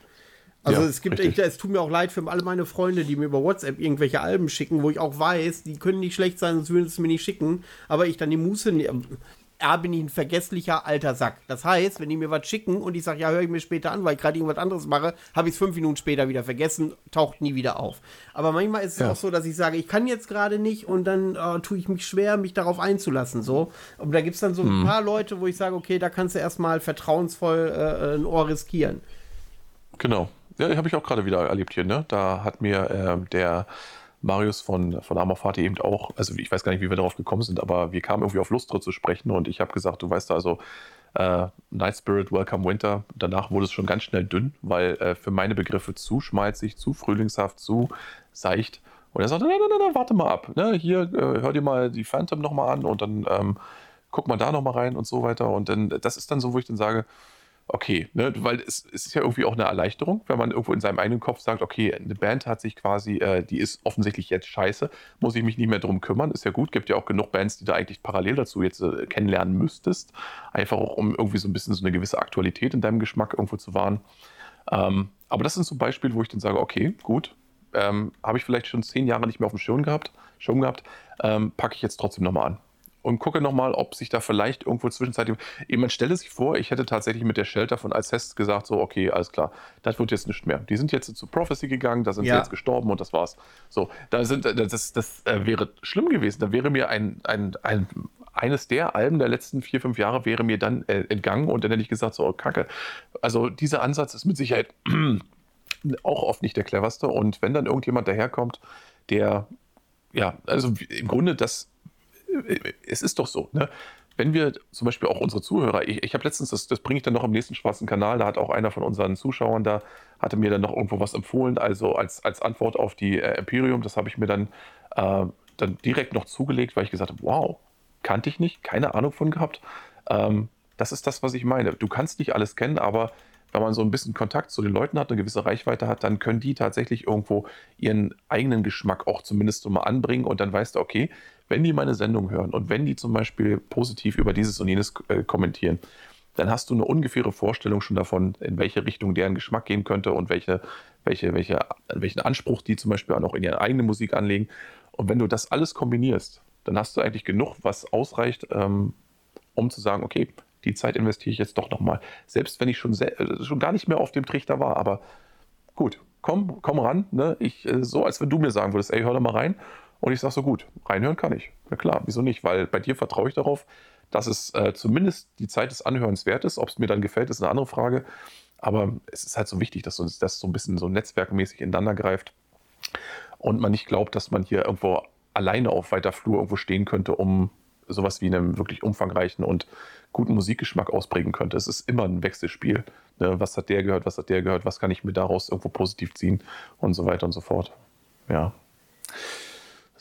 Also ja, es gibt, ich, es tut mir auch leid für alle meine Freunde, die mir über WhatsApp irgendwelche Alben schicken, wo ich auch weiß, die können nicht schlecht sein, sonst würden sie es mir nicht schicken. Aber ich dann die Muße, A, bin ich ein vergesslicher alter Sack. Das heißt, wenn die mir was schicken und ich sage, ja, höre ich mir später an, weil ich gerade irgendwas anderes mache, habe ich es fünf Minuten später wieder vergessen, taucht nie wieder auf. Aber manchmal ist es ja. auch so, dass ich sage, ich kann jetzt gerade nicht und dann äh, tue ich mich schwer, mich darauf einzulassen. So. Und da gibt es dann so ein mhm. paar Leute, wo ich sage, okay, da kannst du erstmal vertrauensvoll äh, ein Ohr riskieren.
Genau. Ja, habe ich auch gerade wieder erlebt hier, ne? Da hat mir äh, der Marius von, von Amorfati eben auch, also ich weiß gar nicht, wie wir darauf gekommen sind, aber wir kamen irgendwie auf Lustre zu sprechen und ich habe gesagt, du weißt also, äh, Night Spirit, Welcome Winter. Danach wurde es schon ganz schnell dünn, weil äh, für meine Begriffe zu schmalzig, zu frühlingshaft, zu seicht. Und er sagte, nein, nein, nein, warte mal ab. Ne? Hier, äh, hör dir mal die Phantom nochmal an und dann ähm, guck mal da nochmal rein und so weiter. Und dann, das ist dann so, wo ich dann sage, okay, ne, weil es, es, ist ja irgendwie auch eine Erleichterung, wenn man irgendwo in seinem eigenen Kopf sagt, okay, eine Band hat sich quasi, äh, die ist offensichtlich jetzt scheiße, muss ich mich nicht mehr drum kümmern, ist ja gut, gibt ja auch genug Bands, die da eigentlich parallel dazu jetzt äh, kennenlernen müsstest, einfach auch um irgendwie so ein bisschen so eine gewisse Aktualität in deinem Geschmack irgendwo zu wahren. Ähm, aber das sind so Beispiele, wo ich dann sage, okay, gut, ähm, habe ich vielleicht schon zehn Jahre nicht mehr auf dem Schirm gehabt, Schirm gehabt, ähm, packe ich jetzt trotzdem nochmal an und gucke nochmal, ob sich da vielleicht irgendwo zwischenzeitlich. Jemand stelle sich vor, ich hätte tatsächlich mit der Shelter von Alcest gesagt, so, okay, alles klar, das wird jetzt nicht mehr. Die sind jetzt zu Prophecy gegangen, da sind ja. sie jetzt gestorben und das war's. So, da sind, das, das äh, wäre schlimm gewesen. Da wäre mir ein, ein, ein, eines der Alben der letzten vier, fünf Jahre wäre mir dann äh, entgangen und dann hätte ich gesagt, so, oh, kacke. Also dieser Ansatz ist mit Sicherheit auch oft nicht der cleverste und wenn dann irgendjemand daherkommt, der, ja, also im Grunde das es ist doch so, ne? Wenn wir zum Beispiel auch unsere Zuhörer, ich, ich habe letztens, das, das bringe ich dann noch im nächsten schwarzen Kanal, da hat auch einer von unseren Zuschauern da, hatte mir dann noch irgendwo was empfohlen, also als, als Antwort auf die äh, Imperium, das habe ich mir dann, äh, dann direkt noch zugelegt, weil ich gesagt habe, wow, kannte ich nicht, keine Ahnung von gehabt. Ähm, das ist das, was ich meine. Du kannst nicht alles kennen, aber wenn man so ein bisschen Kontakt zu den Leuten hat, eine gewisse Reichweite hat, dann können die tatsächlich irgendwo ihren eigenen Geschmack auch zumindest so mal anbringen und dann weißt du, okay, wenn die meine Sendung hören und wenn die zum Beispiel positiv über dieses und jenes äh, kommentieren, dann hast du eine ungefähre Vorstellung schon davon, in welche Richtung deren Geschmack gehen könnte und welche, welche, welche, welchen Anspruch die zum Beispiel auch noch in ihre eigene Musik anlegen. Und wenn du das alles kombinierst, dann hast du eigentlich genug, was ausreicht, ähm, um zu sagen, okay, die Zeit investiere ich jetzt doch nochmal. Selbst wenn ich schon, äh, schon gar nicht mehr auf dem Trichter war, aber gut, komm, komm ran. Ne? Ich, äh, so, als wenn du mir sagen würdest, ey, hör doch mal rein. Und ich sage so, gut, reinhören kann ich. Ja klar, wieso nicht? Weil bei dir vertraue ich darauf, dass es äh, zumindest die Zeit des Anhörens wert ist. Ob es mir dann gefällt, ist eine andere Frage. Aber es ist halt so wichtig, dass uns das so ein bisschen so netzwerkmäßig ineinander greift und man nicht glaubt, dass man hier irgendwo alleine auf weiter Flur irgendwo stehen könnte, um sowas wie einen wirklich umfangreichen und guten Musikgeschmack ausprägen könnte. Es ist immer ein Wechselspiel. Ne? Was hat der gehört, was hat der gehört, was kann ich mir daraus irgendwo positiv ziehen und so weiter und so fort. Ja.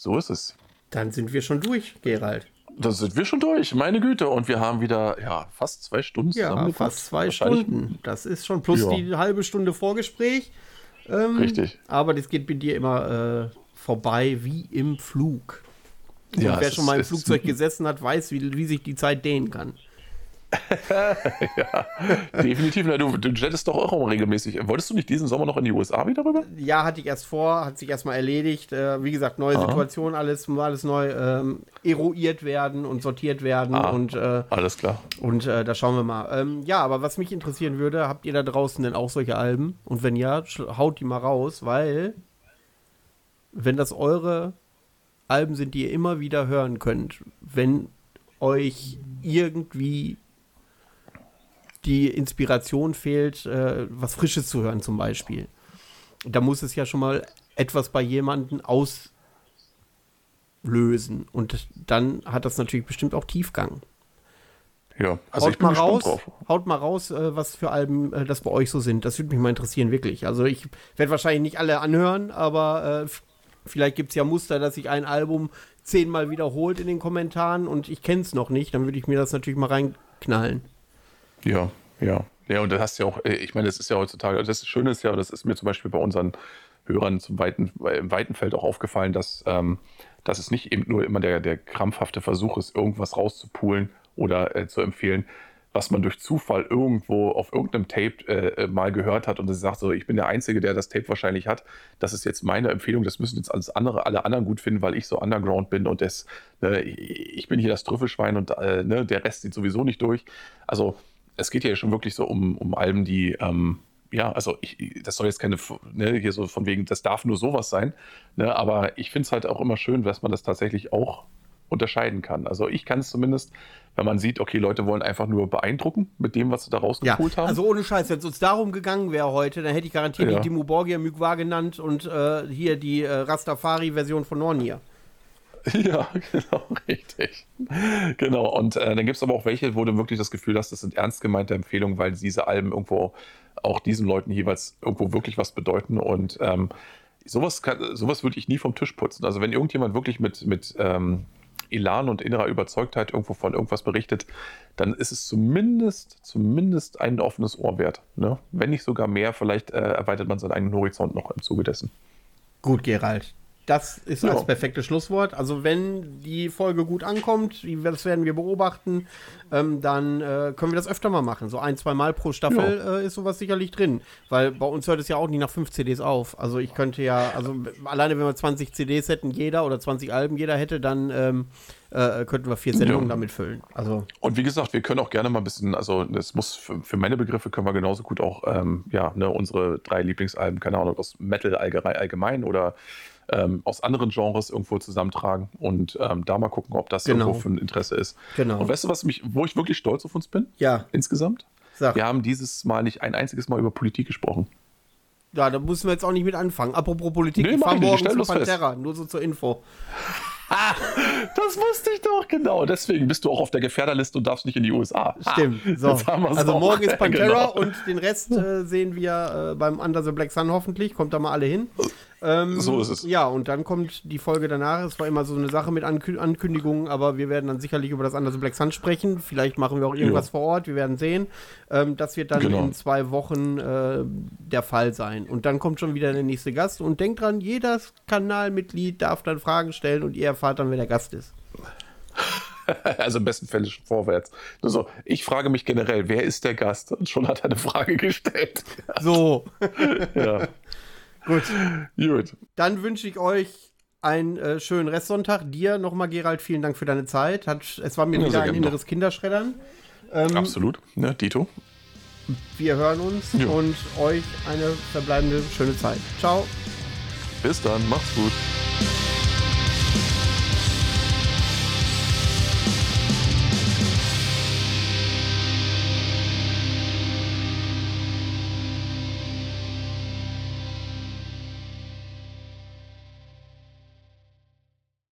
So ist es.
Dann sind wir schon durch, Gerald.
Da sind wir schon durch, meine Güte. Und wir haben wieder ja, fast zwei Stunden
Ja, fast zwei Stunden. Das ist schon plus ja. die halbe Stunde Vorgespräch.
Ähm, Richtig.
Aber das geht bei dir immer äh, vorbei wie im Flug. Ja, wer schon mal im Flugzeug gesessen hat, weiß, wie, wie sich die Zeit dehnen kann.
ja, definitiv. Na, du, du jettest doch auch immer regelmäßig. Wolltest du nicht diesen Sommer noch in die USA wieder rüber?
Ja, hatte ich erst vor, hat sich erstmal erledigt. Äh, wie gesagt, neue Aha. Situation, alles, alles neu ähm, eruiert werden und sortiert werden. Ah, und, äh,
alles klar.
Und äh, da schauen wir mal. Ähm, ja, aber was mich interessieren würde, habt ihr da draußen denn auch solche Alben? Und wenn ja, haut die mal raus, weil wenn das eure Alben sind, die ihr immer wieder hören könnt, wenn euch irgendwie die Inspiration fehlt, äh, was Frisches zu hören zum Beispiel. Da muss es ja schon mal etwas bei jemandem auslösen. Und dann hat das natürlich bestimmt auch Tiefgang.
Ja,
also haut mal raus, drauf. Haut mal raus, äh, was für Alben äh, das bei euch so sind. Das würde mich mal interessieren, wirklich. Also ich werde wahrscheinlich nicht alle anhören, aber äh, vielleicht gibt es ja Muster, dass sich ein Album zehnmal wiederholt in den Kommentaren und ich kenne es noch nicht. Dann würde ich mir das natürlich mal reinknallen.
Ja, ja. Ja, und das hast ja auch, äh, ich meine, das ist ja heutzutage, das Schöne ist ja, das ist mir zum Beispiel bei unseren Hörern zum weiten, im weiten Feld auch aufgefallen, dass, ähm, dass es nicht eben nur immer der, der krampfhafte Versuch ist, irgendwas rauszupulen oder äh, zu empfehlen, was man durch Zufall irgendwo auf irgendeinem Tape äh, äh mal gehört hat und es sagt so, ich bin der Einzige, der das Tape wahrscheinlich hat. Das ist jetzt meine Empfehlung. Das müssen jetzt alles andere, alle anderen gut finden, weil ich so underground bin und das, äh, ich bin hier das Trüffelschwein und äh, ne, der Rest sieht sowieso nicht durch. Also es geht ja schon wirklich so um, um Alben, die, ähm, ja, also ich, das soll jetzt keine, ne, hier so von wegen, das darf nur sowas sein, ne, aber ich finde es halt auch immer schön, dass man das tatsächlich auch unterscheiden kann. Also ich kann es zumindest, wenn man sieht, okay, Leute wollen einfach nur beeindrucken mit dem, was sie da rausgeholt
ja,
haben.
Also ohne Scheiß, wenn es uns darum gegangen wäre heute, dann hätte ich garantiert ja. die Timo Borgia Mugwa genannt und äh, hier die äh, Rastafari-Version von Nornir.
Ja, genau, richtig. Genau, und äh, dann gibt es aber auch welche, wo du wirklich das Gefühl hast, das sind ernst gemeinte Empfehlungen, weil diese Alben irgendwo auch diesen Leuten jeweils irgendwo wirklich was bedeuten und ähm, sowas, sowas würde ich nie vom Tisch putzen. Also wenn irgendjemand wirklich mit, mit ähm, Elan und innerer Überzeugtheit irgendwo von irgendwas berichtet, dann ist es zumindest, zumindest ein offenes Ohr wert. Ne? Wenn nicht sogar mehr, vielleicht äh, erweitert man seinen eigenen Horizont noch im Zuge dessen.
Gut, Gerald. Das ist ja. das perfekte Schlusswort. Also wenn die Folge gut ankommt, das werden wir beobachten, ähm, dann äh, können wir das öfter mal machen. So ein, zwei Mal pro Staffel ja. äh, ist sowas sicherlich drin. Weil bei uns hört es ja auch nicht nach fünf CDs auf. Also ich könnte ja, also alleine wenn wir 20 CDs hätten, jeder oder 20 Alben jeder hätte, dann ähm, äh, könnten wir vier Sendungen ja. damit füllen. Also.
Und wie gesagt, wir können auch gerne mal ein bisschen, also das muss für, für meine Begriffe können wir genauso gut auch, ähm, ja, ne, unsere drei Lieblingsalben, keine Ahnung, aus Metal allgemein oder ähm, aus anderen Genres irgendwo zusammentragen und ähm, da mal gucken, ob das genau. irgendwo für ein Interesse ist.
Genau.
Und weißt du, was mich, wo ich wirklich stolz auf uns bin?
Ja.
Insgesamt?
Sag.
Wir haben dieses Mal nicht ein einziges Mal über Politik gesprochen.
Ja, da müssen wir jetzt auch nicht mit anfangen. Apropos Politik, nee, ich fahre morgen zu Pantera, fest. nur so zur Info.
Ah, das wusste ich doch, genau. Deswegen bist du auch auf der Gefährderliste und darfst nicht in die USA.
Stimmt. So. Also morgen ist Pantera genau. und den Rest äh, sehen wir äh, beim Under the Black Sun hoffentlich. Kommt da mal alle hin.
Ähm, so ist es.
Ja, und dann kommt die Folge danach. Es war immer so eine Sache mit Ankü Ankündigungen, aber wir werden dann sicherlich über das Under the Black Sun sprechen. Vielleicht machen wir auch irgendwas ja. vor Ort. Wir werden sehen. Ähm, das wird dann genau. in zwei Wochen äh, der Fall sein. Und dann kommt schon wieder der nächste Gast. Und denkt dran, jedes Kanalmitglied darf dann Fragen stellen und ihr erfahrt dann, wer der Gast ist.
Also im besten Fall vorwärts. Also, ich frage mich generell, wer ist der Gast? Und schon hat er eine Frage gestellt.
So.
ja.
Gut. Gut. Dann wünsche ich euch einen äh, schönen Restsonntag. Dir nochmal, Gerald, vielen Dank für deine Zeit. Hat, es war mir ja, wieder ein inneres noch. Kinderschreddern.
Ähm, Absolut. Ja, Dito.
Wir hören uns ja. und euch eine verbleibende schöne Zeit. Ciao.
Bis dann. Macht's gut.